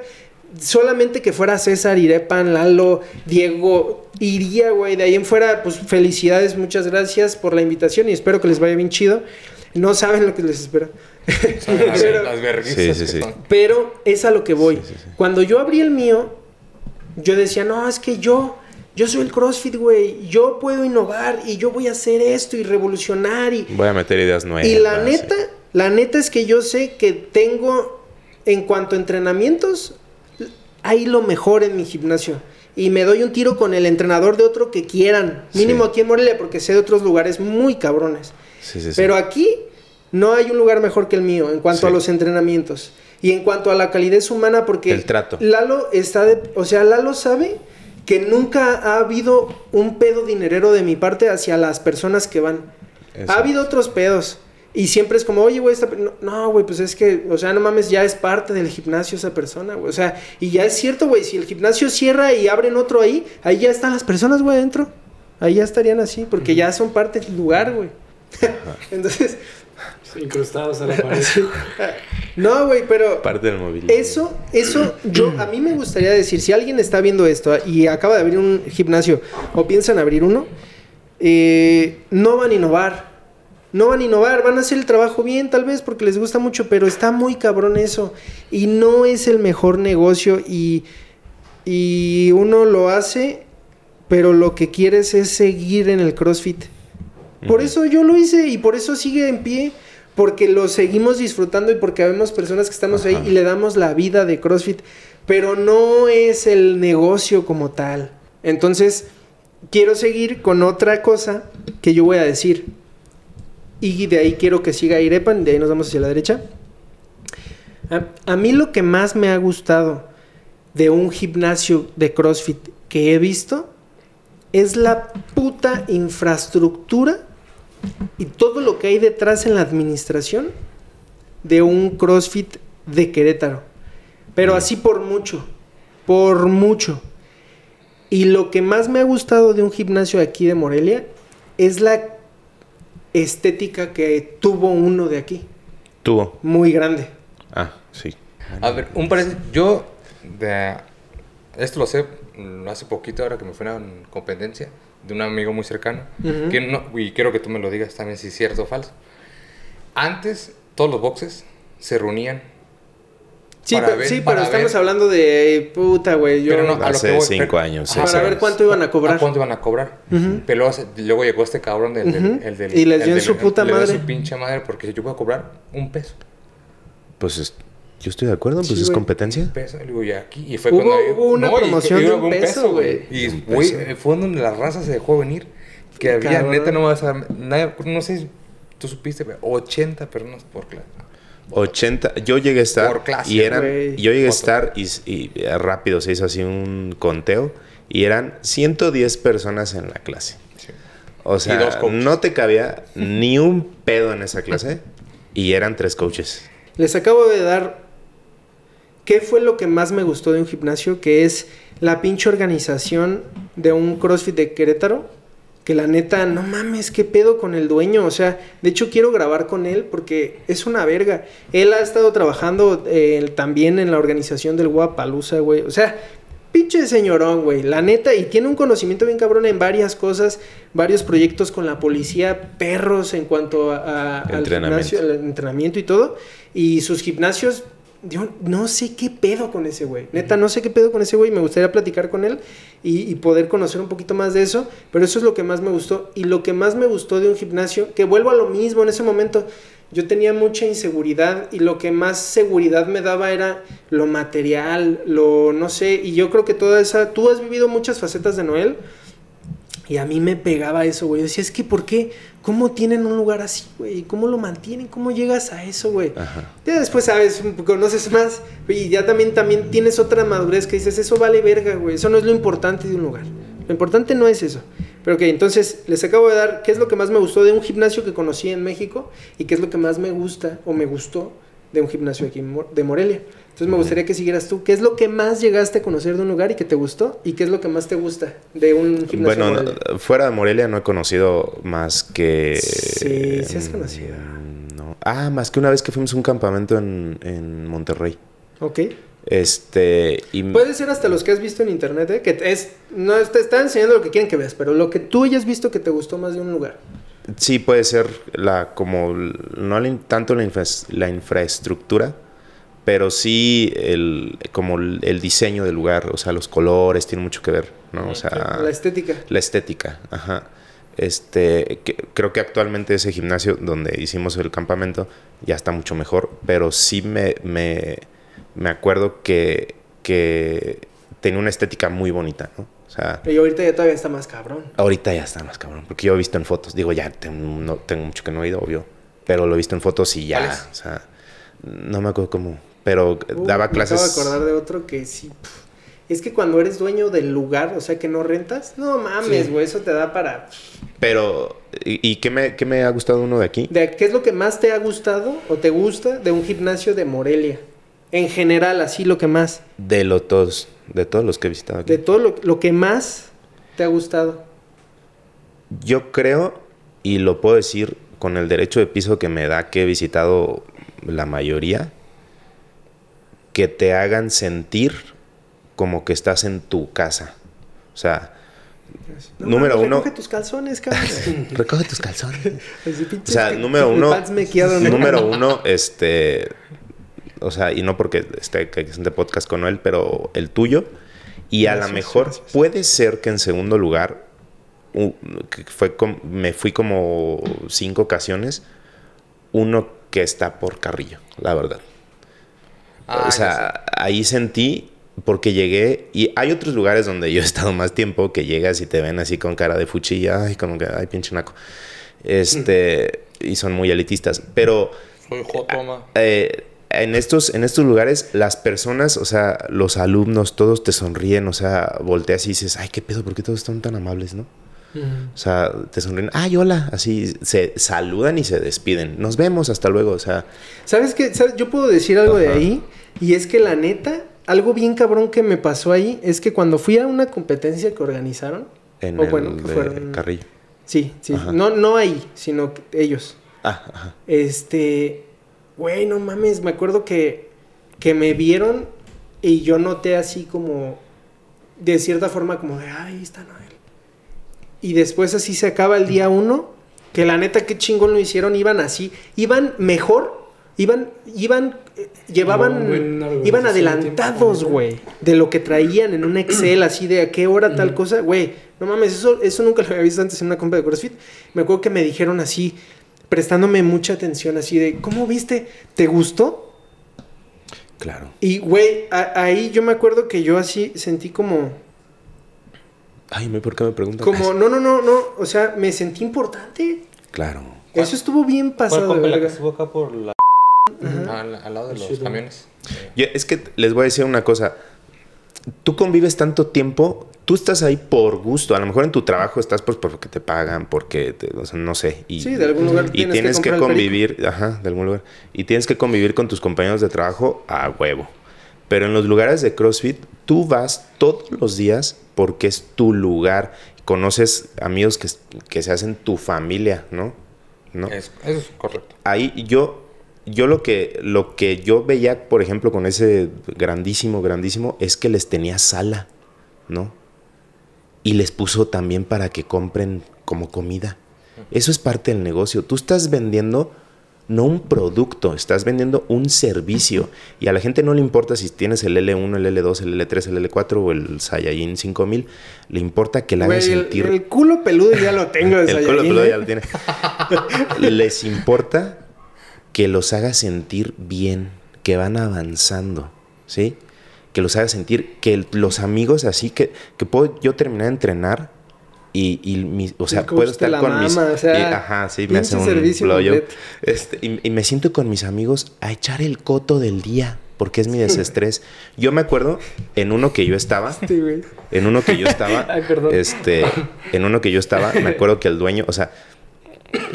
solamente que fuera César, Irepan, Lalo, Diego, iría, güey. De ahí en fuera, pues felicidades, muchas gracias por la invitación y espero que les vaya bien chido. No saben lo que les espera. Las, Pero- las Sí, sí, sí. pero es a lo que voy. Sí, sí, sí. Cuando yo abrí el mío, yo decía, no, es que yo, yo soy el CrossFit, güey. Yo puedo innovar y yo voy a hacer esto y revolucionar. Y, Voy a meter ideas nuevas. y la neta, la neta es que yo sé que tengo, en cuanto a entrenamientos, hay lo mejor en mi gimnasio. Y me doy un tiro con el entrenador de otro que quieran. Mínimo Sí. aquí en Morelia, porque sé de otros lugares muy cabrones. Sí, sí. Pero aquí no hay un lugar mejor que el mío en cuanto a los entrenamientos y en cuanto a la calidez humana porque El trato. Lalo está de, o sea, Lalo sabe que nunca ha habido un pedo dinerero de mi parte hacia las personas que van. Ha habido otros pedos y siempre es como, "Oye, güey, esta no, güey, pues es que, o sea, no mames, ya es parte del gimnasio esa persona, güey." O sea, y ya es cierto, güey, si el gimnasio cierra y abren otro ahí, ahí ya están las personas, güey, adentro. Ahí ya estarían así porque ya son parte del lugar, güey. Entonces, Incrustados a la pared. no, güey, pero Parte del mobiliario. eso, eso, yo, a mí me gustaría decir, si alguien está viendo esto y acaba de abrir un gimnasio o piensan abrir uno, eh, no van a innovar. No van a innovar, van a hacer el trabajo bien tal vez porque les gusta mucho, pero está muy cabrón eso. Y no es el mejor negocio y, y uno lo hace, pero lo que quieres es seguir en el CrossFit. Por eso yo lo hice y por eso sigue en pie. Porque lo seguimos disfrutando y porque vemos personas que estamos ahí y le damos la vida de CrossFit. Pero no es el negocio como tal. Entonces, quiero seguir con otra cosa que yo voy a decir. Y de ahí quiero que siga Irepan, de ahí nos vamos hacia la derecha. A, mí lo que más me ha gustado de un gimnasio de CrossFit que he visto es la puta infraestructura y todo lo que hay detrás en la administración de un CrossFit de Querétaro. Pero así por mucho, por mucho. Y lo que más me ha gustado de un gimnasio aquí de Morelia es la estética que tuvo uno de aquí, Tuvo. muy grande. Ah, sí. A ver, un paréntesis. Yo, de, esto lo sé mm, hace poquito, ahora que me fue a una competencia, de un amigo muy cercano. Que no- y quiero que tú me lo digas también si es cierto o falso. Antes, todos los boxes se reunían. Sí, Para pero, ver- sí, pero estamos ver. hablando de puta, güey. Yo, Pero no, a lo Hace que voy, cinco pero- años, Ajá, para ver años. cuánto iban a ¿A cobrar. cuánto iban a cobrar? Ujú. Pero luego, llegó este cabrón del, del- Ujú. el del- Y les el dio en su puta le dio madre. su pinche madre porque yo voy a cobrar un peso. Pues es- yo estoy de acuerdo, pues Sí, es competencia. Un peso. Y digo, y aquí. Y fue Hubo- cuando. hubo una y- y promoción de hubo un peso, güey. Y güey, fue donde la raza se dejó venir. Que había, neta, no vas a. no sé si tú supiste, pero 80 personas por clase. 80, yo llegué a estar Por clase, y eran, yo llegué a estar y, y, rápido se hizo así un conteo y eran 110 personas en la clase. Sí. O sea, no te cabía ni un pedo en esa clase y eran tres coaches. Les acabo de dar qué fue lo que más me gustó de un gimnasio, que es la pinche organización de un CrossFit de Querétaro. Que la neta, no mames, qué pedo con el dueño. O sea, de hecho quiero grabar con él porque es una verga. Él ha estado trabajando eh, también en la organización del Guapalusa, güey. O sea, pinche señorón, güey. La neta, y tiene un conocimiento bien cabrón en varias cosas, varios proyectos con la policía, perros en cuanto a, a- al Entrenamiento. gimnasio, al entrenamiento y todo. Y sus gimnasios, yo no sé qué pedo con ese güey. Neta, no sé qué pedo con ese güey. Me gustaría platicar con él y, y poder conocer un poquito más de eso. Pero eso es lo que más me gustó. Y lo que más me gustó de un gimnasio, que vuelvo a lo mismo en ese momento. Yo tenía mucha inseguridad y lo que más seguridad me daba era lo material, lo no sé. Y yo creo que toda esa. Tú has vivido muchas facetas de Noel. Y a mí me pegaba eso, güey. Yo decía, es que ¿por qué? ¿Cómo tienen un lugar así, güey? ¿Cómo lo mantienen? ¿Cómo llegas a eso, güey? Ajá. Ya después sabes, conoces más y ya también, también tienes otra madurez que dices, eso vale verga, güey. Eso no es lo importante de un lugar. Lo importante no es eso. Pero ok, entonces les acabo de dar qué es lo que más me gustó de un gimnasio que conocí en México y qué es lo que más me gusta o me gustó de un gimnasio aquí de Morelia. Entonces me gustaría que siguieras tú. ¿Qué es lo que más llegaste a conocer de un lugar y que te gustó? ¿Y qué es lo que más te gusta de un gimnasio Bueno, de no- Morelia? fuera de Morelia no he conocido más que... Sí, sí has conocido. Mm, No. Ah, más que una vez que fuimos a un campamento en, en Monterrey. Ok. Este... Y, Puede ser hasta los que has visto en internet, ¿eh? Que es... No, te está enseñando lo que quieren que veas, pero lo que tú hayas visto que te gustó más de un lugar. Sí, puede ser la como no tanto la, infra- la infraestructura, pero sí el como el, diseño del lugar, o sea, los colores tiene mucho que ver, ¿no? O sea, La estética. la estética, ajá. Este, que- creo que actualmente ese gimnasio donde hicimos el campamento ya está mucho mejor, pero sí me, me, me acuerdo que, que tenía una estética muy bonita, ¿no? Sea, Y ahorita ya todavía está más cabrón. Ahorita ya está más cabrón, porque yo he visto en fotos, digo, ya tengo, no, tengo mucho que no he ido, obvio, pero lo he visto en fotos y ya, o sea, no me acuerdo cómo, pero Uh, daba me clases. acabo de acordar de otro que sí. Es que cuando eres dueño del lugar, o sea, que no rentas, no mames, Sí. güey, eso te da para... Pero, ¿y, y qué, me, qué me ha gustado uno de aquí? De, ¿Qué es lo que más te ha gustado o te gusta de un gimnasio de Morelia? En general, así lo que más. De los todos, de todos los que he visitado aquí. De todo lo, lo que más te ha gustado. Yo creo, y lo puedo decir con el derecho de piso que me da que he visitado la mayoría, que te hagan sentir como que estás en tu casa. O sea, No Número uno. Recoge tus calzones, cabrón. recoge tus calzones. O sea, número uno. Número uno, este. O sea, y no porque esté que podcast con él, pero el tuyo. Y a lo mejor gracias. puede ser que en segundo lugar, fue me fui como cinco ocasiones, uno que está por Carrillo, la verdad. Ah, o sea, ahí sentí, porque llegué, y hay otros lugares donde yo he estado más tiempo, que llegas y te ven así con cara de fuchilla, ay, como que, ay, pinche naco. Este, y son muy elitistas. Pero Soy eh, en, estos, en estos lugares, las personas, o sea, los alumnos, todos te sonríen, o sea, volteas y dices, ay, qué pedo, ¿por qué todos están tan amables, no? O sea, te sonríen, ay, hola, así se saludan y se despiden. Nos vemos, hasta luego, o sea, ¿Sabes qué? ¿Sabes? Yo puedo decir algo de ahí. Y es que la neta, algo bien cabrón que me pasó ahí es que cuando fui a una competencia que organizaron. en o el bueno, que de fueron. Carrillo. Sí, sí. Ajá. No, no ahí, sino ellos. Ah, ajá. Este. Güey, no mames. Me acuerdo que, que me vieron y yo noté así como. De cierta forma, como de, ay, ahí está Noel. Y después así se acaba el día uno. Que la neta, qué chingón lo hicieron. Iban así. Iban mejor. Iban. Iban. eh, llevaban. No, iban de adelantados, güey. De lo que traían en un Excel, así de a qué hora tal cosa. Güey, no mames, eso, eso nunca lo había visto antes en una compra de CrossFit. Me acuerdo que me dijeron así, prestándome mucha atención, así de, ¿cómo viste? ¿Te gustó? Claro. Y, güey, ahí yo me acuerdo que yo así sentí como, Ay, ¿por qué me preguntan? como, no, no, no, no, o sea, me sentí importante. Claro. Eso estuvo bien ¿Cuál pasado compa la que estuvo acá por la... Ajá. al, al lado de los camiones? Yo- es que les voy a decir una cosa. Tú convives tanto tiempo, tú estás ahí por gusto. A lo mejor en tu trabajo estás pues porque te pagan, porque, te- o sea, no sé. Y, Sí, de algún lugar y tienes, tienes que, convivir, ajá, de algún lugar. Y tienes que convivir con tus compañeros de trabajo a huevo. Pero en los lugares de CrossFit, tú vas todos los días porque es tu lugar. Conoces amigos que, que se hacen tu familia, ¿no? ¿No? Es- eso es correcto. ahí yo yo lo que lo que yo veía por ejemplo con ese grandísimo grandísimo es que les tenía sala no y les puso también para que compren como comida. Eso es parte del negocio. Tú estás vendiendo no un producto estás vendiendo un servicio. Y a la gente no le importa si tienes el L1 el L2 el L3 el L4 o el Saiyajin 5000 le importa que la hagas el, sentir el culo peludo ya lo tengo de el culo Saiyajin, peludo ¿eh? ya lo tiene. Les importa que los haga sentir bien, que van avanzando, ¿sí? Que los haga sentir que los amigos así que, que puedo yo terminar de entrenar y, o sea, El puedo estar con mis o sea, y- ajá, sí, me hace un. Este, y, y me siento con mis amigos a echar el coto del día, porque es mi desestrés. Yo me acuerdo en uno que yo estaba, Sí, güey. en uno que yo estaba, este, en uno que yo estaba, me acuerdo que el dueño, o sea,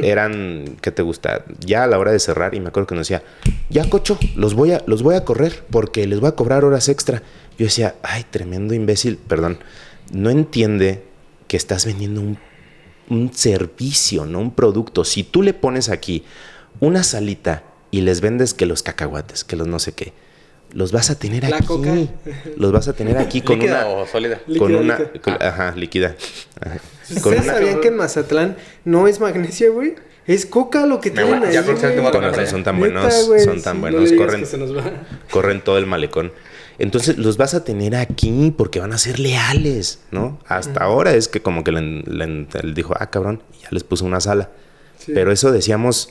eran, ¿qué te gusta? Ya a la hora de cerrar, y me acuerdo que nos decía, ya cocho, los voy a, los voy a correr porque les voy a cobrar horas extra. Yo decía, ay, tremendo imbécil, perdón, no entiende que estás vendiendo un, un servicio, no un producto. Si tú le pones aquí una salita y les vendes que los cacahuates, que los no sé qué, los vas a tener La aquí. coca. Los vas a tener aquí con ¿Líquida una o sólida? con Líquida, una líquida. con- ajá, líquida. Ajá. Con ¿Ustedes una- sabían que en Mazatlán no es magnesia, güey? Es coca lo que tienen ahí, ya con razón son tan Neta, buenos, güey, son tan sí. No buenos, digas corren corren todo el malecón. Entonces los vas a tener aquí porque van a ser leales, ¿no? Hasta ahora es que como que le, dijo, ah, cabrón, y ya les puso una sala. Sí. Pero eso decíamos,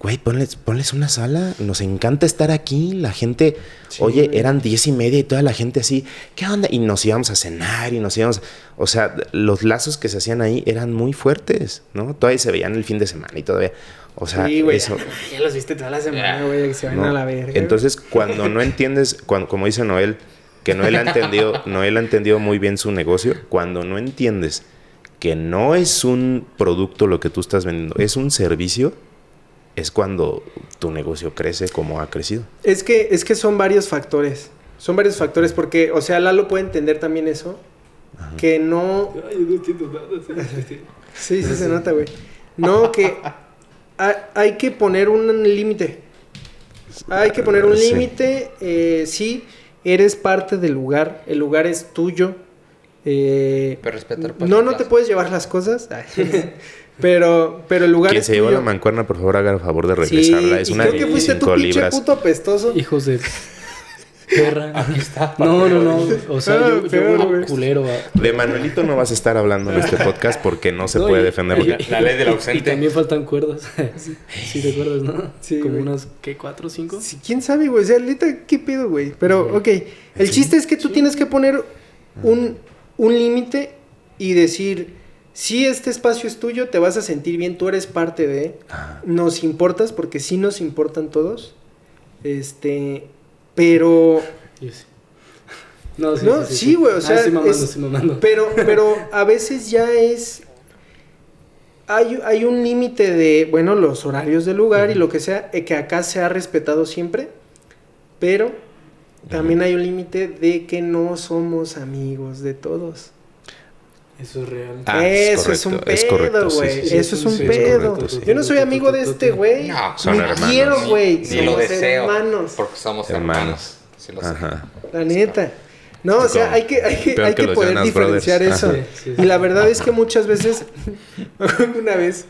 güey, ponles, ponles una sala, nos encanta estar aquí, la gente, oye, güey. eran diez y media y toda la gente así, ¿qué onda? Y nos íbamos a cenar y nos íbamos, o sea, los lazos que se hacían ahí eran muy fuertes, ¿no? Todavía se veían el fin de semana y todavía, o sea, sí, güey. eso... Ya los viste toda la semana, Ya. güey, que se van ¿no? a la verga. Entonces, cuando no entiendes, cuando, como dice Noel, que Noel ha entendido, Noel ha entendido muy bien su negocio, cuando no entiendes que no es un producto lo que tú estás vendiendo, es un servicio, es cuando tu negocio crece como ha crecido. Es que, es que son varios factores. Son varios factores porque, o sea, Lalo puede entender también eso. Que no. Ay, yo no entiendo nada. sí, sí. Sí, sí se nota, güey. No, que ha- hay que poner un límite. Hay que poner un Sí. límite. eh, sí, eres parte del lugar. El lugar es tuyo. eh, Pero respetar, no, no te puedes llevar las cosas. Pero, pero el lugar Quien se llevó la mancuerna, por favor, haga el favor de Sí, regresarla. es y una creo de que fuiste tú, 5 pinche puto apestoso. Hijos de perra. Aquí está. No, no, no. O sea, yo, yo güey. culero. a- De Manuelito no vas a estar hablando en este podcast porque no se No, puede y- defender. y- porque- La ley del Y ausente. también faltan cuerdas. Sí, te acuerdas, ¿no? Sí, Como güey. unas, ¿qué? ¿Cuatro o cinco? Sí, ¿Quién sabe, güey? O sea, neta, ¿qué pedo, güey? Pero, ok. El chiste es que tú tienes que poner un, un límite y decir, si este espacio es tuyo, te vas a sentir bien, tú eres parte de, nos importas, porque sí nos importan todos. Este, pero, sí. No, sí, güey, o Ah, sea, estoy mamando, es- estoy mamando. pero, pero a veces ya es... Hay, hay un límite de, bueno, los horarios del lugar y lo que sea, eh, que acá se ha respetado siempre, pero también hay un límite de que no somos amigos de todos. Eso es real. Ah, es Eso es, un correcto, es pedo, güey. sí, sí, Eso es un sí, es pedo. correcto, sí. Yo no soy amigo de este güey. No, son Ni hermanos. quiero, güey. Somos lo deseo. hermanos. Porque somos Hermanos. hermanos. Sí lo sé. Ajá. La neta. No, o sea, hay que, hay que, hay que poder diferenciar Brothers. eso. Ajá. Sí, sí, Y la verdad es que muchas veces, una vez,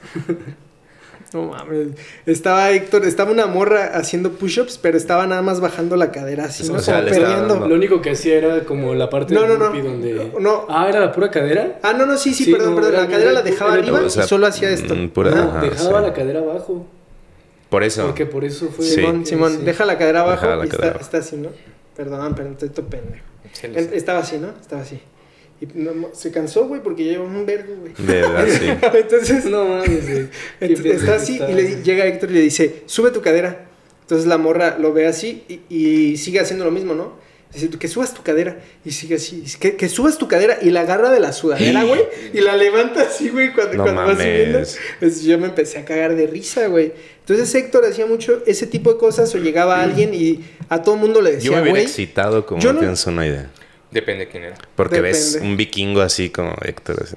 no mames, estaba Héctor, estaba una morra haciendo push-ups, pero estaba nada más bajando la cadera así, O ¿no? sea, Como dando- Lo único que hacía era como la parte No, del no, no. donde... No. Ah, ¿era la pura cadera? Ah, no, no, sí, sí, Sí, perdón, no, perdón. La cadera la dejaba era- arriba o sea, y solo hacía esto. mm, pura- Ajá. No, Ajá, dejaba sí. la cadera abajo. Por eso. Porque por eso fue... Sí. Simón, Simón, Sí. deja la cadera abajo la y cadera está, abajo. está así, ¿no? Perdón, pero estoy todo pendejo. Estaba así, ¿no? Estaba así. Y no, se cansó, güey, porque lleva un vergo, güey. De verdad, sí. Entonces, No mames, güey. Entonces, está así está. y le llega Héctor y le dice, sube tu cadera. Entonces la morra lo ve así y, y sigue haciendo lo mismo, ¿no? Dice, que subas tu cadera. Y sigue así, dice, que, que subas tu cadera y la agarra de la sudadera, güey. Y la levanta así, güey, cuando, No cuando va subiendo. Pues yo me empecé a cagar de risa, güey. Entonces Héctor hacía mucho ese tipo de cosas o llegaba alguien y a todo mundo le Yo decía, me hubiera güey. excitado como yo no no- tienes una idea. Depende de quién era. Porque ves un vikingo así como Héctor. así,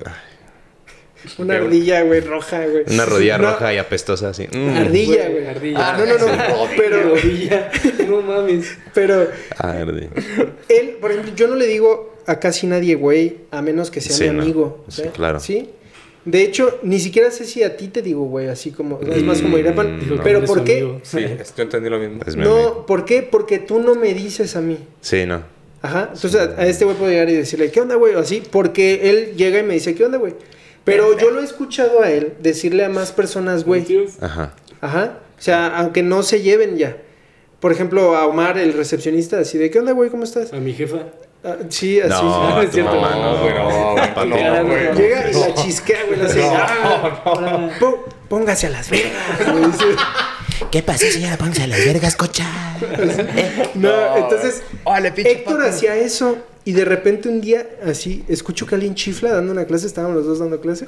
Una ardilla, güey, roja, güey. Una rodilla No, roja y apestosa así. Mm. Ardilla, güey. Ardilla. Ah, no, no, no. Pero, Rodilla. No mames. pero Ah, ardilla. Él, por ejemplo, yo no le digo a casi nadie, güey, a menos que sea Sí, mi no. amigo. Sí, ¿sí? claro. Sí. De hecho, ni siquiera sé si a ti te digo, güey, así como, es más como Irapan. Mm, Dijo que pero ¿por qué? amigo. Sí, yo entendí lo mismo. Es mi amigo. No, ¿por qué? Porque tú no me dices a mí. Sí, no. Ajá. Entonces a, a este güey puedo llegar y decirle, ¿qué onda, güey? O así, porque él llega y me dice, ¿qué onda, güey? Pero yo lo he escuchado a él decirle a más personas, güey. Ajá. Ajá. O sea, aunque no se lleven ya. Por ejemplo, a Omar, el recepcionista, así de, ¿qué onda, güey? ¿Cómo estás? A mi jefa. Ah, sí, así. No, sí. a tu mamá no, güey. No, No, papi, no, no, güey. Llega y la chisquea, güey. la hace, "Ah, pó- póngase a las vergas. güey. ¿Qué pasó, señora? Póngase las vergas, cocha. Eh, No, entonces, Héctor pato. hacía eso y de repente un día, así, escucho que alguien chifla dando una clase, estábamos los dos dando clase.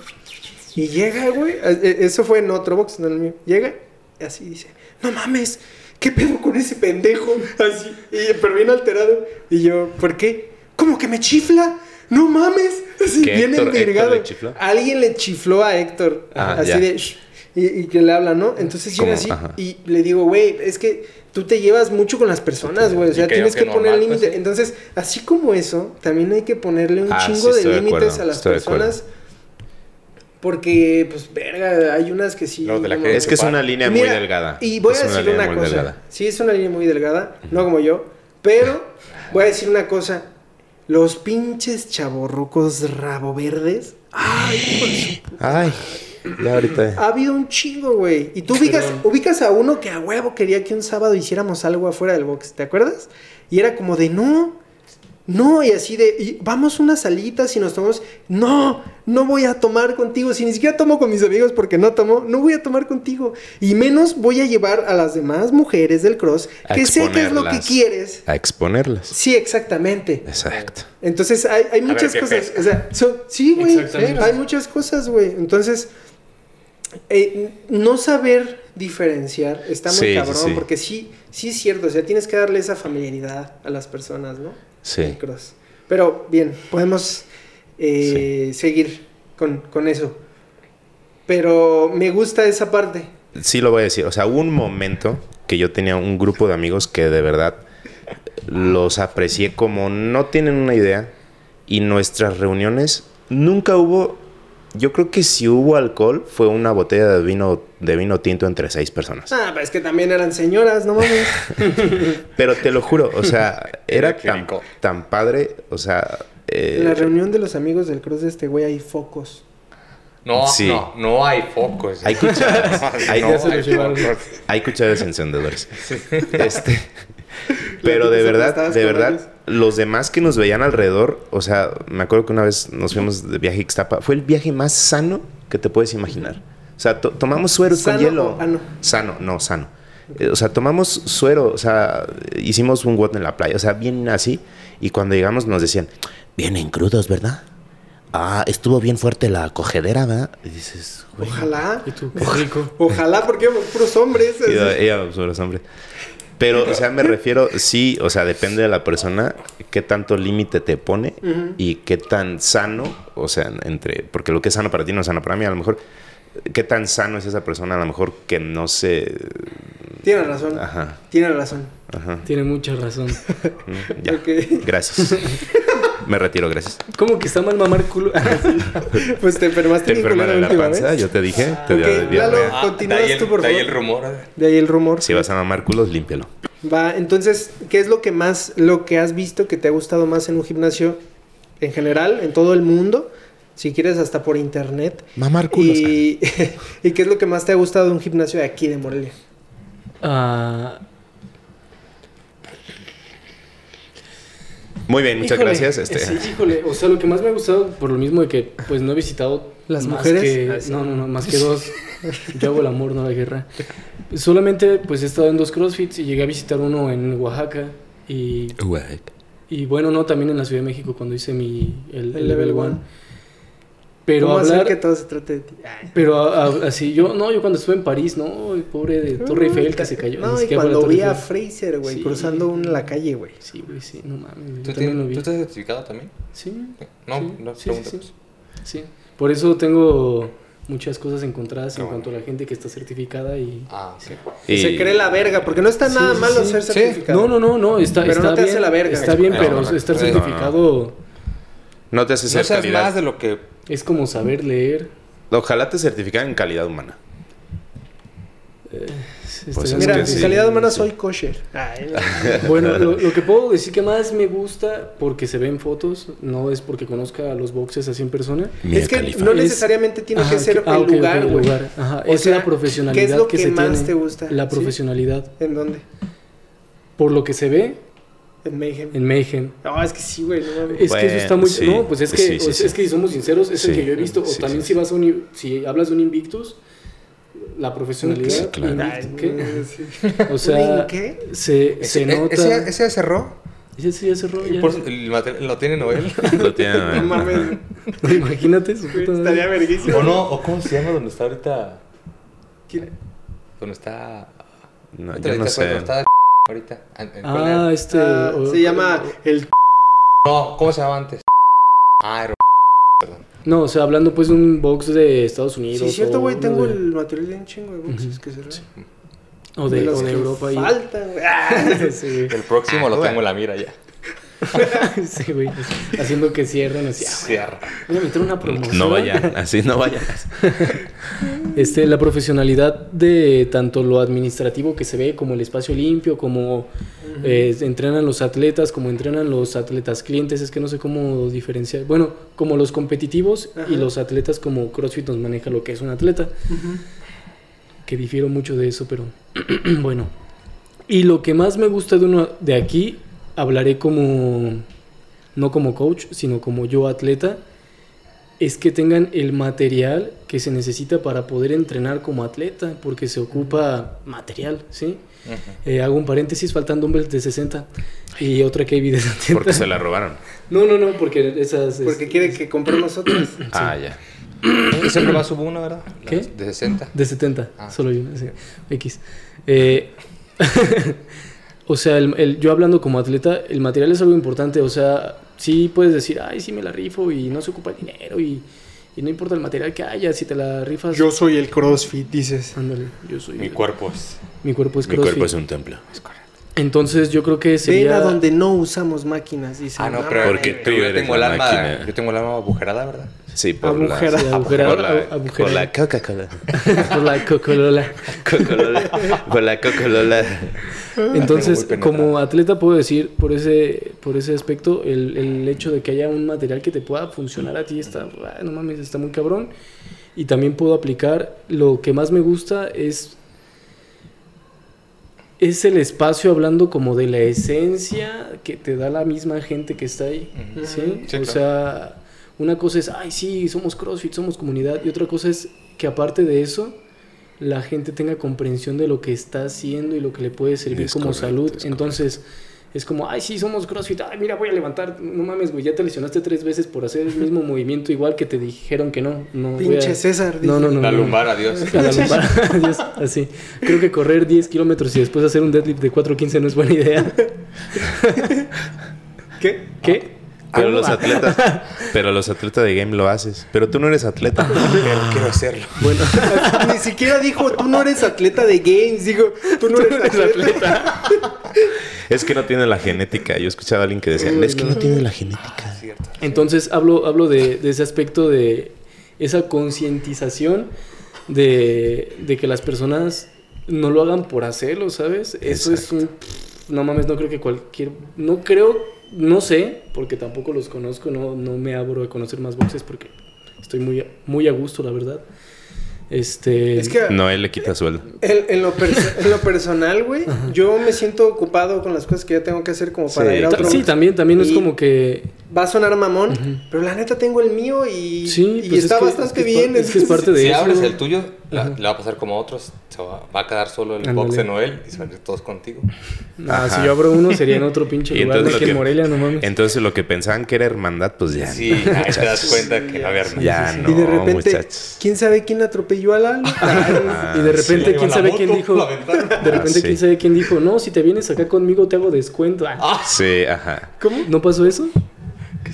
Y llega, güey. eh, Eso fue en otro box, no en el mío. Llega, y así dice: No mames, ¿qué pedo con ese pendejo? Así, y, pero bien alterado. Y yo, ¿por qué? ¿Cómo que me chifla? No mames. Así, ¿Que bien envergado. Alguien le chifló a Héctor. Ah, así ya. de. Y, y que le habla, ¿no? Entonces llega así ajá. y le digo, güey, es que tú te llevas mucho con las personas, güey. O sea, tienes que que poner pues, límite. sí. Entonces, así como eso, también hay que ponerle un Ah, chingo de de límites a las de personas. Porque, pues, verga, hay unas que sí. Luego te la crees. Es que es una línea muy Mira, delgada. Y voy Es a decir una cosa. delgada. Sí, es una línea muy delgada, no como yo. Pero voy a decir una cosa. Los pinches chaborrucos rabo verdes. Ay, de su Ay, ya ahorita. ha habido un chingo, güey. Y tú ubicas, ubicas a uno que a huevo quería que un sábado hiciéramos algo afuera del box, ¿te acuerdas? Y era como de no, no, y así de, y vamos unas salitas y nos tomamos, no, no voy a tomar contigo, si ni siquiera tomo con mis amigos porque no tomo, no voy a tomar contigo. Y menos voy a llevar a las demás mujeres del cross, A que sé que es lo que quieres. A exponerlas. Sí, exactamente. Exacto. Entonces hay, hay muchas qué cosas. O sea, sí, güey. Exactamente. Hay muchas cosas, güey. Entonces, eh, no saber diferenciar está muy Sí, cabrón. sí. Porque sí, sí es cierto. O sea, tienes que darle esa familiaridad a las personas, ¿no? Sí. Pero bien, podemos eh, seguir con, con eso. Pero me gusta esa parte. Sí lo voy a decir. O sea, hubo un momento que yo tenía un grupo de amigos que de verdad los aprecié como no tienen una idea. Y nuestras reuniones nunca hubo. Yo creo que si hubo alcohol fue una botella de vino de vino tinto entre seis personas. Ah, pero es que también eran señoras, no mames. Pero te lo juro, o sea, era tan, tan padre, o sea, eh, En la reunión de los amigos del cross de este güey hay focos. No, Sí. no, no hay focos. Hay cucharas, hay- no hay hay cucharas encendedores. Este, pero de verdad, de verdad, ellos. Los demás que nos veían alrededor, o sea, me acuerdo que una vez nos fuimos de viaje a Ixtapa, fue el viaje más sano que te puedes imaginar. O sea, to- tomamos sueros ¿Sano con hielo. o- no? Sano, no, sano. Eh, O sea, tomamos suero, o sea, hicimos un WOT en la playa, o sea, bien así. Y cuando llegamos nos decían, Vienen crudos, ¿verdad? Ah, estuvo bien fuerte la cogedera, ¿verdad? y dices, güey. Ojalá. Y tú, qué rico. Ojalá, porque éramos puros hombres. sobre los hombres. Pero, o sea, me refiero, sí, o sea, depende de la persona, qué tanto límite te pone y qué tan sano, o sea, entre, porque lo que es sano para ti no es sano para mí, a lo mejor, qué tan sano es esa persona, a lo mejor que no se... Tiene razón. Ajá, Tiene razón. ajá, Tiene mucha razón. mm, ya, gracias. Me retiro, gracias. ¿Cómo que está mal mamar culo? Pues te enfermaste Te bien enferma culero de la la panza, vez. yo te dije, te dio. Lalo. Continúas de ahí el- tú, por de ahí favor. el rumor. De ahí el rumor. Si vas a mamar culos, límpialo. Va, entonces, ¿qué es lo que más, lo que has visto que te ha gustado más en un gimnasio en general, en todo el mundo? Si quieres, hasta por internet. Mamar culos. Y, ¿Y qué es lo que más te ha gustado de un gimnasio de aquí de Morelia? Ah, Muy bien, muchas híjole, gracias. Este, sí, híjole, o sea, lo que más me ha gustado, por lo mismo de que pues no he visitado ¿Las más mujeres? que- Ah, sí. no, no, no, más que dos. Yo hago el amor, no la guerra. Solamente pues he estado en dos CrossFits y llegué a visitar uno en Oaxaca y, y bueno, no, también en la Ciudad de México cuando hice mi, el, El el level level one. one. Pero ¿Cómo hacer hablar, que todo se trate de ti? Ay. pero a- a- así, yo, no, yo cuando estuve en París, no, el pobre de Torre Eiffel que se cayó. No, y cuando vi a. Fraser, güey, Sí. cruzando una la calle, güey. Sí, güey, sí, no mames. yo ¿Tú, tienes- lo vi. ¿Tú estás certificado también? Sí. No, sí, no, sí, sí, pues. sí. Sí. Por eso tengo muchas cosas encontradas en Ah, cuanto a la gente que está certificada y... Ah, ok. y- Se cree la verga, porque no está Sí, nada sí, malo sí. ser Sí. certificado. No, no, no, no, está, Pero está no te bien. hace la verga. Está bien, pero estar certificado no te hace No ser seas más de lo que... es como saber leer. Ojalá te certificaran en calidad humana. Este, Pues es Mira, en sí, calidad humana soy kosher. Ay. Bueno, lo, lo que puedo decir que más me gusta porque se ven fotos, no es porque conozca los boxes así en persona. Es que no Es- necesariamente tiene Ajá, que ser ah, el ok, lugar, el güey. lugar. Ajá, O es sea, la profesionalidad ¿qué es lo que, que se más tiene. te gusta? La Sí. profesionalidad. ¿En dónde? Por lo que se ve En Mayhem. en Mayhem. No, es que sí, güey. No. Es que eso está muy... sí, no, pues es que, sí, sí, o sea, sí. es que si somos sinceros, es el que yo he visto. O sí, también sí, si vas a un... Si hablas de un Invictus, la profesionalidad... Sí, claro. Invictus, ¿qué? O sea, ¿Un qué? se, se Ese, nota... ese, ese cerró. Ese sí ya cerró. Ya. lo tiene Noel. Lo No mames, Imagínate su puta estaría verguísimo. o no, o cómo se llama donde está ahorita. ¿Quién? Donde está. No, ¿Te yo no sé. donde está ahorita? En- en- ¿cuál Ah, era? este. Ah, o- se llama el No, ¿cómo se llamaba antes? Ah, era. Perdón. No, o sea, hablando pues de un box de Estados Unidos. Sí, cierto, güey, tengo de- el material de un chingo de boxes que cerrar. O de, los o de que Europa. y- sí, güey. El próximo lo Ah, tengo en la mira ya. Sí, güey. Haciendo que cierren así. ah, Cierra. Voy a meter una promoción. No vayan, así no vayan. Este, la profesionalidad de tanto lo administrativo que se ve como el espacio limpio, como eh, entrenan los atletas, como entrenan los atletas clientes, es que no sé cómo diferenciar. Bueno, como los competitivos y los atletas como CrossFit nos maneja lo que es un atleta, que difiero mucho de eso, pero bueno. Y lo que más me gusta de uno de aquí, hablaré como no como coach, sino como yo atleta, es que tengan el material que se necesita para poder entrenar como atleta, porque se ocupa material, ¿sí? Eh, hago un paréntesis, faltan dumbbells de 60 y otra KB de 70. Porque se la robaron. No, no, no, porque esas... Porque es- quiere que compremos otras. Ah, ya. Y siempre va a sub uno, ¿verdad? ¿Qué? De 60. De 70, Ah. solo hay una, sí. X. Eh, o sea, el, el- yo hablando como atleta, el material es algo importante. O sea, sí puedes decir, ay, sí me la rifo y no se ocupa el dinero y, y no importa el material que haya, si te la rifas. Yo soy el CrossFit, dices. Ándale, yo soy. Mi cuerpo es. Mi cuerpo es Mi CrossFit. cuerpo es un templo. Entonces yo creo que Ven sería. a donde no usamos máquinas, dice. Ah, no, "No pero, Porque güey". tú yo eres tengo el la alma. máquina. Yo tengo el alma agujerada, ¿verdad? Sí, por la, agujerada, por la, por la Coca-Cola. por la Coca-Cola. Coca-Cola. Por la Coca-Cola. Entonces, como atleta puedo decir, por ese, por ese aspecto, el, el hecho de que haya un material que te pueda funcionar a ti está, ah, no mames, está muy cabrón. Y también puedo aplicar, lo que más me gusta es, es el espacio hablando como de la esencia que te da la misma gente que está ahí. ¿sí? Sí, o claro. sea, una cosa es, ay, sí, somos CrossFit, somos comunidad. Y otra cosa es que aparte de eso, la gente tenga comprensión de lo que está haciendo y lo que le puede servir Es como correcto, salud. es Entonces, es como, ay, sí, somos CrossFit, ay, mira, voy a levantar. No mames, güey, ya te lesionaste tres veces por hacer el mismo movimiento igual que te dijeron que no. no a- Pinche César, No, no, dice. no. La lumbar, adiós. A la lumbar, adiós, así. Creo que correr 10 kilómetros y después hacer un deadlift de 4.15 no es buena idea. ¿Qué? ¿Qué? Pero los atletas, pero los atletas de game lo haces. Pero tú no eres atleta. Pero quiero hacerlo. Bueno, Ni siquiera dijo, tú no eres atleta de games. Digo, tú no eres atleta. Es que no tiene la genética. Yo escuchaba a alguien que decía, es que no tiene la genética. Cierto. entonces hablo, hablo de, de ese aspecto de esa concientización de, de que las personas no lo hagan por hacerlo, ¿sabes? Eso es un... No mames, no creo que cualquier... No creo, no sé, porque tampoco los conozco, no, no me abro a conocer más boxes porque estoy muy, muy a gusto, la verdad. Este... Es que No, él le quita sueldo. en, en lo en lo personal, güey, yo me siento ocupado con las cosas que ya tengo que hacer como para Sí. ir a otro. Sí, también, también es como que... Va a sonar mamón, pero la neta tengo el mío y, Sí, y pues está es bastante que bien. es que es parte de Si eso. abres el tuyo, la- le va a pasar como a otros. Se va, va a quedar solo el Ándale. box de Noel y se van a ir todos contigo. Ah, Ajá. si yo abro uno sería en otro pinche lugar, aquí en que- Morelia, no mames. Entonces lo que pensaban que era hermandad, pues ya. Sí, ahí te das cuenta que va a haber. Ya sí, sí. no, y de repente, muchachos. ¿quién sabe quién atropelló al Lalo? Ah, y de repente, sí. ¿quién sabe quién dijo? La. De repente, Ah, sí. ¿quién sabe quién dijo? No, si te vienes acá conmigo te hago descuento. Ah, Sí, ajá. ¿Cómo? ¿No pasó eso?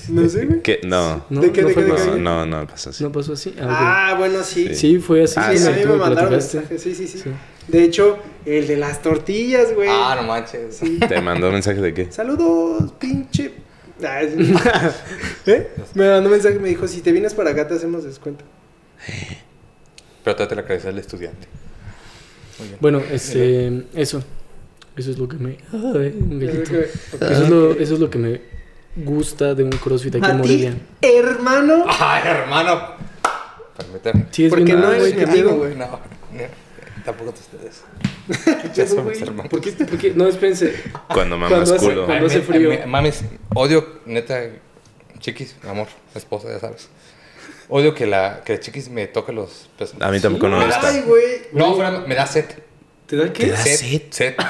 No sé, güey. ¿Qué? No. No, ¿De qué, no de fue qué, de. No, no, no pasó así. ¿No pasó así? Ah, Ah, bueno, sí. Sí, fue así. Ah, Sí, sí, a mí me mandaron mensajes, sí, sí, sí, Sí. De hecho, el de las tortillas, güey. Ah, no manches. ¿Te mandó mensaje de qué? Saludos, pinche. Ah, ¿Eh? Me mandó un mensaje y me dijo, si te vienes para acá te hacemos descuento. Pero te la credencial de estudiante. Muy bien. Bueno, este, eso. Eso es lo que me... Ay, un gallito. Ok. Eso es, lo, eso es lo que me gusta de un CrossFit aquí en Morelia. hermano. Ay, hermano. Permíteme. Sí, es Porque no güey, mi amigo, güey. No, tampoco de ustedes. Ya somos hermanos. ¿Por qué, por qué? No, espérense. Cuando mamas Cuando hace- culo. cuando- hace Ay, me- frío. me- mames, odio, neta, chiquis, amor, esposa, ya sabes. Odio que la, que la chiquis me toque los pesos. A mí tampoco no me gusta. Ay, güey. No, fuera, me da sed. ¿Te da qué? da Sed, sed? sed.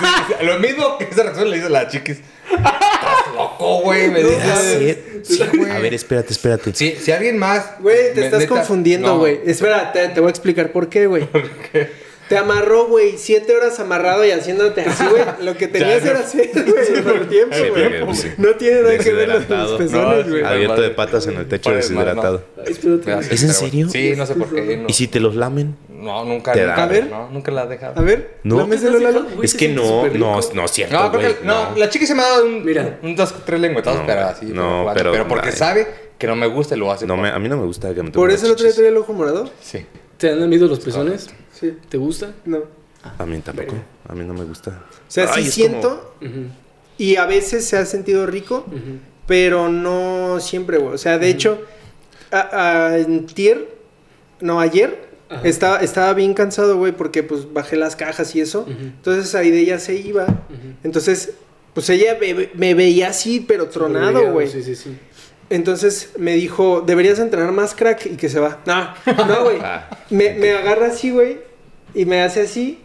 Sí, Lo mismo que esa reacción le hizo a la chiquis. Estás loco, güey. Me dice. ¿Es cierto? Sí, güey. A ver, espérate, espérate. Sí, si alguien más. Güey, te me- estás neta- confundiendo, no. güey. Espera, te, te voy a explicar por qué, güey. Te amarró, güey, siete horas amarrado y haciéndote así, güey. Lo que tenías Ya, era no. hacer, güey, por tiempo, Sí, güey. porque, sí. No tiene nada que ver los Deshidratado. pezones, No, güey. Abierto de patas en el techo deshidratado. ¿Es en serio? Sí, no sé por qué. No, ¿Y si te los lamen? No nunca. Te nunca, da. A ver. No, nunca la ha dejado. A ver, No. Es que no, no, no es cierto, No, creo güey. que, no, no. la chica se me ha dado un, Mira. un dos, tres lengüetazos, No, pero así. no, pero- pero porque sabe que no me gusta y lo hace. No, me, a mí no me gusta que me Por eso el otro día traía el ojo morado. Sí. ¿Te han lamido los pezones? Sí, ¿Te gusta? no. A mí tampoco. A mí no me gusta. O sea, Ay, sí siento y a veces se ha sentido rico, pero no siempre, güey. O sea, de hecho, a, a- en tier, no, ayer, Ajá. estaba, estaba bien cansado, güey, porque pues bajé las cajas y eso. Entonces ahí de ella se iba. Entonces, pues ella me, me veía así, pero tronado, güey. Sí, sí, sí. Entonces me dijo, deberías entrenar más crack y que se va. No, no, güey. Ah, me, me agarra así, güey, y me hace así.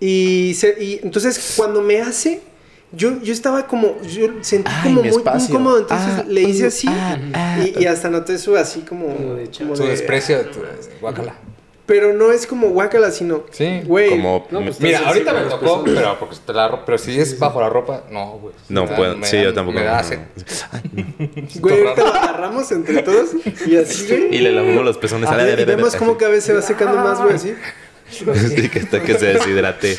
Y, se, y entonces cuando me hace, yo, yo estaba como, yo sentí Ay, como muy espacio. incómodo. Entonces Ah, le hice uh, así ah, ah. y, y hasta noté su así como... Como de como Su de- desprecio, tu- guácala. Pero no es como guácala, sino... Sí. Güey. Como. No, pues, Mira, ahorita sí, me tocó, pero, porque te la ro- pero si es bajo la ropa, no, güey. No da- puedo. Sí, da- yo tampoco. Me da no. Güey, ahorita lo agarramos entre todos y así, güey. Y le lavamos los pezones A ver, y vemos cómo cada vez se va secando más, güey, así. Sí, que hasta que se deshidrate.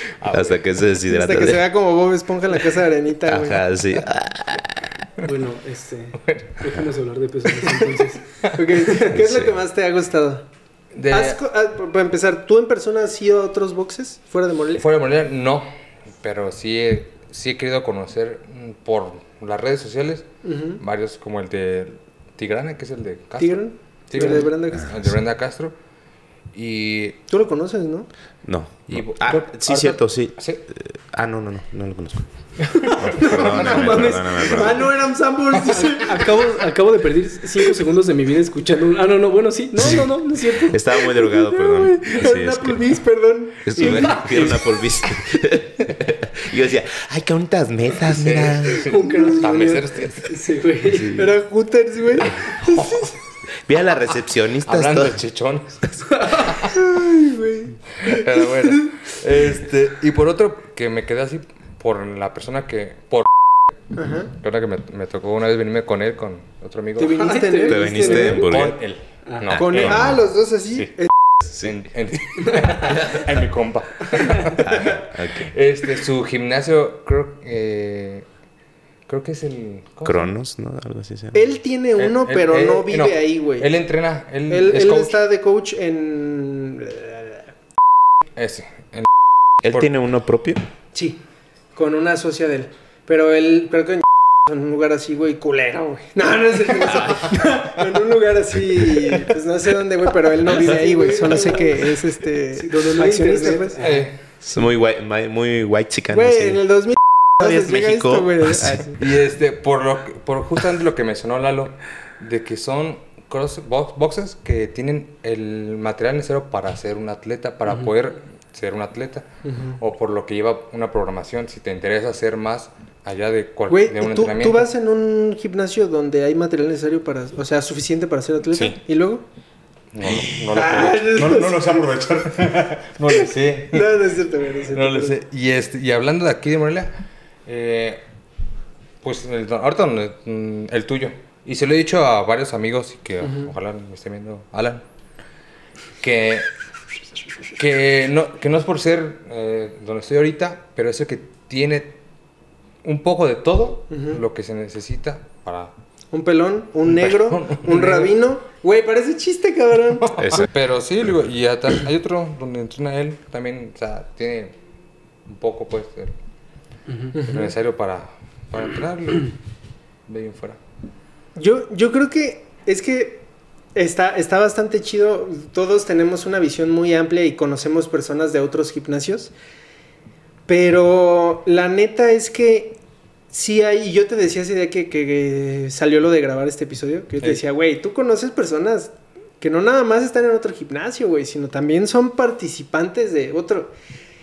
Hasta que se deshidrate. Hasta que se vea como Bob Esponja en la casa de arenita, güey. Ajá, sí. Bueno, este. Déjame hablar de pezones entonces. Ok, ¿Qué es lo que más te ha gustado? De- ¿Has ah, para empezar, ¿tú en persona has ido a otros boxes fuera de Morelia? Fuera de Morelia, no. Pero sí he, sí he querido conocer mm, por las redes sociales Ujú. varios, como el de Tigrana, que es el de Castro. ¿Tigran? Tigran. ¿El de Brenda Castro? El de Brenda Castro. Y. Tú lo conoces, ¿no? No. y no. Ah, creo- sí, cierto, sí. Sí. Eh, Ah, no, no, no. No lo conozco. No, perdóname, No mames. perdóname, Ah, perdóname. no, eran Sanborns. dice. Acabo, acabo de perder 5 segundos de mi vida escuchando un. Ah, no, no, bueno, sí. No, no, no, no es cierto. Estaba muy drogado, perdón. Era Sí, un es que- Applebee's, perdón. Estuve y yo decía, ay, qué bonitas mesas, mira. Tío. Sí, güey. Era Hooters, güey. Mira la recepcionista. Hablando de chichones. Ay, güey. Pero bueno. Este, y por otro, que me quedé así por la persona que. Por. Ajá. La verdad que me, me tocó una vez venirme con él, con otro amigo. ¿Te viniste en él? Te viniste en Con él. Ah. No, Con él. Ah, los dos así. Sí. En, en- en mi compa. Ok. Este, su gimnasio, creo, eh, creo que es el... Cronos, ¿no? Algo así se llama. Él tiene uno, él- pero él- no vive ahí, güey. Él entrena, él, Él, es él coach. está de coach en... Ese, en- ¿Él por- tiene uno propio? Sí, con una socia de él. Pero él, creo que en, en un lugar así, güey, culero, güey. No, no es el En un lugar así, pues no sé dónde, güey, pero él no vive ahí, güey. Solo sé que es este Sí, accionista, pues. eh, Es muy white, muy- muy white chican. Güey, sí. en el 2000 Todavía es México. esto, güey. Ah, y este, por, lo, que- por justamente lo que mencionó Lalo, de que son cross box- boxes que tienen el material necesario para ser un atleta, para poder ser un atleta, o por lo que lleva una programación, si te interesa hacer más allá de, cual- Güey, de un ¿tú, entrenamiento. tú vas en un gimnasio donde hay material necesario para, o sea, suficiente para ser atleta. Sí. ¿Y luego? No, no, lo Ah, no, no lo sé aprovechar. no lo sé. No, no es cierto, güey. No, es cierto, No lo sé. Y, este, y hablando de aquí de Morelia, eh, pues el, ahorita donde, mm, el tuyo. Y se lo he dicho a varios amigos y que ojalá me esté viendo Alan. Que, que, no, que no es por ser eh, donde estoy ahorita, pero es el que tiene un poco de todo lo que se necesita para... Un pelón, un Un negro, pelón, un rabino. Güey, parece chiste, cabrón. Ese. Pero sí, digo, y hasta- hay otro donde entrena él también, o sea, tiene un poco pues el- lo necesario para, para entrenar y de bien fuera. Yo, yo creo que es que está, está bastante chido. Todos tenemos una visión muy amplia y conocemos personas de otros gimnasios. Pero la neta es que sí hay, y yo te decía ese día que, que salió lo de grabar este episodio, que yo te decía, güey, tú conoces personas que no nada más están en otro gimnasio, güey, sino también son participantes de otro.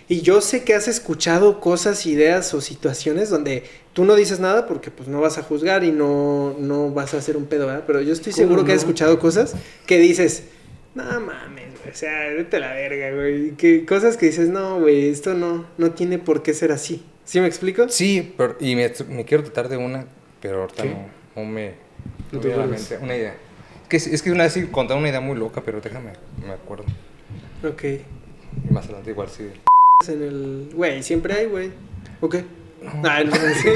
Y yo sé que has escuchado cosas, ideas o situaciones donde tú no dices nada porque pues no vas a juzgar y no, no vas a hacer un pedo, ¿verdad? Pero yo estoy ¿Cómo seguro que has no? escuchado cosas que dices, no mames, güey, o sea, vete a la verga, güey. Que cosas que dices, no, güey, esto no, no tiene por qué ser así. ¿Sí me explico? Sí, pero, y me, me quiero tratar de una, pero ahorita ¿Qué? no, no me... No No te la mente. Una idea. Es que, es que una vez sí una idea muy loca, pero déjame, me acuerdo. Ok. Y más adelante igual sí. En el... Güey, siempre hay, güey. Ok. Ah, no, sí.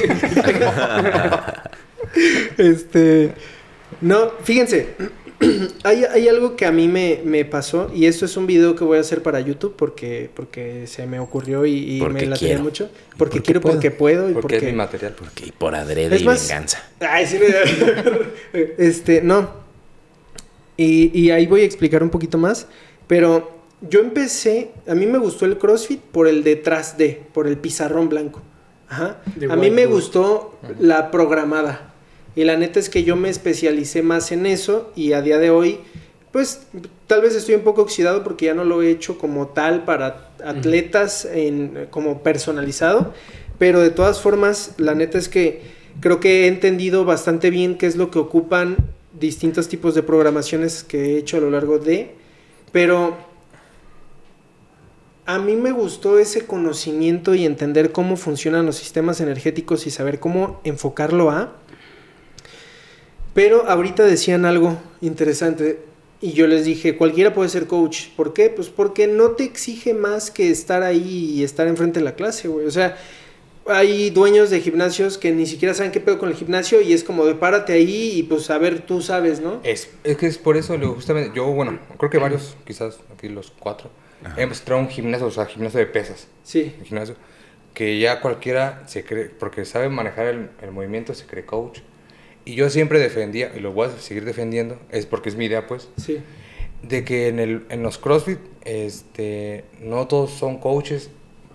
este... No, fíjense. Hay, hay algo que a mí me, me pasó y esto es un video que voy a hacer para YouTube porque, porque se me ocurrió y, y me la quiero. mucho. Porque, Porque quiero, puedo. porque puedo y Porque porque... es mi material. Porque y por adrede Es y más- venganza. Ay, sí, me- este, no. Y, y ahí voy a explicar un poquito más. Pero yo empecé, a mí me gustó el CrossFit por el detrás de, por el pizarrón blanco. Ajá. A mí me gustó la programada. Y la neta es que yo me especialicé más en eso y a día de hoy, pues tal vez estoy un poco oxidado porque ya no lo he hecho como tal para atletas en, como personalizado. Pero de todas formas, la neta es que creo que he entendido bastante bien qué es lo que ocupan distintos tipos de programaciones que he hecho a lo largo de. Pero a mí me gustó ese conocimiento y entender cómo funcionan los sistemas energéticos y saber cómo enfocarlo a. Pero ahorita decían algo interesante y yo les dije, cualquiera puede ser coach. ¿Por qué? Pues porque no te exige más que estar ahí y estar enfrente de la clase, güey. O sea, hay dueños de gimnasios que ni siquiera saben qué pedo con el gimnasio y es como de párate ahí y pues a ver, tú sabes, ¿no? Es, es que es por eso, justamente, yo, bueno, creo que varios, quizás aquí los cuatro, hemos entrado a un gimnasio, o sea, gimnasio de pesas. Sí. Un gimnasio que ya cualquiera se cree, porque sabe manejar el, el movimiento, se cree coach. Y yo siempre defendía, y lo voy a seguir defendiendo, es porque es mi idea, pues, Sí. de que en, el, en los CrossFit, este, no todos son coaches,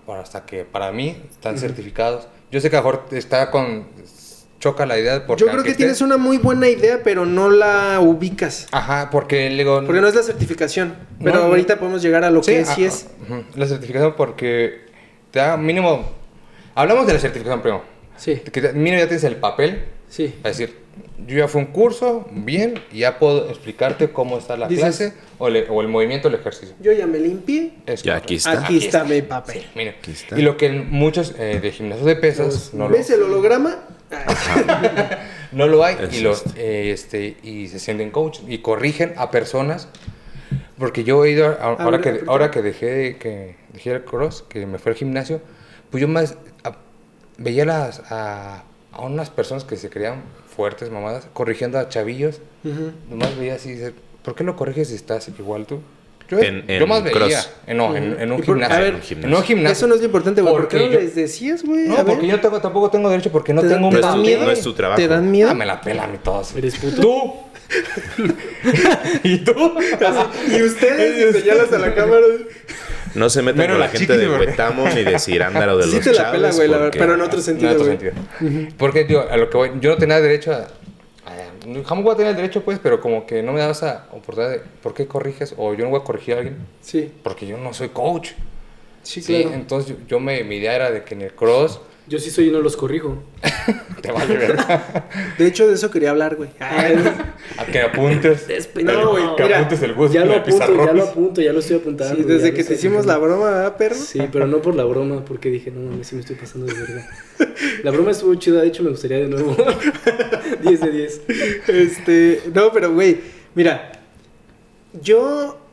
hasta que para mí están certificados. Yo sé que a mejor está con, choca la idea porque Yo creo que esté- tienes una muy buena idea, pero no la ubicas. Ajá, porque le digo... Porque no es la certificación. Pero No, no. ahorita podemos llegar a lo que ah, sí es. ujú, La certificación porque te da mínimo... Hablamos de la certificación primero. Sí, Que te- mínimo ya tienes el papel sí. para decir, yo ya fui a un curso, bien, y ya puedo explicarte cómo está la Dices- clase o, le- o el movimiento, el ejercicio. Yo ya me limpié. Es Ya, aquí está. Aquí está mi papel. Mira, Aquí está. y lo que en muchos eh, de gimnasios de pesas no lo, ¿Ves el holograma? No lo hay y, los, eh, este, y se sienten coach y corrigen a personas. Porque yo he ido, a- ahora, ver, que, ahora que dejé, que dejé el cross, que me fui al gimnasio, pues yo más a- veía las, a, a unas personas que se creían fuertes, mamadas, corrigiendo a chavillos. Nomás veía así, dice, ¿por qué lo corriges si estás igual tú? Yo, En- yo en más veía, en, no, en, en un Y por- gimnasio. a ver, en un gimnasio. Eso no es lo importante, güey. ¿Por qué Porque no yo- les decías, güey? No, ver. porque yo tengo, tampoco tengo derecho porque no ¿Te tengo un tu- miedo? no es tu trabajo. ¿Te dan miedo? Ah, me la pela a mí todos. ¿Eres puto? ¿Tú? ¿Y tú? Y ustedes y señalas a la cámara. No se metan con la la gente de porque- Huetamo ni de Cirándaro de Sí los te la pela, güey, la verdad, porque- pero en otro No, sentido, en güey. Porque, digo, a lo que voy, yo no tenía derecho a... a- Jamás voy a tener el derecho, pues, pero como que no me daba esa oportunidad de ¿por qué corriges? O yo no voy a corregir a alguien Sí, porque yo no soy coach. sí, Sí, claro. entonces yo, yo me, mi idea era de que en el cross Yo sí soy y no los corrijo. te vale ver. De hecho, de eso quería hablar, güey. a que apuntes. No, güey, que mira, apuntes el gusto Ya lo apunto, ya lo apunto, ya lo estoy apuntando. Sí, desde que te hicimos la broma, ¿verdad, perro? Sí, pero no por la broma, porque dije, no mames, sí me estoy pasando de verga. La broma estuvo chida, de hecho me gustaría de nuevo. 10 de 10. Este, no, pero güey, mira, yo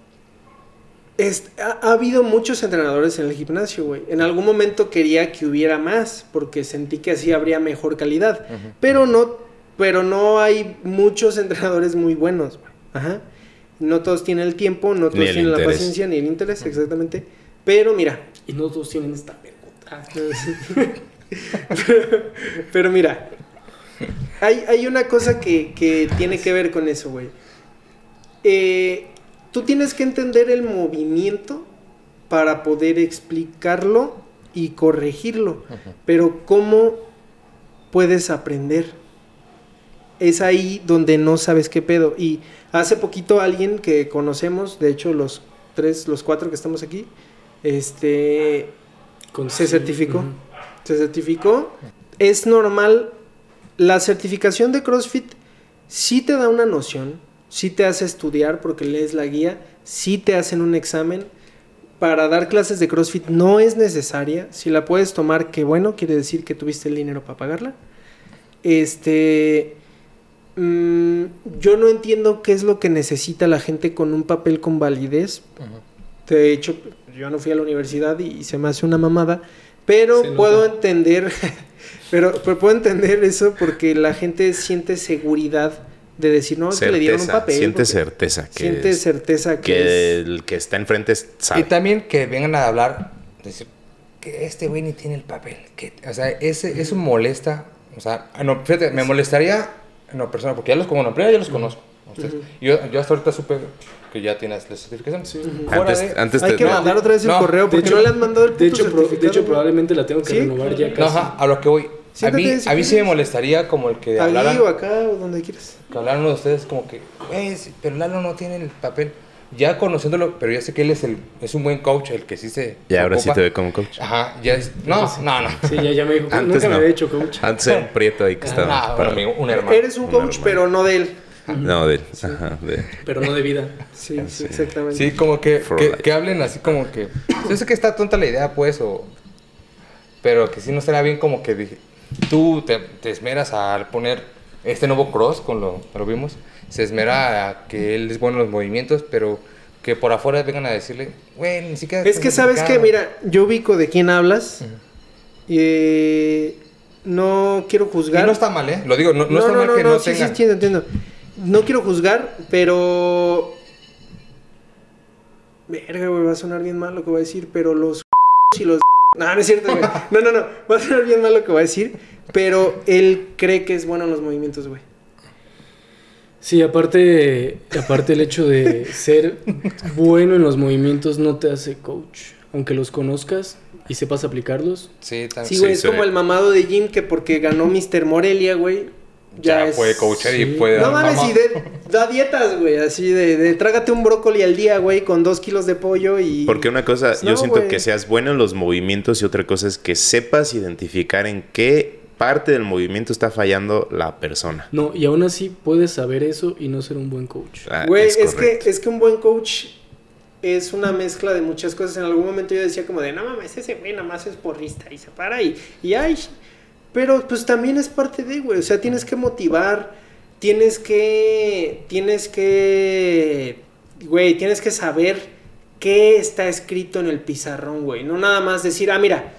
est- ha, ha habido muchos entrenadores en el gimnasio, güey. En algún momento quería que hubiera más porque sentí que así habría mejor calidad, pero no, pero no hay muchos entrenadores muy bueos, güey. Ajá. No todos tienen el tiempo, no todos tienen la paciencia ni el interés, exactamente. Pero mira, Y no todos tienen esta vergota. Pero mira, hay, hay una cosa que, que tiene que ver con eso, güey. Eh, tú tienes que entender el movimiento para poder explicarlo y corregirlo. Pero ¿cómo puedes aprender? Es ahí donde no sabes qué pedo. Y hace poquito alguien que conocemos, de hecho los tres, los cuatro que estamos aquí, este, Con- se sí, certificó. Se certificó. Es normal. La certificación de CrossFit sí te da una noción, sí te hace estudiar porque lees la guía, sí te hacen un examen. Para dar clases de CrossFit no es necesaria. Si la puedes tomar, que bueno, quiere decir que tuviste el dinero para pagarla. Este. mm, yo no entiendo qué es lo que necesita la gente con un papel con validez. De hecho, yo no fui a la universidad y se me hace una mamada. Pero puedo entender. pero, pero puedo entender eso porque la gente siente seguridad de decir, no, es que le dieron un papel. siente certeza que, Siente es- certeza que, que es- el que está enfrente sabe. Y también que vengan a hablar, decir que este güey ni tiene el papel. Que, o sea, ese, eso molesta. O sea, ah, no, fíjate, me molestaría en lo personal, porque ya los, como primero ya los conozco. yo, yo hasta ahorita supe que ya tienes la certificación. Fuera Antes, de- antes Hay te- que no, mandar otra vez el no, correo De porque hecho- no le han mandado el De hecho, pro- de hecho probablemente la tengo que ¿Sí? renovar ya No, casi. ajá, a lo que voy. A mí, si a mí sí me molestaría como el que Ahí hablaran, o acá o donde quieras. que hablaran uno de ustedes como que, güey, pero Lalo no tiene el papel. Ya conociéndolo, pero ya sé que él es, el, es un buen coach, el que sí se... Ya ahora sí te ve como coach. Ajá, ya es... No, no, no. Sí, ya, ya me dijo. Antes nunca no. me había hecho coach. Antes era un prieto ahí que estaba. Ah, un parado. amigo, un hermano. Eres un Un coach, hermano. pero no de él. No, de, ajá, de- Pero no de vida. Sí, sí, exactamente. Sí, como que, que, que hablen así como que... Yo sé que está tonta la idea, pues, o... Pero que sí no estaría bien como que dije... Tú te, te esmeras al poner este nuevo cross, con lo, lo vimos. Se esmera a que él es bueno en los movimientos, pero que por afuera vengan a decirle... Güey, ni siquiera... Es que sabes que, mira, yo ubico de quién hablas. y eh, no quiero Y juzgar. no está mal, ¿eh? Lo digo, no, no, está mal que no, sí, tenga... sí, entiendo, entiendo. No quiero juzgar, pero. Verga, güey, va a sonar bien mal lo que voy a decir, pero los y los. No, no es cierto, güey. No, no, no. Va a sonar bien mal lo que voy a decir, pero él cree que es bueno en los movimientos, güey. Sí, aparte, aparte el hecho de ser bueno en los movimientos no te hace coach. Aunque los conozcas y sepas aplicarlos. Sí, también. Sí, güey, Sí, es sí. como el mamado de Jim que porque ganó Mr. Morelia, güey. Ya, ya es- puede coachar y puede... No mames, y de, da dietas, güey, así de, de trágate un brócoli al día, güey, con dos kilos de pollo y... Porque una cosa, Pues yo no, siento güey. que seas bueno en los movimientos y otra cosa es que sepas identificar en qué parte del movimiento está fallando la persona. No, y aún así puedes saber eso y no ser un buen coach. Ah, Güey, es, que, es que un buen coach es una mezcla de muchas cosas. En algún momento yo decía como de, no mames, ese güey nada más es porrista y se para y, y ay. Pero pues también es parte de, güey. O sea, tienes que motivar, tienes que, tienes que, güey, tienes que saber qué está escrito en el pizarrón, güey. No nada más decir, ah, mira,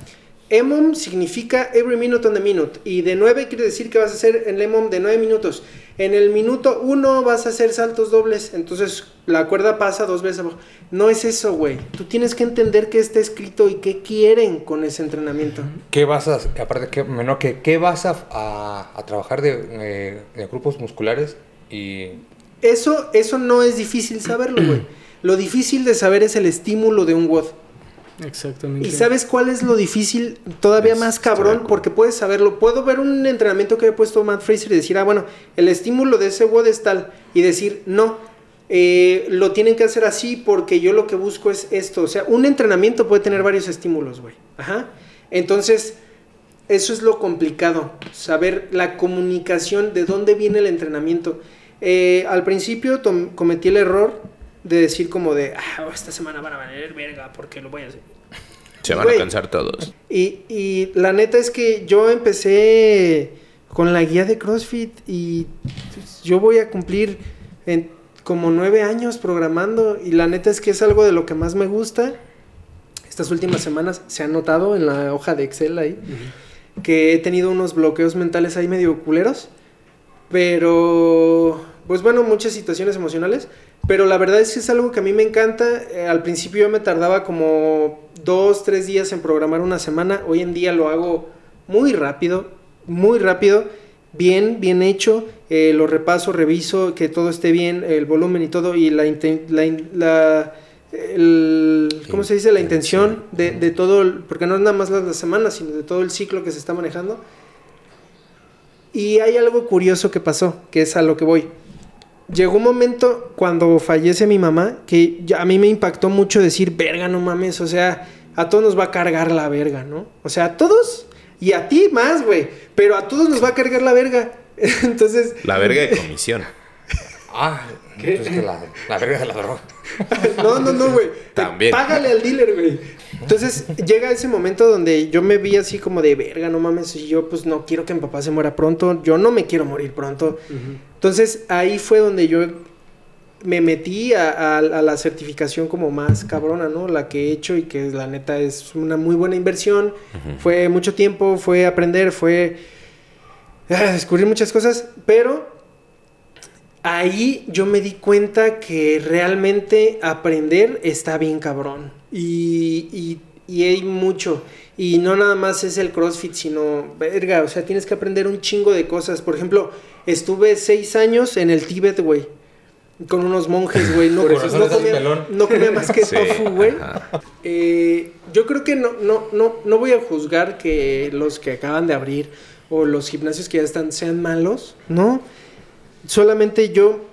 EMOM significa every minute on the minute. Y de 9 quiere decir que vas a hacer el EMOM de 9 minutos. En el minuto 1 vas a hacer saltos dobles. Entonces la cuerda pasa dos veces abajo. No es eso, güey. Tú tienes que entender qué está escrito y qué quieren con ese entrenamiento. ¿Qué vas a, aparte, que, menor que, qué vas a, a, a trabajar de, eh, de grupos musculares y Eso, eso no es difícil saberlo, güey. Lo difícil de saber es el estímulo de un WOD. Exactamente. ¿Y sabes cuál es lo difícil? Todavía Es- más cabrón, porque puedes saberlo. Puedo ver un entrenamiento que haya puesto Matt Fraser y decir, ah, bueno, el estímulo de ese WOD es tal. Y decir, no, eh, lo tienen que hacer así porque yo lo que busco es esto. O sea, un entrenamiento puede tener varios estímulos, güey. Ajá. Entonces, eso es lo complicado. Saber la comunicación de dónde viene el entrenamiento. Eh, al principio cometí el error de decir como de, ah, esta semana van a valer verga porque lo voy a hacer. Se van a cansar todos. Y, y la neta es que yo empecé con la guía de CrossFit y yo voy a cumplir en como nueve años programando y la neta es que es algo de lo que más me gusta. Estas últimas semanas se ha notado en la hoja de Excel ahí que he tenido unos bloqueos mentales ahí medio culeros. Pero, pues bueno, muchas situaciones emocionales. Pero la verdad es que es algo que a mí me encanta. Eh, al principio yo me tardaba como dos, tres días en programar una semana. Hoy en día lo hago muy rápido, muy rápido, bien, bien hecho. Eh, lo repaso, reviso que todo esté bien, el volumen y todo. Y la, inten- la, in- la- el- ¿cómo se dice? La intención de, de todo, el- porque no es nada más las, las semanas, sino de todo el ciclo que se está manejando. Y hay algo curioso que pasó, que es a lo que voy. Llegó un momento cuando fallece mi mamá que ya- a mí me impactó mucho decir, verga, no mames, o sea, a todos nos va a cargar la verga, ¿no? O sea, a todos y a ti más, güey. Pero a todos nos va a cargar la verga. Entonces, La verga de comisión. Ah, pues es que la, la verga de la droga. no, no, no, güey. También. Págale al dealer, güey. Entonces llega ese momento donde yo me vi así como de verga, no mames, y yo pues no quiero que mi papá se muera pronto, yo no me quiero morir pronto. Entonces ahí fue donde yo me metí a, a- a la certificación como más cabrona, ¿no? La que he hecho y que la neta es una muy buena inversión. Fue mucho tiempo, fue aprender, fue ah, descubrir muchas cosas, pero ahí yo me di cuenta que realmente aprender está bien cabrón. Y, y- y hay mucho. Y no nada más es el CrossFit, sino, verga, o sea, tienes que aprender un chingo de cosas. Por ejemplo, estuve seis años en el Tíbet, güey. Con unos monjes, güey. No, no comía, no comía más que Sí, tofu, güey. Eh, yo creo que no, no, no, no voy a juzgar que los que acaban de abrir o los gimnasios que ya están sean malos, ¿no? Solamente yo,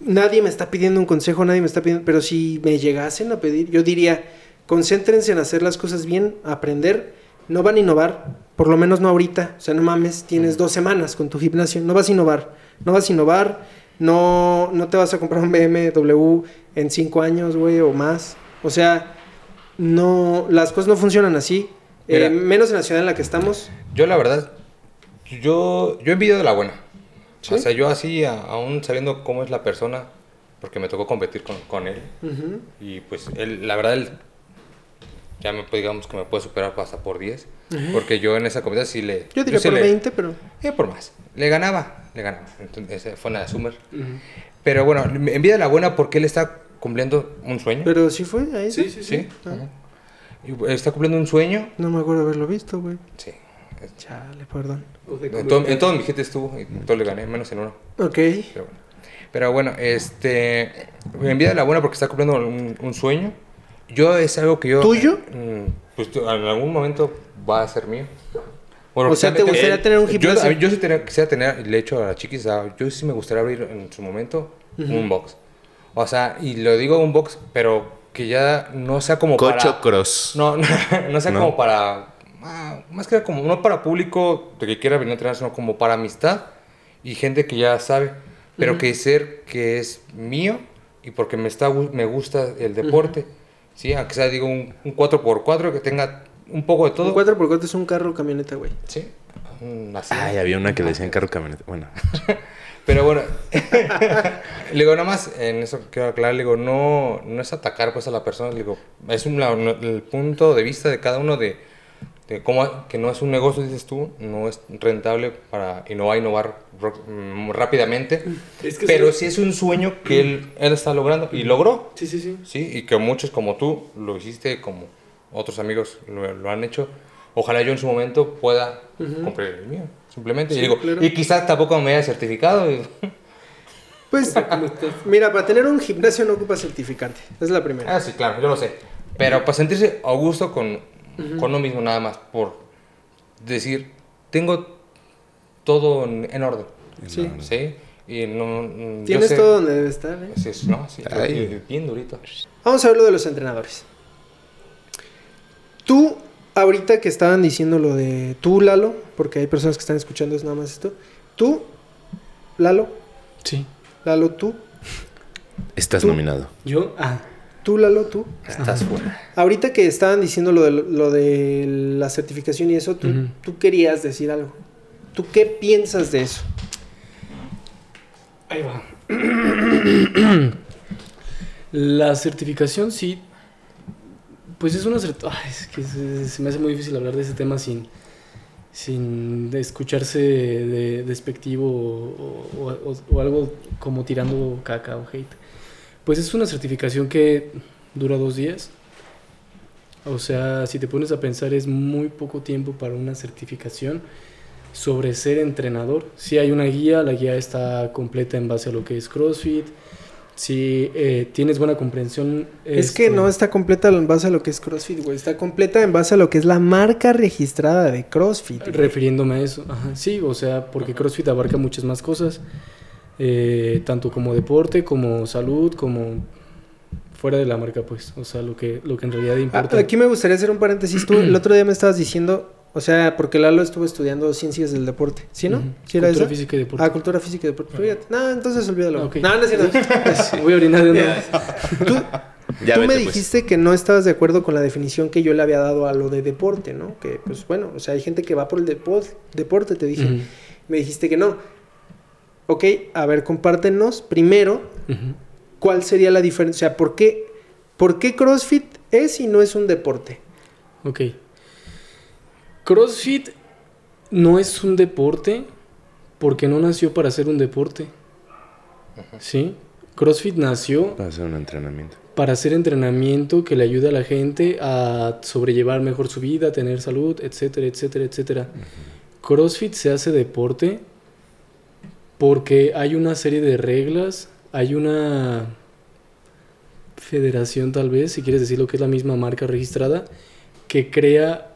nadie me está pidiendo un consejo, nadie me está pidiendo, pero si me llegasen a pedir, yo diría, concéntrense en hacer las cosas bien, aprender, no van a innovar, por lo menos no ahorita, o sea, no mames, tienes dos semanas con tu gimnasio, no vas a innovar, no vas a innovar, no, no te vas a comprar un BMW en cinco años, güey, o más, o sea, no, las cosas no funcionan así, Mira. Eh, menos en la ciudad en la que estamos. Yo la verdad, yo, yo envidio de la buena. ¿Sí? O sea, yo así, aún sabiendo cómo es la persona, porque me tocó competir con, con él. Y pues él, la verdad, él ya me puede- digamos que me puede superar hasta por 10. Porque yo en esa competencia sí le... Yo diría sí por le- 20, pero... eh, por más. Le ganaba, le ganaba. Entonces fue una de Summer. Pero bueno, me envidia de la buena porque él está cumpliendo un sueño. Pero sí fue ahí. Sí, sí, sí. Ah. Ajá. Y está cumpliendo un sueño. No me acuerdo haberlo visto, güey. Sí. Chale, perdón. En, todo- en todos mis hits estuvo y todo le gané, menos en uno. Ok. Pero bueno, Pero bueno, este. Envía de la buena porque está cumpliendo un, un sueño. Yo es algo que yo. ¿Tuyo? mm, Pues en algún momento va a ser mío. Bueno, O sea, ¿te gustaría él- tener un yo- gimnasio? mí- Yo, sí tenía- quisiera tener, le he hecho a la chiquis, yo sí me gustaría abrir en su momento un box. O sea, y lo digo un box, pero que ya no sea como Cocho para. Cross. No, no, no sea No. como para. ah, más que como, no para público de que quiera venir a entrenar, sino como para amistad y gente que ya sabe. Pero que ser que es mío y porque me, está, me gusta el deporte. Sí, aunque sea, digo, un, un 4x4 que tenga un poco de todo. Un 4x4 es un carro camioneta, güey. Sí. un- así. Ay, había una que le decían carro camioneta. Bueno, Pero bueno, le digo, nada más, en eso quiero aclarar, le digo, no, no es atacar pues a la persona, le digo, es un, la- el punto de vista de cada uno de, de cómo, que no es un negocio, dices tú, no es rentable para, y no va a innovar mm, rápidamente, Es que pero sí. sí es un sueño que él, él está logrando, y logró, Sí, sí, sí. sí, y que muchos como tú lo hiciste, como otros amigos lo, lo han hecho, ojalá yo en su momento pueda cumplir el mío, simplemente, y Sí, digo, claro. y quizás tampoco me haya certificado, y- Pues, mira, para tener un gimnasio no ocupa certificante. Es la primera. Ah, sí, claro, yo lo sé. Pero para sentirse a gusto con, con uno mismo nada más, por decir, tengo todo en, en orden. Sí. ¿Sí? Y no... mm, Tienes sé- todo donde debe estar, ¿eh? Es, ¿no? Sí, Ay. bien durito. Vamos a ver lo de los entrenadores. Tú, ahorita que estaban diciendo lo de tú, Lalo, porque hay personas que están escuchando es nada más esto. Tú, Lalo, Sí. Lalo, tú, estás Tú. nominado. Yo, ah, tú, Lalo, tú. Estás fuera. Ahorita que estaban diciendo lo de, lo de la certificación y eso, tú, tú querías decir algo. ¿Tú qué piensas de eso? ahí va. La certificación sí, pues es una certificación, es que se, se me hace muy difícil hablar de ese tema sin, sin escucharse de, despectivo o, o- o- o algo como tirando caca o hate. Pues es una certificación que dura dos días. O sea, si te pones a pensar es muy poco tiempo para una certificación sobre ser entrenador. Si hay una guía, la guía está completa en base a lo que es CrossFit. Si eh, tienes buena comprensión... Es que este, no está completa en base a lo que es CrossFit, güey. Está completa en base a lo que es la marca registrada de CrossFit. güey. Refiriéndome a eso, Ajá, sí, o sea, porque CrossFit abarca muchas más cosas, eh, tanto como deporte, como salud, como fuera de la marca, pues. O sea, lo que, lo que en realidad Ah, importa. Aquí me gustaría hacer un paréntesis. Tú el otro día me estabas diciendo, o sea, porque Lalo estuvo estudiando ciencias del deporte, ¿sí, no? Ujú. ¿Sí era Cultura eso? física y deporte. Ah, cultura física y deporte. No, entonces olvídalo. Ah, ok. No, no es cierto. Voy a orinar de nuevo. Tú, Ya tú vete, me pues. dijiste que no estabas de acuerdo con la definición que yo le había dado a lo de deporte, ¿no? Que, pues bueno, o sea, hay gente que va por el depo- deporte, te dije. Ujú. Me dijiste que no. Ok, a ver, compártenos primero cuál sería la diferencia. O sea, ¿por qué, ¿por qué CrossFit es y no es un deporte? Ok. CrossFit no es un deporte porque no nació para ser un deporte. ¿Sí? CrossFit nació Va a ser un entrenamiento. para hacer entrenamiento que le ayude a la gente a sobrellevar mejor su vida, tener salud, etcétera, etcétera, etcétera. CrossFit se hace deporte porque hay una serie de reglas, hay una federación tal vez, si quieres decir lo que es la misma marca registrada, que crea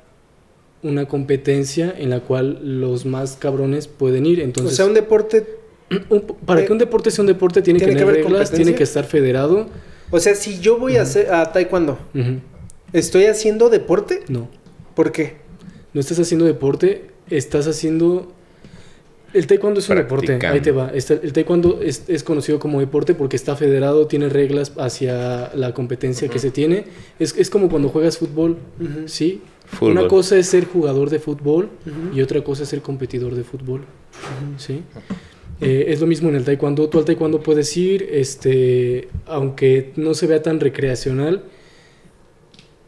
una competencia en la cual los más cabrones pueden ir. Entonces, o sea, un deporte... un- para que un deporte sea un deporte tiene, ¿Tiene que que tener haber reglas, tiene que estar federado. O sea, si yo voy a hacer a taekwondo. ¿estoy haciendo deporte? No, ¿Por qué? no estás haciendo deporte, estás haciendo... El taekwondo es un deporte, ahí te va. Está- el taekwondo es, es conocido como deporte porque está federado, tiene reglas hacia la competencia que se tiene. Es, es como cuando juegas fútbol. ¿sí? Fútbol. Una cosa es ser jugador de fútbol y otra cosa es ser competidor de fútbol, ¿sí? Eh, es lo mismo en el taekwondo. Tú al taekwondo puedes ir, este, aunque no se vea tan recreacional,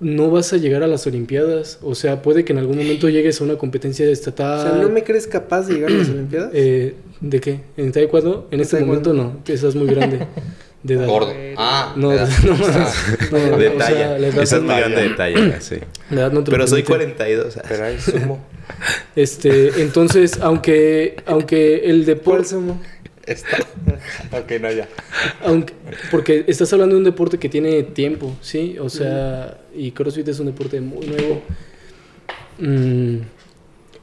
no vas a llegar a las Olimpiadas. O sea, puede que en algún momento llegues a una competencia O estatal. sea, ¿no me crees capaz de llegar a las Olimpiadas? Eh, ¿De qué? ¿En taekwondo? En En este taekwondo. momento no, estás muy grande de edad. Gordo. Ah, No, edad. no, Ah, no, no, De o sea, Esa es muy grande de talla, sí. la edad no te Pero soy permite. 42. Pero hay sumo. Este, entonces, aunque, aunque el ¿Cuál deporte, sumo? Está. ok, no, ya. aunque, porque estás hablando de un deporte que tiene tiempo, ¿sí? O sea, y CrossFit es un deporte muy nuevo. Mm,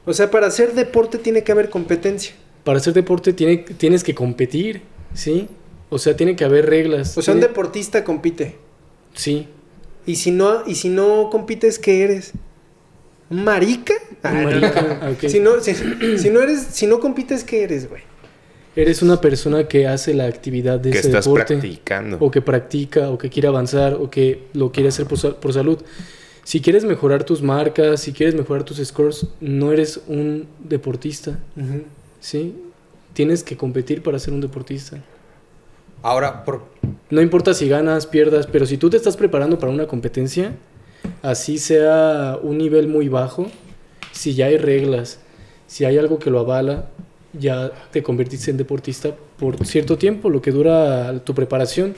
O sea, para hacer deporte tiene que haber competencia. para hacer deporte tiene, tienes que competir, ¿sí? O sea, tiene que haber reglas. O sea, un deportista compite. Sí. Y si no, y si no compites, ¿qué eres? ¿Un marica? Ah, marica, no. ah. Si no, si, si no eres, si no compites, ¿qué eres, güey? Eres una persona que hace la actividad de Que ese estás deporte. practicando. o que practica, o que quiere avanzar, o que lo quiere hacer por, por salud. Si quieres mejorar tus marcas, si quieres mejorar tus scores, no eres un deportista, ¿sí? Tienes que competir para ser un deportista. Ahora, por, No importa si ganas, pierdas, pero si tú te estás preparando para una competencia, así sea un nivel muy bajo, si ya hay reglas, si hay algo que lo avala, ya te convertiste en deportista por cierto tiempo, lo que dura tu preparación,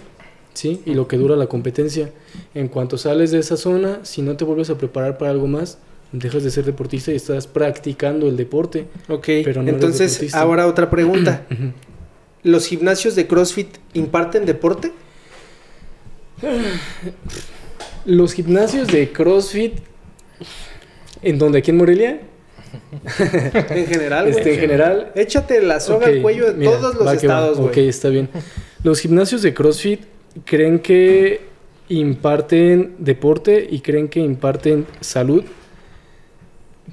¿sí? Y lo que dura la competencia. En cuanto sales de esa zona, si no te vuelves a preparar para algo más, dejas de ser deportista y estás practicando el deporte. Ok, Pero no entonces ahora otra pregunta. ¿Los gimnasios de CrossFit imparten deporte? Los gimnasios de CrossFit, ¿en donde? ¿Aquí en Morelia? En general, güey. Este, en general, Échate la soga al cuello de mira, todos los estados, güey. Ok, está bien. Los gimnasios de CrossFit creen que imparten deporte y creen que imparten salud.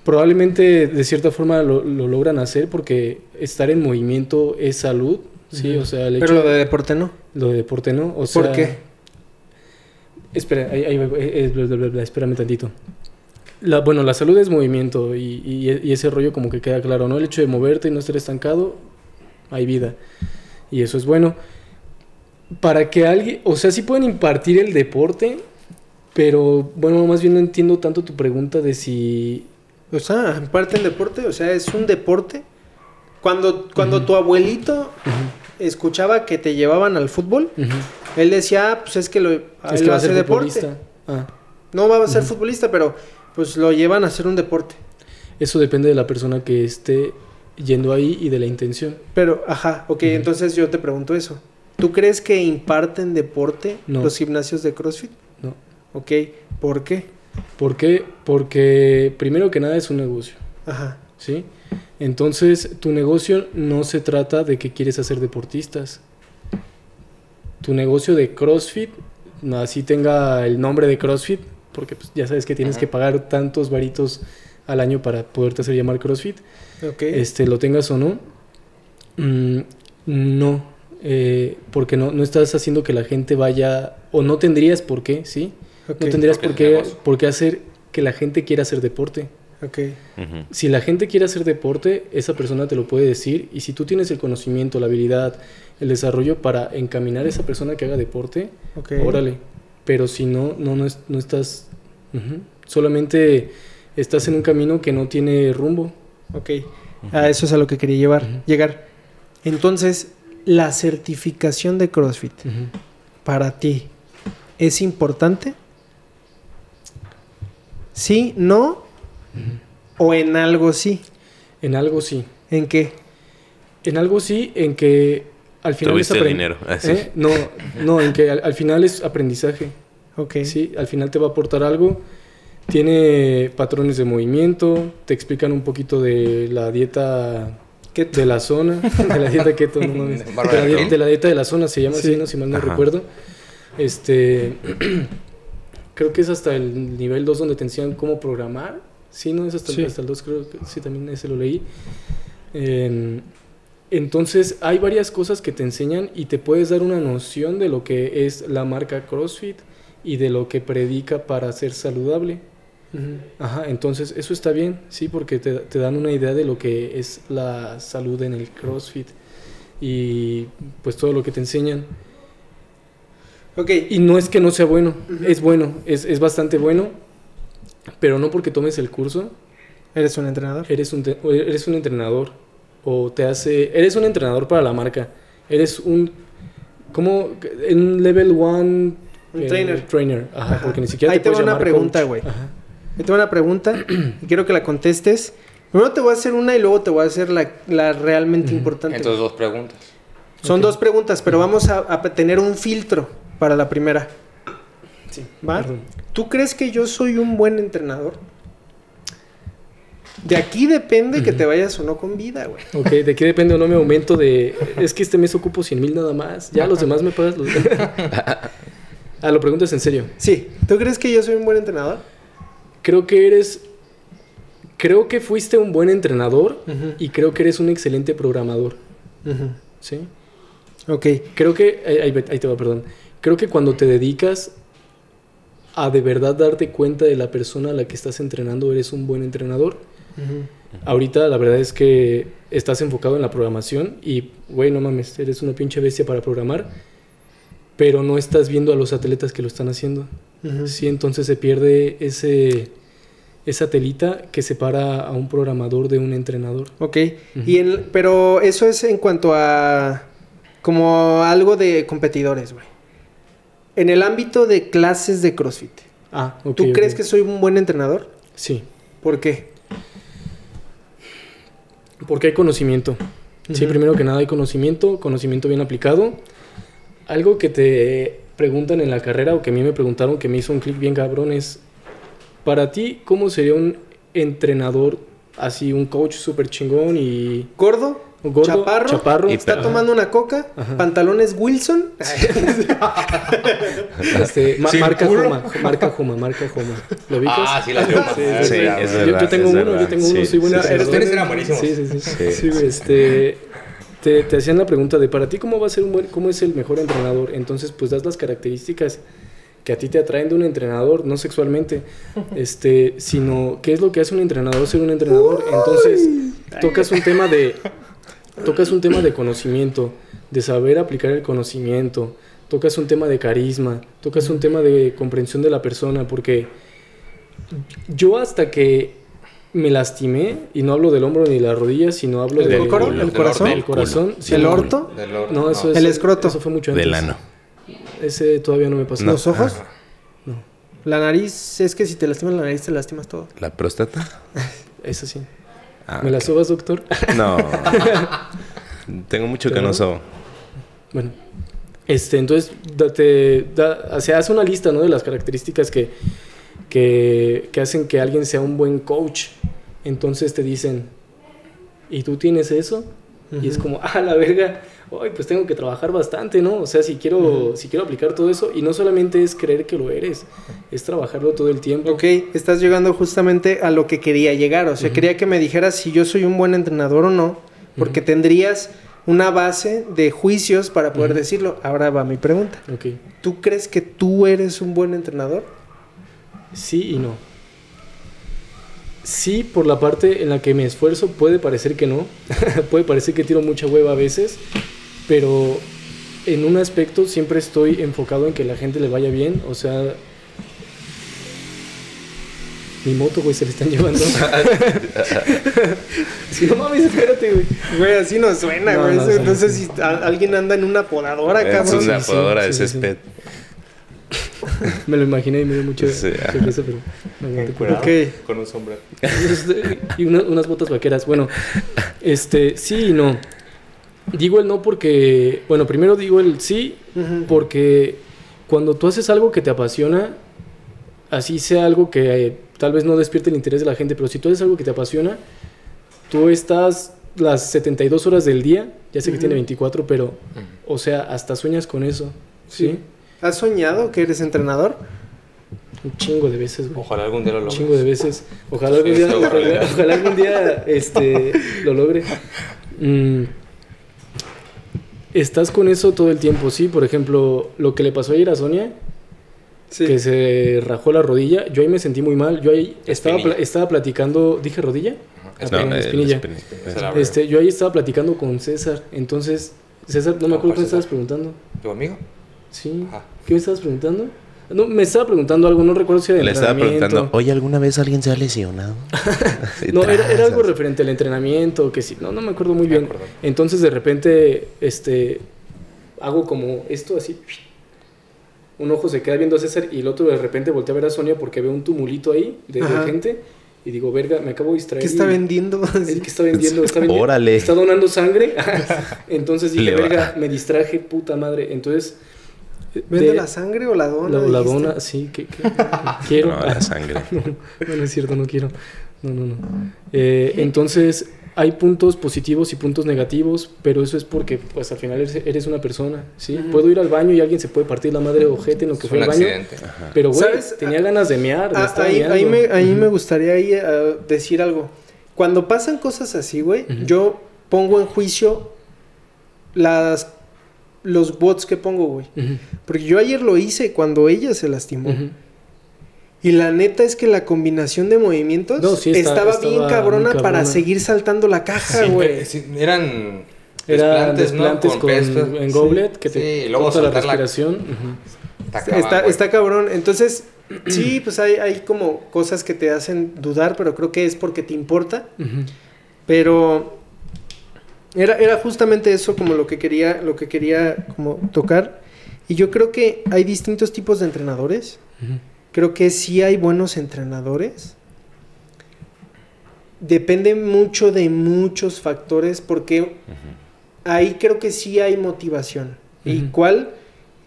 Probablemente de cierta forma lo, lo logran hacer porque estar en movimiento es salud, sí, o sea, el Pero lo de deporte no. lo de deporte no, o ¿Por qué? Espera, ahí, ahí va, eh, eh, bla, bla, bla, bla, espérame tantito. La, bueno, la salud es movimiento y, y- y ese rollo como que queda claro, ¿no? El hecho de moverte y no estar estancado, hay vida. Y eso es bueno. Para que alguien, o sea, sí pueden impartir el deporte, pero bueno, más bien no entiendo tanto tu pregunta de si... O sea, imparten deporte, o sea, es un deporte. Cuando, cuando tu abuelito escuchaba que te llevaban al fútbol, él decía, ah, pues es que lo es que va a ser deporte. futbolista. Ah, No va a ser futbolista, pero pues lo llevan a hacer un deporte. eso depende de la persona que esté yendo ahí y de la intención. Pero, ajá, ok, entonces yo te pregunto eso. ¿Tú crees que imparten deporte No. los gimnasios de CrossFit? No. Ok, ¿por qué? ¿Por qué? Porque primero que nada es un negocio, Ajá. ¿sí? Entonces, tu negocio no se trata de que quieres hacer deportistas. Tu negocio de CrossFit así tenga el nombre de CrossFit, porque pues, ya sabes que tienes que pagar tantos varitos al año para poderte hacer llamar CrossFit, Ok. este, lo tengas o no, mm, no, eh, porque no, no estás haciendo que la gente vaya, o no tendrías por qué, ¿sí? ok, No tendrías por qué, por qué hacer que la gente quiera hacer deporte. ok. Ujú. Si la gente quiere hacer deporte, esa persona te lo puede decir y si tú tienes el conocimiento, la habilidad, el desarrollo para encaminar a esa persona que haga deporte, ok. órale. Pero si no, no, no, es- no estás... Solamente estás en un camino que no tiene rumbo. Ok. A eso es a lo que quería llevar, llegar. Entonces, la certificación de CrossFit para ti es importante? ¿Sí? ¿No? ¿O en algo sí? En algo sí. ¿En qué? En algo sí, en que al final es Tuviste el dinero. así. ¿Eh? No, no, en que al, al final es aprendizaje. Ok. Sí, al final te va a aportar algo. Tiene patrones de movimiento, te explican un poquito de la dieta ¿Qué de la zona, de la dieta keto, no mames. De la, di- Keto. de la dieta de la zona se llama Sí. así, no si mal no Ajá. recuerdo. Este creo que es hasta el nivel 2 donde te enseñan cómo programar. Sí, no es hasta, el- Sí. hasta el 2, creo que sí también ese lo leí. Em, entonces, hay varias cosas que te enseñan y te puedes dar una noción de lo que es la marca CrossFit y de lo que predica para ser saludable. Ajá, entonces eso está bien, sí, porque te, te dan una idea de lo que es la salud en el CrossFit y pues todo lo que te enseñan. Ok. Y no es que no sea bueno, es bueno, es, es bastante bueno, pero no porque tomes el curso, ¿Eres un entrenador? eres un, eres un entrenador o te hace, eres un entrenador para la marca, eres un, como un level one Un trainer. trainer, ajá, Ajá. porque ni siquiera Ahí te puedes va una pregunta, güey. Ajá. Yo tengo una pregunta y quiero que la contestes. Primero te voy a hacer una y luego te voy a hacer la, la realmente importante. Entonces, dos preguntas. Son dos preguntas, pero vamos a, a tener un filtro para la primera. Sí, ¿Va? perdón. ¿Tú crees que yo soy un buen entrenador? De aquí depende que te vayas o no con vida, güey. Ok, de qué depende o no mi aumento de... Es que este mes ocupo 100 mil nada más. Ya los demás me pagas los... ah, lo preguntas en serio. Sí, ¿tú crees que yo soy un buen entrenador? Creo que eres... Creo que fuiste un buen entrenador y creo que eres un excelente programador. ¿Sí? Ok, Creo que... Ahí te va, perdón. Creo que cuando te dedicas a de verdad darte cuenta de la persona a la que estás entrenando, eres un buen entrenador. Ahorita la verdad es que estás enfocado en la programación y, güey, no mames, eres una pinche bestia para programar, pero no estás viendo a los atletas que lo están haciendo. Ujú. Sí, entonces se pierde ese, esa telita que separa a un programador de un entrenador. Ok, y en- pero eso es en cuanto a como algo de competidores, güey. En el ámbito de clases de CrossFit, Ah, ok. ¿tú crees que soy un buen entrenador? Sí, ¿Por qué? Porque hay conocimiento. Sí, Ujú. primero que nada hay conocimiento, conocimiento bien aplicado. Algo que te preguntan en la carrera o que a mí me preguntaron que me hizo un clic bien cabrón es, para ti, ¿cómo sería un entrenador así, un coach súper chingón y ¿Gordo? Gordo, ¿Chaparro? chaparro? Y ¿Está tomando una coca? Ajá. ¿Pantalones Wilson? Este, ma- marca culo. Joma, marca Joma, marca Joma. ¿Lo ubicas? Ah, sí, la. Sí, Sí, sí, es yo, verdad, yo tengo es uno, verdad. yo tengo uno, Sí, soy buena. sí, sí. Los tenis eran buenísimos. Sí, sí, sí. Sí. Sí, güey, este, te, te hacían la pregunta de para ti cómo va a ser un buen, cómo es el mejor entrenador. Entonces, pues das las características que a ti te atraen de un entrenador, no sexualmente, este, sino qué es lo que hace un entrenador ser un entrenador. Entonces, tocas un tema de tocas un tema de conocimiento, de saber aplicar el conocimiento, tocas un tema de carisma, tocas un tema de comprensión de la persona, porque yo hasta que me lastimé, y no hablo del hombro ni de la rodilla, sino hablo ¿El del, culo. ¿El corazón? del corazón. sí, ¿El orto? Del or- No, eso es, El escroto. Eso fue mucho antes. Del ano. Ese todavía no me pasó. ¿Los ojos? No, La nariz, es que si te lastimas la nariz, te lastimas todo. ¿La próstata? eso sí. Ah, ¿Me la ok. sobas, doctor? No. Tengo mucho que ¿Pero no sobo. Bueno, este, entonces, date, da, o sea, haz una lista, ¿no? De las características que, que, que hacen que alguien sea un buen coach. Entonces te dicen, ¿y tú tienes eso? Y es como, ah, la verga, ay, pues tengo que trabajar bastante, ¿no? O sea, si quiero, si quiero aplicar todo eso, y no solamente es creer que lo eres, es trabajarlo todo el tiempo. Ok, estás llegando justamente a lo que quería llegar. O sea, quería que me dijeras si yo soy un buen entrenador o no, porque tendrías una base de juicios para poder decirlo. Ahora va mi pregunta. Ok. ¿Tú crees que tú eres un buen entrenador? Sí y no. Sí, por la parte en la que me esfuerzo, puede parecer que no. puede parecer que tiro mucha hueva a veces. Pero en un aspecto siempre estoy enfocado en que la gente le vaya bien. O sea. Mi moto, güey, se le están llevando. sí, no mames, espérate, güey. Güey, así no suena, No, güey. no sé si a- alguien anda en una podadora, Es cabrón. una sí, podadora de sí, sí, sí. césped. Me lo imaginé y me dio mucho Sí, mucha risa, pero me aguanté por Ok. Con un sombrero. y una- unas botas vaqueras. Bueno, este, sí y no. Digo el no porque, bueno, primero digo el sí porque cuando tú haces algo que te apasiona, así sea algo que eh, tal vez no despierte el interés de la gente, pero si tú haces algo que te apasiona, tú estás las 72 horas del día, ya sé que tiene 24, pero, o sea, hasta sueñas con eso, ¿sí? Sí. ¿Has soñado que eres entrenador? Un chingo de veces, güey. Ojalá algún día lo Un logres. chingo de veces. Ojalá algún día, ojalá, ojalá algún día este, lo logre. Mm, estás con eso todo el tiempo, sí. Por ejemplo, lo que le pasó ayer a Sonia, Sí. que se rajó la rodilla, yo ahí me sentí muy mal. Yo ahí estaba, Espinilla. pla- estaba platicando, ¿dije rodilla? Ah, el espinilla. espini- Esa es la verdad. Este, yo ahí estaba platicando con César. Entonces, César, no me ¿Cómo acuerdo qué me estabas preguntando. ¿Tu amigo? Sí. Ajá. ¿Qué me estabas preguntando? No, me estaba preguntando algo, no recuerdo si era de Le estaba entrenamiento. preguntando, Oye, ¿alguna vez alguien se ha lesionado? No, era, era algo referente al entrenamiento, que sí, no, no me acuerdo muy Me bien. acuerdo. Entonces de repente, este, hago como esto así. Un ojo se queda viendo a César y el otro de repente voltea a ver a Sonia porque ve un tumulito ahí de, gente y digo, verga, me acabo de distraer. ¿Qué está vendiendo? Es que está vendiendo, está vendiendo. Órale. Está donando sangre. Entonces dije, verga, me distraje, puta madre. Entonces. ¿Vende de- la sangre o la dona? la, dona, sí, que, que- que quiero. No, la sangre. No, no, no es cierto, no quiero. No, no, no. Eh, entonces, hay puntos positivos y puntos negativos, pero eso es porque, pues, al final eres, eres una persona, ¿sí? Puedo ir al baño y alguien se puede partir la madre ojete en lo que Es fue un al baño. accidente. Pero, güey, tenía ganas de mear, me Ah, estaba ahí, ahí meando. me, ahí me gustaría ahí, eh, decir algo. Cuando pasan cosas así, güey, yo pongo en juicio las los bots que pongo, güey. Porque yo ayer lo hice cuando ella se lastimó. Y la neta es que la combinación de movimientos No, sí, está- estaba, estaba bien cabrona, para seguir saltando la caja, Sí, güey. eh, sí, eran Era desplantes, ¿no? con, pestos. en Sí. goblet que te Sí, luego corta la respiración. Está cabrón, Está, está cabrón. Entonces, sí, pues hay, hay como cosas que te hacen dudar, pero creo que es porque te importa. Pero era, era justamente eso como lo que quería, lo que quería como tocar. Y yo creo que hay distintos tipos de entrenadores. Creo que sí hay buenos entrenadores. Depende mucho de muchos factores porque ahí creo que sí hay motivación. ¿Y Ujú. cuál?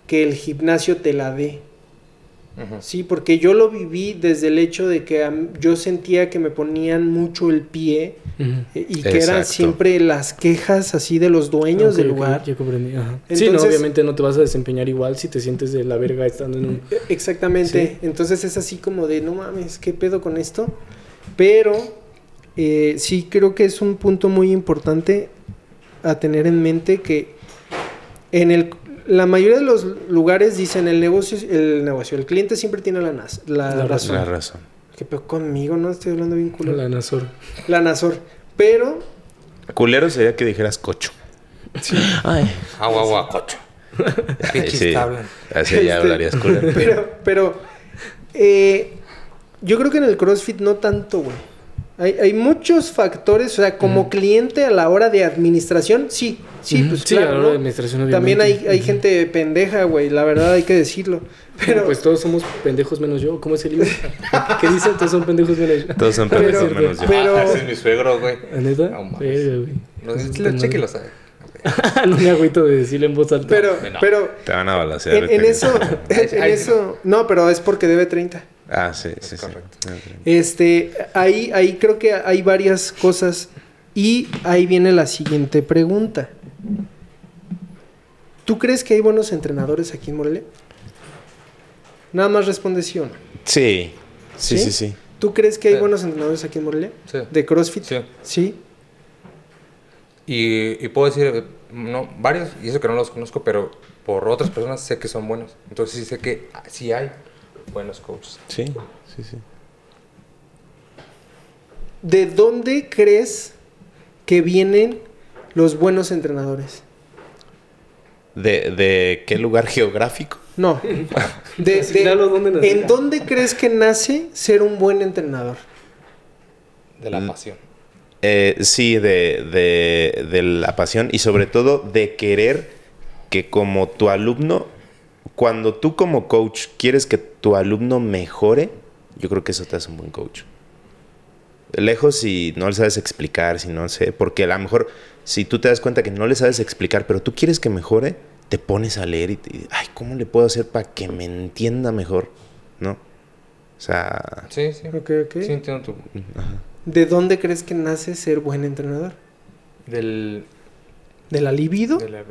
Que el gimnasio te la dé. Sí, porque yo lo viví desde el hecho de que yo sentía que me ponían mucho el pie eh, y que eran siempre las quejas así de los dueños del lugar. ya comprendí, ajá. sí, no, obviamente no te vas a desempeñar igual si te sientes de la verga estando en un... Eh, Exactamente. Entonces es así como de, no mames, ¿qué pedo con esto? Pero eh, sí creo que es un punto muy importante a tener en mente que en el la mayoría de los lugares dicen el negocio, el negocio, el cliente siempre tiene la, nas- la, La razón. La razón. ¿Qué pedo conmigo? No estoy hablando bien culo. La Nazor. La Nazor. Pero Culero sería que dijeras cocho. Ay, Agua, agua, cocho. Ay, sí. Así ya Este- hablarías culero. Pero, pero eh, yo creo que en el CrossFit no tanto, güey. Hay, hay muchos factores, o sea, como cliente a la hora de administración, sí, sí, pues Sí, claro, a la hora ¿no? de administración, También hay, obviamente. hay gente pendeja, güey, la verdad hay que decirlo. Pero pues todos somos pendejos menos yo. ¿Cómo es el libro? ¿Qué dice? Todos son pendejos menos yo. Todos son Pero- pendejos menos yo. pero- Ah, ese es mi suegro, güey. No güey. No, Eso está lo cheque lo sabe. no me agüito de decirle en voz alta. pero, no. pero, Te van a balancear. en, en eso, en, eso, no, pero es porque debe 30. Ah, sí, sí, sí. correcto. Este, ahí, ahí creo que hay varias cosas Y ahí viene la siguiente pregunta. ¿Tú crees que hay buenos entrenadores aquí en Morelia? Nada más responde sí o no. Sí, sí, ¿Sí? sí, sí. ¿Tú crees que hay Sí. buenos entrenadores aquí en Morelia? Sí. ¿De CrossFit? Sí. Sí. Y, y puedo decir, eh, no, varios, y eso que no los conozco, pero por otras personas sé que son buenos. Entonces sí sé que ah, sí hay buenos coaches. Sí, sí, sí. ¿De dónde crees que vienen los buenos entrenadores? ¿De, de qué lugar geográfico? No. De, ¿dónde? ¿En dónde crees que nace ser un buen entrenador? De la Mm. pasión. Eh, sí, de, de, de la pasión y sobre todo de querer que como tu alumno, cuando tú como coach quieres que tu alumno mejore, yo creo que eso te hace un buen coach. Lejos si no le sabes explicar, si no sé, porque a lo mejor si tú te das cuenta que no le sabes explicar, pero tú quieres que mejore, te pones a leer y te ay, ¿cómo le puedo hacer para que me entienda mejor? ¿No? O sea, Sí, sí. Ok, ok. Sí, entiendo tu... ¿De dónde crees que nace ser buen entrenador? Del... ¿De la libido? De, la-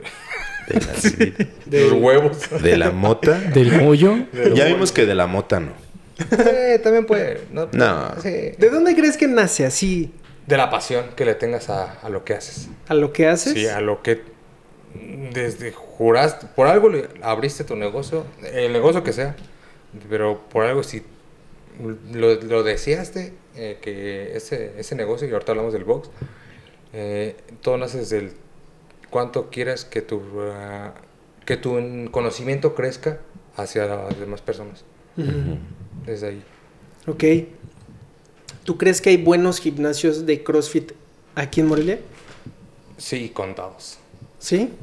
de la, de los huevos. de la mota. Del hoyo. Ya vimos que de la mota no. Eh, también puede. No. No. Sí. ¿De dónde crees que nace así De la pasión que le tengas a, a lo que haces. a lo que haces? Sí, a lo que desde juraste, por algo le abriste tu negocio, el negocio que sea, pero por algo si lo, lo deseaste, eh, que ese, ese negocio, y ahorita hablamos del box, eh, todo nace desde el cuánto quieras que tu, ah, que tu conocimiento crezca hacia las demás personas. Desde ahí. Ok. ¿Tú crees que hay buenos gimnasios de CrossFit aquí en Morelia? Sí, contados. ¿Sí?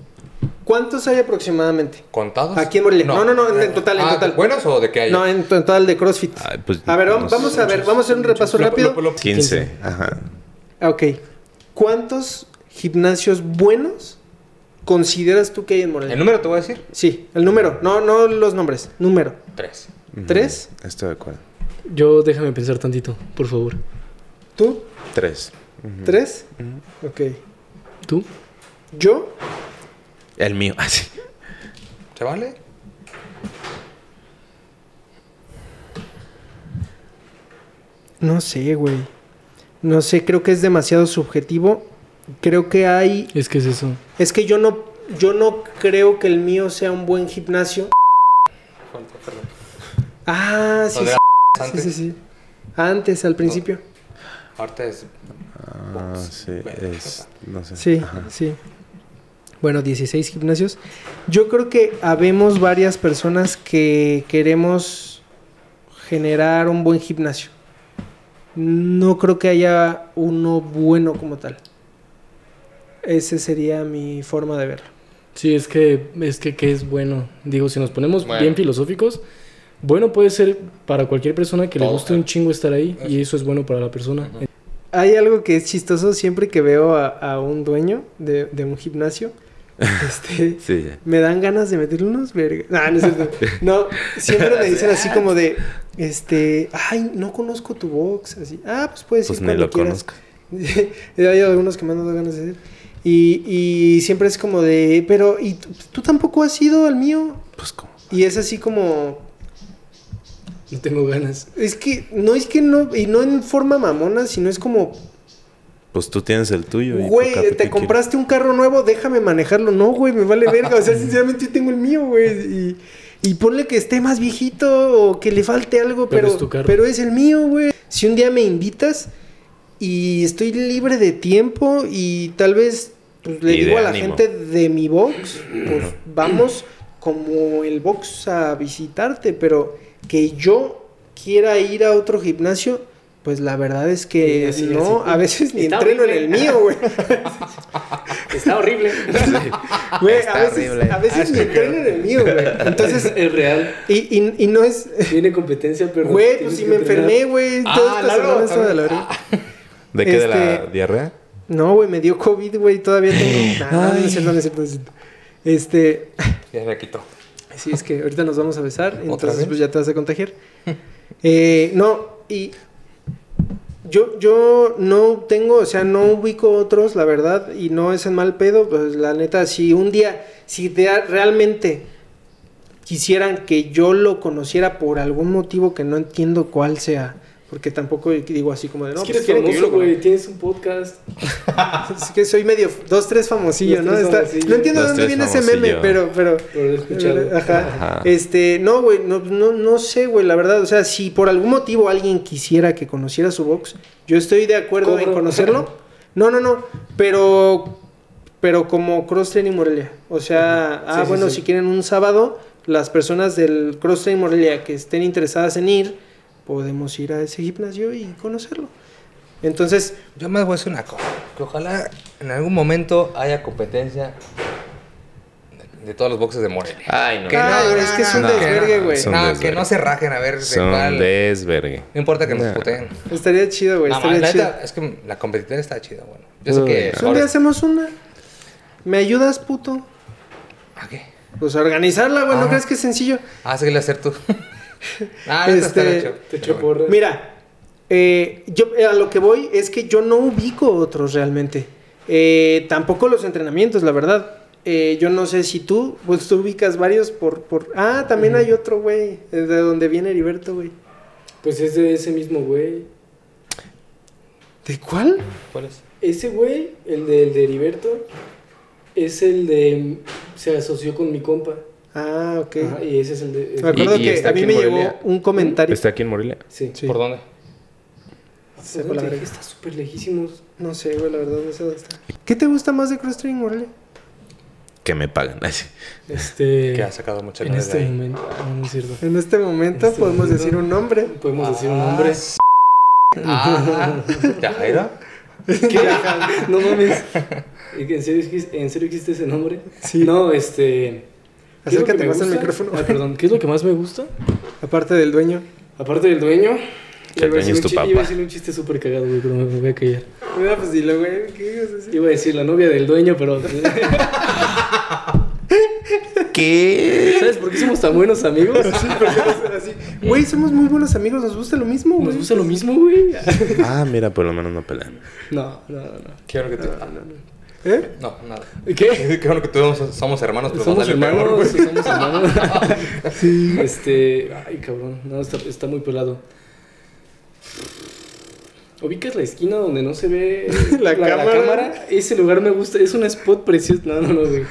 ¿Cuántos hay aproximadamente? ¿Contados? Aquí en Morelia. No, no, no, en total, en Ah, total. ¿Buenos o de qué hay? No, en total de CrossFit. Pues, A ver, vamos, a ver, vamos a hacer un repaso Lo- rápido. lo- lo- 15. Ajá. Ah, Ok. ¿Cuántos gimnasios buenos consideras tú que hay en Morelia? ¿El número te voy a decir? Sí, el número, no, no los nombres, número. Tres. ¿Tres? Estoy de acuerdo. Yo déjame pensar tantito, por favor. ¿Tú? Tres. ¿Tres? Ujú. Ok. ¿Tú? ¿Yo? El mío. Ah, sí. ¿Se vale? No sé, güey. No sé, creo que es demasiado subjetivo. Creo que hay... Es que es eso. Es que yo no, yo no creo que el mío sea un buen gimnasio. Ah, sí, sí, era sí, antes. sí, sí. Antes, al principio. Ahorita es. Ah, sí. Es, no sé. Sí, Ajá. sí. Bueno, 16 gimnasios. Yo creo que habemos varias personas que queremos generar un buen gimnasio. No creo que haya uno bueno como tal. Esa sería mi forma de verlo. Sí, es que es que, que es bueno. Digo, si nos ponemos Bueno. bien filosóficos, bueno puede ser para cualquier persona que le guste claro. un chingo estar ahí y Eso. es bueno para la persona. Hay algo que es chistoso siempre que veo a, a un dueño de, de un gimnasio. Este, Sí. me dan ganas de meterle unos vergas. No, no, es cierto. No, siempre me dicen así como de, este, ay, no conozco tu box. Así, ah, pues puedes Pues ir ni cuando lo quieras. conozco. Hay algunos que me han dado ganas de hacer. Y, y siempre es como de, pero, ¿y tú, tú tampoco has ido al mío? Pues como. Y es así como, No tengo ganas. es que, no es que no, y no en forma mamona, sino es como, Pues tú tienes el tuyo. Güey, te ¿qué compraste un carro nuevo, déjame manejarlo. No, güey, me vale verga. O sea, sinceramente yo tengo el mío, güey. Y, y ponle que esté más viejito o que le falte algo, Pero pero, es tu carro. pero es el mío, güey. Si un día me invitas y estoy libre de tiempo y tal vez pues, le Y digo a la ánimo. gente de mi box, pues vamos como el box a visitarte, pero que yo quiera ir a otro gimnasio, pues la verdad es que Sí, no, a veces ni Está entreno en el mío, güey. Está horrible. Güey, a veces, horrible. a veces ni entreno en el mío, güey. Entonces, es real. y, y, y no es. Tiene competencia, pero. Güey, pues si me entrenar. enfermé, güey. Ah, estaba de la verga. ¿De qué? ¿De la Este- diarrea? No, güey, me dio COVID, güey. Todavía tengo. Nah, no, no es cierto, no es cierto, no es cierto. Este. Ya me quitó. Sí, es que ahorita nos vamos a besar. Entonces, pues ya te vas a contagiar. Eh, no, y. Yo, yo no tengo, o sea, no ubico otros, la verdad, y no es en mal pedo, pues la neta, si un día, si de- realmente quisieran que yo lo conociera por algún motivo que no entiendo cuál sea, porque tampoco digo así como de, no, es que pues eres famoso, güey. Tienes un podcast. Es que soy medio dos, tres famosillo, ¿no? tres Está- famosillo. no entiendo de Dos, dónde viene ese meme, pero, pero. Escuchado. Ajá. Ajá. Este, no, güey, no, no, no sé, güey, la verdad. O sea, si por algún motivo alguien quisiera que conociera su box, yo estoy de acuerdo en conocerlo. No, no, no. Pero. Pero como Cross Training Morelia. O sea, ah, sí, bueno, sí. si quieren un sábado, las personas del Cross Training Morelia que estén interesadas en ir, podemos ir a ese gimnasio y conocerlo. Entonces, Yo más voy a decir una cosa. Que ojalá en algún momento haya competencia de, de todos los boxes de Morelia. Ay, no. Que Ah, güey, es que es un no, desvergue, no, güey. No, que no se rajen a ver de Son cuál. desvergue. No importa que nos puteen. estaría chido, güey. No, estaría la chido. neta, es que la competitividad está chida, bueno. Yo sé que. Pues un día hacemos una. ¿Me ayudas, puto? ¿A qué? Pues a organizarla, güey. ¿No Ah. crees que es sencillo? Ah, seguirle a hacer tú. ah, Este, hecho. Te echo porras. Mira, eh, yo a lo que voy es que yo no ubico otros realmente. Eh, tampoco los entrenamientos, la verdad. Eh, yo no sé si tú, pues tú ubicas varios por... por... Ah, también hay otro, güey, de donde viene Heriberto, güey. Pues es de ese mismo güey. ¿De cuál? ¿Cuál es? Ese güey, el del de Heriberto, es el de. Se asoció con mi compa. Ah, ok. Ajá, y ese es el de. Me acuerdo ¿Y- y que a mí me llegó un comentario. ¿Está aquí en Morelia? Sí. Sí. ¿Por dónde? Se la te verga. dije, Está súper lejísimos. No sé, güey, la verdad no sé dónde está. ¿Qué te gusta más de Cross Training, Morelia? Que me pagan. Este. Que ha sacado mucha En este ahí. momento. Ah, no, no es cierto. En este momento Este podemos momento- decir un nombre. Podemos decir un nombre. Ah, ¿Yajaira? ¿Qué? No mames. ¿En serio, existe- ¿En serio existe ese nombre? Sí. No, este. Acércate más al gusta? micrófono. Ah, perdón. ¿Qué es lo que más me gusta? Aparte del dueño. Aparte del dueño. Que el iba a dueño es decir tu papá. Iba a decir un chiste súper cagado, güey, pero me, me voy a callar. Mira, pues dilo, güey. ¿Qué ibas a decir? Iba a decir la novia del dueño, pero. ¿Qué? ¿Sabes por qué somos tan buenos amigos? Sí, así. Güey, somos muy buenos amigos. Nos gusta lo mismo, güey. Nos gusta lo mismo, güey. Ah, mira, por lo menos no pelean. No, no, no. Bueno que tú. ¿Eh? No, nada. ¿Qué? Qué bueno que tú somos hermanos, pero Somos hermanos, peor, sí, somos hermanos. Este, ay, cabrón, no, está, está muy pelado. ¿Ubicas la esquina donde no se ve La cámara? Ese lugar me gusta, es un spot precioso. No, no, no, güey.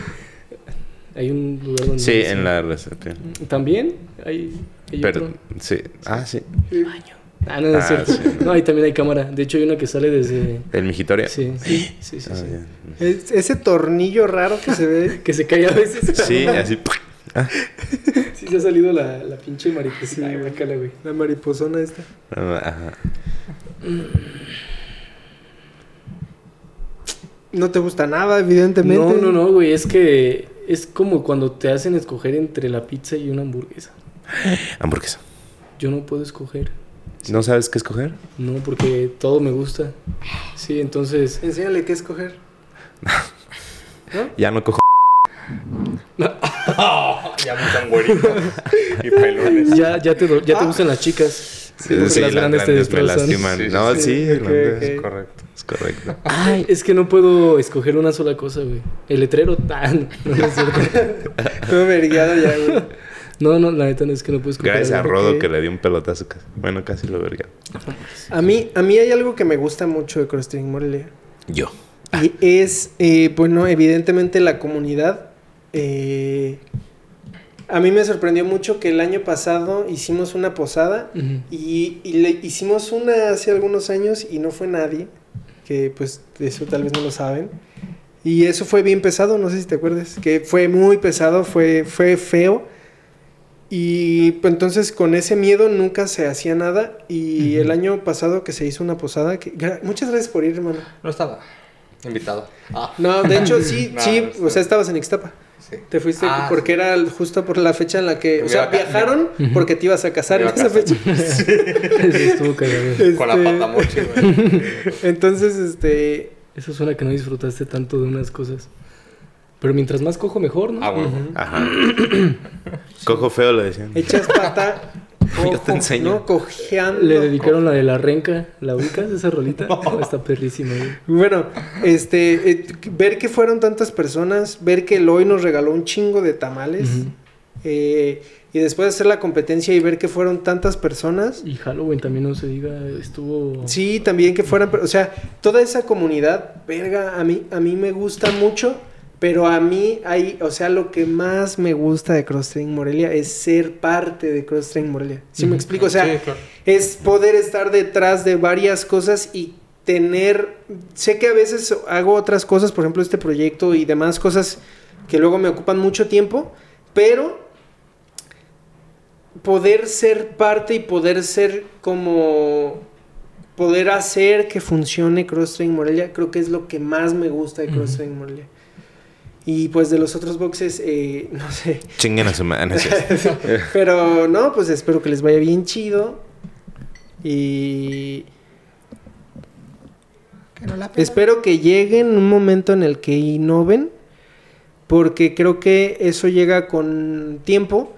Hay un lugar donde... Sí, no en la recepción. ¿También? Hay, hay Pero, otro. sí. Ah, sí. Ah, no, no es Ah, cierto. sí. No, ahí también hay cámara. De hecho, hay una que sale desde... ¿El Mijitoria? Sí, sí, sí, sí. Ah, sí. bien. Es- ese tornillo raro que se ve. Que se cae a veces. Sí, así. Ah, Sí, se ha salido la, la pinche mariposita. Sí, Ay, güey. La mariposona esta. ajá. No te gusta nada, evidentemente. No, no, no, güey. Es que es como cuando te hacen escoger entre la pizza y una hamburguesa. Hamburguesa. Yo no puedo escoger. ¿No sabes qué escoger? No, porque todo me gusta. Sí, entonces. Enséñale qué escoger. Ya no cojo. Ya muy tan güeritos y pelones. Ya, ya te, ya te gustan las chicas. Sí, porque sí, las grandes te grandes me destrozan. lastiman. Sí, sí, no, sí. sí, Ok, grandes. ok. Es correcto. Es correcto. Ay, es que no puedo escoger una sola cosa, güey. El letrero tan. No, no es cierto. Todo ya, güey. No, no, la neta no es que no puedo escoger. Gracias a. Rodo ok. que le dio un pelotazo. Bueno, casi lo verga. A mí, a mí hay algo que me gusta mucho de Cross Training Morelia. Yo. Y es, eh, bueno, evidentemente la comunidad. eh, a mí me sorprendió mucho que el año pasado hicimos una posada Ujú. y, y le hicimos una hace algunos años y no fue nadie, que pues eso tal vez no lo saben. Y eso fue bien pesado, no sé si te acuerdas, que fue muy pesado, fue, fue feo. Y pues, entonces con ese miedo nunca se hacía nada. Y el año pasado que se hizo una posada, que, muchas gracias por ir, hermano. No estaba invitado. Ah, No, de hecho sí, No, sí, no o sea, estabas en Ixtapa. sí. Te fuiste Ah, porque era justo por la fecha en la que, o sea, viajaron porque te ibas a casar en esa fecha. Sí, estuvo cagado. Con la Este, pata mochi, güey. Entonces, este, Eso suena que no disfrutaste tanto de unas cosas. Pero mientras más cojo, mejor, ¿no? Ah, bueno. Ajá. Cojo feo lo decían. Echas pata. Yo te enseño. ¿no? Cojeando. Le dedicaron la de la renca. ¿La ubicas esa rolita? Está perrísima. Bueno, este, eh, ver que fueron tantas personas, ver que Eloy nos regaló un chingo de tamales, eh, y después de hacer la competencia y ver que fueron tantas personas, Y Halloween también no se diga, estuvo... sí, también que fueran, o sea, toda esa comunidad, verga, a mí, a mí me gusta mucho, pero a mí hay, o sea, lo que más me gusta de Cross Training Morelia es ser parte de Cross Training Morelia. ¿Sí me Ujú. explico? O sea, Sí, claro. es poder estar detrás de varias cosas y tener, sé que a veces hago otras cosas, por ejemplo este proyecto y demás cosas que luego me ocupan mucho tiempo, pero poder ser parte y poder ser como poder hacer que funcione Cross Training Morelia, creo que es lo que más me gusta de Cross. Training Morelia. Y pues de los otros boxes, eh, no sé, Chinguen a su no cierto. pero no, pues espero que les vaya bien chido. Y espero que lleguen un momento en el que innoven. Porque creo que eso llega con tiempo.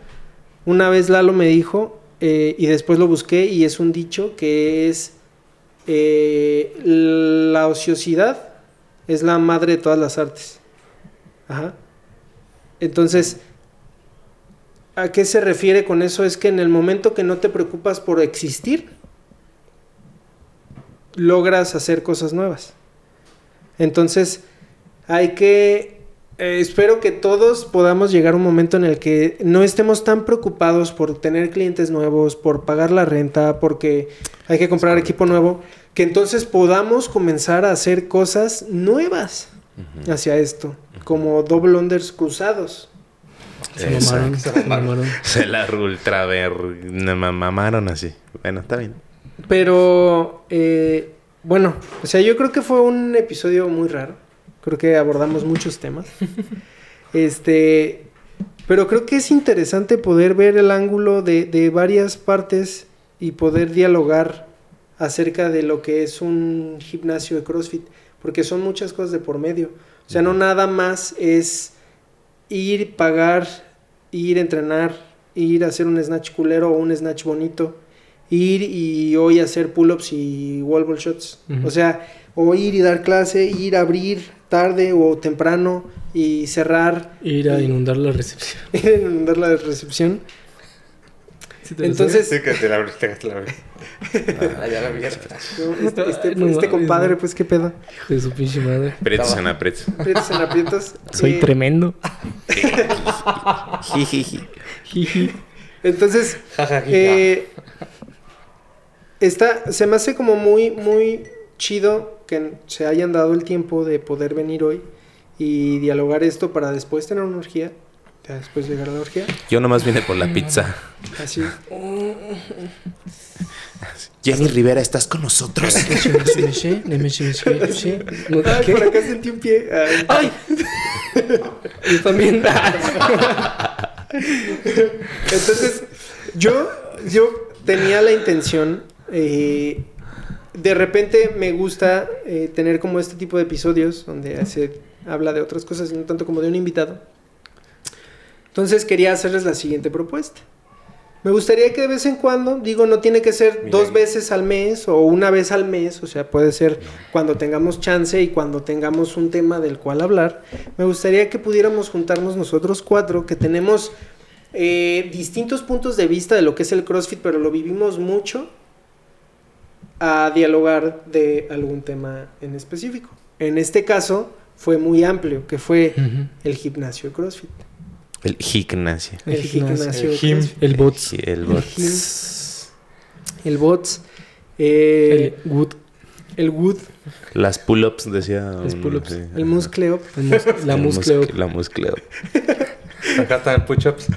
Una vez Lalo me dijo, eh, y después lo busqué, y es un dicho que es eh, la ociosidad es la madre de todas las artes. Ajá. Entonces, ¿A qué se refiere con eso? Es que en el momento que no te preocupas por existir, logras hacer cosas nuevas. Entonces, hay que, eh, espero que todos podamos llegar a un momento en el que no estemos tan preocupados por tener clientes nuevos, por pagar la renta, porque hay que comprar equipo nuevo, que entonces podamos comenzar a hacer cosas nuevas hacia esto, como double unders cruzados. Se mamaron, se mamaron. Se la ultra ver. Me mamaron así. Bueno, está bien. Pero, eh, bueno, o sea, yo creo que fue un episodio muy raro. Creo que abordamos muchos temas. este, pero creo que es interesante poder ver el ángulo de, de varias partes y poder dialogar acerca de lo que es un gimnasio de CrossFit, porque son muchas cosas de por medio. O sea, no nada más es ir, pagar, ir, entrenar, ir a hacer un snatch culero o un snatch bonito, ir y hoy hacer pull-ups y wall ball shots. O sea, o ir y dar clase, ir a abrir tarde o temprano y cerrar, Ir a Y- inundar la recepción. ir a inundar la recepción. ¿Sí te lo Entonces, Sí, que te la abriste, que te la abriste. Ah, ya la vi. no, este, este- no este compadre, no. pues qué pedo. Hijo de su pinche madre. Aprietos en aprietos. Aprietos en aprietos. Soy Eh, tremendo. Jiji. Entonces. Eh, está, se me hace como muy, muy chido que se hayan dado el tiempo de poder venir hoy y dialogar esto para después tener una orgía. Ya después llegar a la orgía. Yo nomás vine por la pizza. Así. Jenny Rivera, ¿estás con nosotros? No, Ay, ¿qué? por acá sentí un pie. Ay. ¡Ay! Yo también. Entonces, yo, yo tenía la intención. eh, de repente me gusta eh, tener como este tipo de episodios donde se habla de otras cosas, no tanto como de un invitado. Entonces quería hacerles la siguiente propuesta. Me gustaría que de vez en cuando, digo, no tiene que ser dos veces al mes o una vez al mes, o sea, puede ser cuando tengamos chance y cuando tengamos un tema del cual hablar. Me gustaría que pudiéramos juntarnos nosotros cuatro, que tenemos eh, distintos puntos de vista de lo que es el CrossFit, pero lo vivimos mucho, a dialogar de algún tema en específico. En este caso fue muy amplio, que fue el gimnasio de CrossFit. El gimnasio. El, El gimnasio. El. CrossFit. El bots. El El bot. gym. El bots. eh, El wood. el wood. Las pull-ups, decía. Las pull-ups. sí, El ajá. muscleo. el mus- La El muscleo. muscle- La muscleo. Acá están push-ups.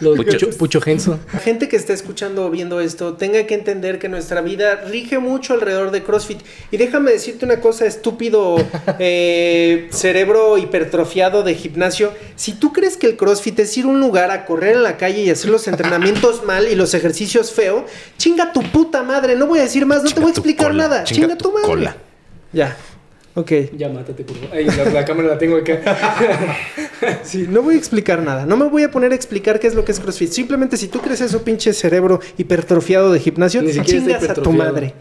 Los Pucho. pucho, pucho genso. La gente que está escuchando o viendo esto tenga que entender que nuestra vida rige mucho alrededor de CrossFit. Y déjame decirte una cosa, estúpido eh, cerebro hipertrofiado de gimnasio. Si tú crees que el CrossFit es ir a un lugar a correr en la calle y hacer los entrenamientos mal y los ejercicios feo, chinga tu puta madre. No voy a decir más, no te voy a explicar cola, nada. chinga Chinga, tu tu madre. cola. Ya. Ok. Ya mátate, por favor. Ay, la, la cámara la tengo acá. Sí, no voy a explicar nada. No me voy a poner a explicar qué es lo que es CrossFit. Simplemente si tú crees eso, pinche cerebro hipertrofiado de gimnasio, Ni siquiera está chingas a tu madre.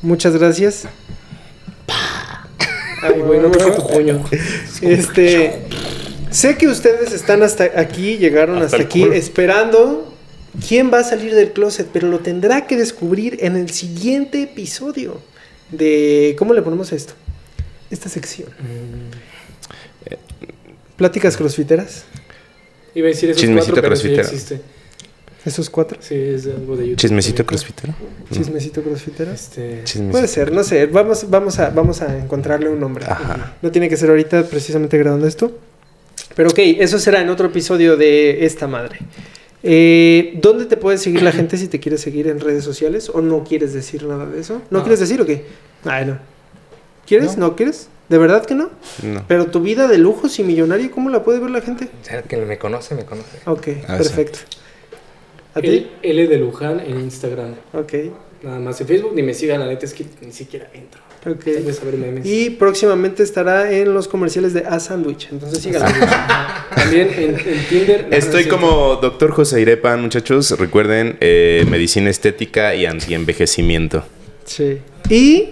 Muchas gracias. Ay, güey, no toca tu puño. Este, sé que ustedes están hasta aquí, llegaron hasta, aquí culo. esperando quién va a salir del closet, pero lo tendrá que descubrir en el siguiente episodio de ¿cómo le ponemos a esto? Esta sección. Pláticas crossfiteras, Iba a decir esos Chismecito cuatro, pero existe. esos cuatro. Sí, es algo de YouTube. Chismecito también. crossfitero. Chismecito crossfitero. Este... Chismecito. Puede ser, no sé, vamos, vamos, a, vamos a encontrarle un nombre. Ajá. No tiene que ser ahorita precisamente grabando esto. Pero ok, eso será en otro episodio de esta madre. Eh, ¿Dónde te puede seguir la gente si te quieres seguir en redes sociales? ¿O no quieres decir nada de eso? ¿No, No. quieres decir o qué? Ay, no. ¿Quieres? ¿No, quieres? ¿De verdad que no? No. Pero tu vida de lujos y millonario, ¿cómo la puede ver la gente? O sea, que me conoce, me conoce. Ok, Ah, perfecto. ¿A L, ti? L de Luján en Instagram. Ok, Nada más en Facebook, ni me sigan, la neta es que ni siquiera entro. Memes. Y próximamente estará en los comerciales de A Sandwich. Entonces síganlo. También en, en Tinder. Estoy como doctor José Irepan, muchachos. Recuerden, eh, medicina estética y antienvejecimiento. Sí. Y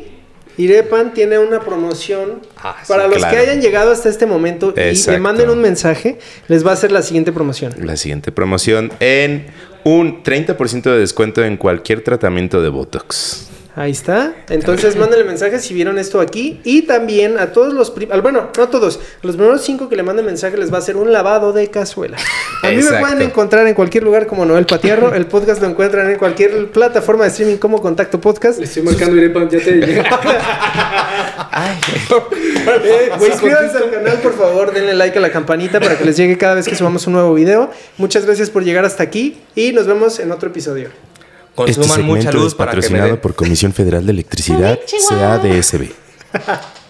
Irepan tiene una promoción Ah, sí, para los claro. que hayan llegado hasta este momento y le manden un mensaje, les va a hacer la siguiente promoción. La siguiente promoción en un 30% de descuento en cualquier tratamiento de Botox. Ahí está. Entonces mándenle mensaje si vieron esto aquí. Y también a todos los... Bueno, no a todos. A los primeros cinco que le manden mensaje les va a hacer un lavado de cazuela. A mí me pueden encontrar en cualquier lugar como Noel Patierro. El podcast lo encuentran en cualquier plataforma de streaming como Contacto Podcast. Le estoy marcando Irepan, ya te Eh, suscríbanse al canal, por favor, denle like a la campanita para que les llegue cada vez que subamos un nuevo video. Muchas gracias por llegar hasta aquí y nos vemos en otro episodio. Este Consuman mucha segmento luz es para que me patrocinado den- por Comisión Federal de Electricidad, CADSB.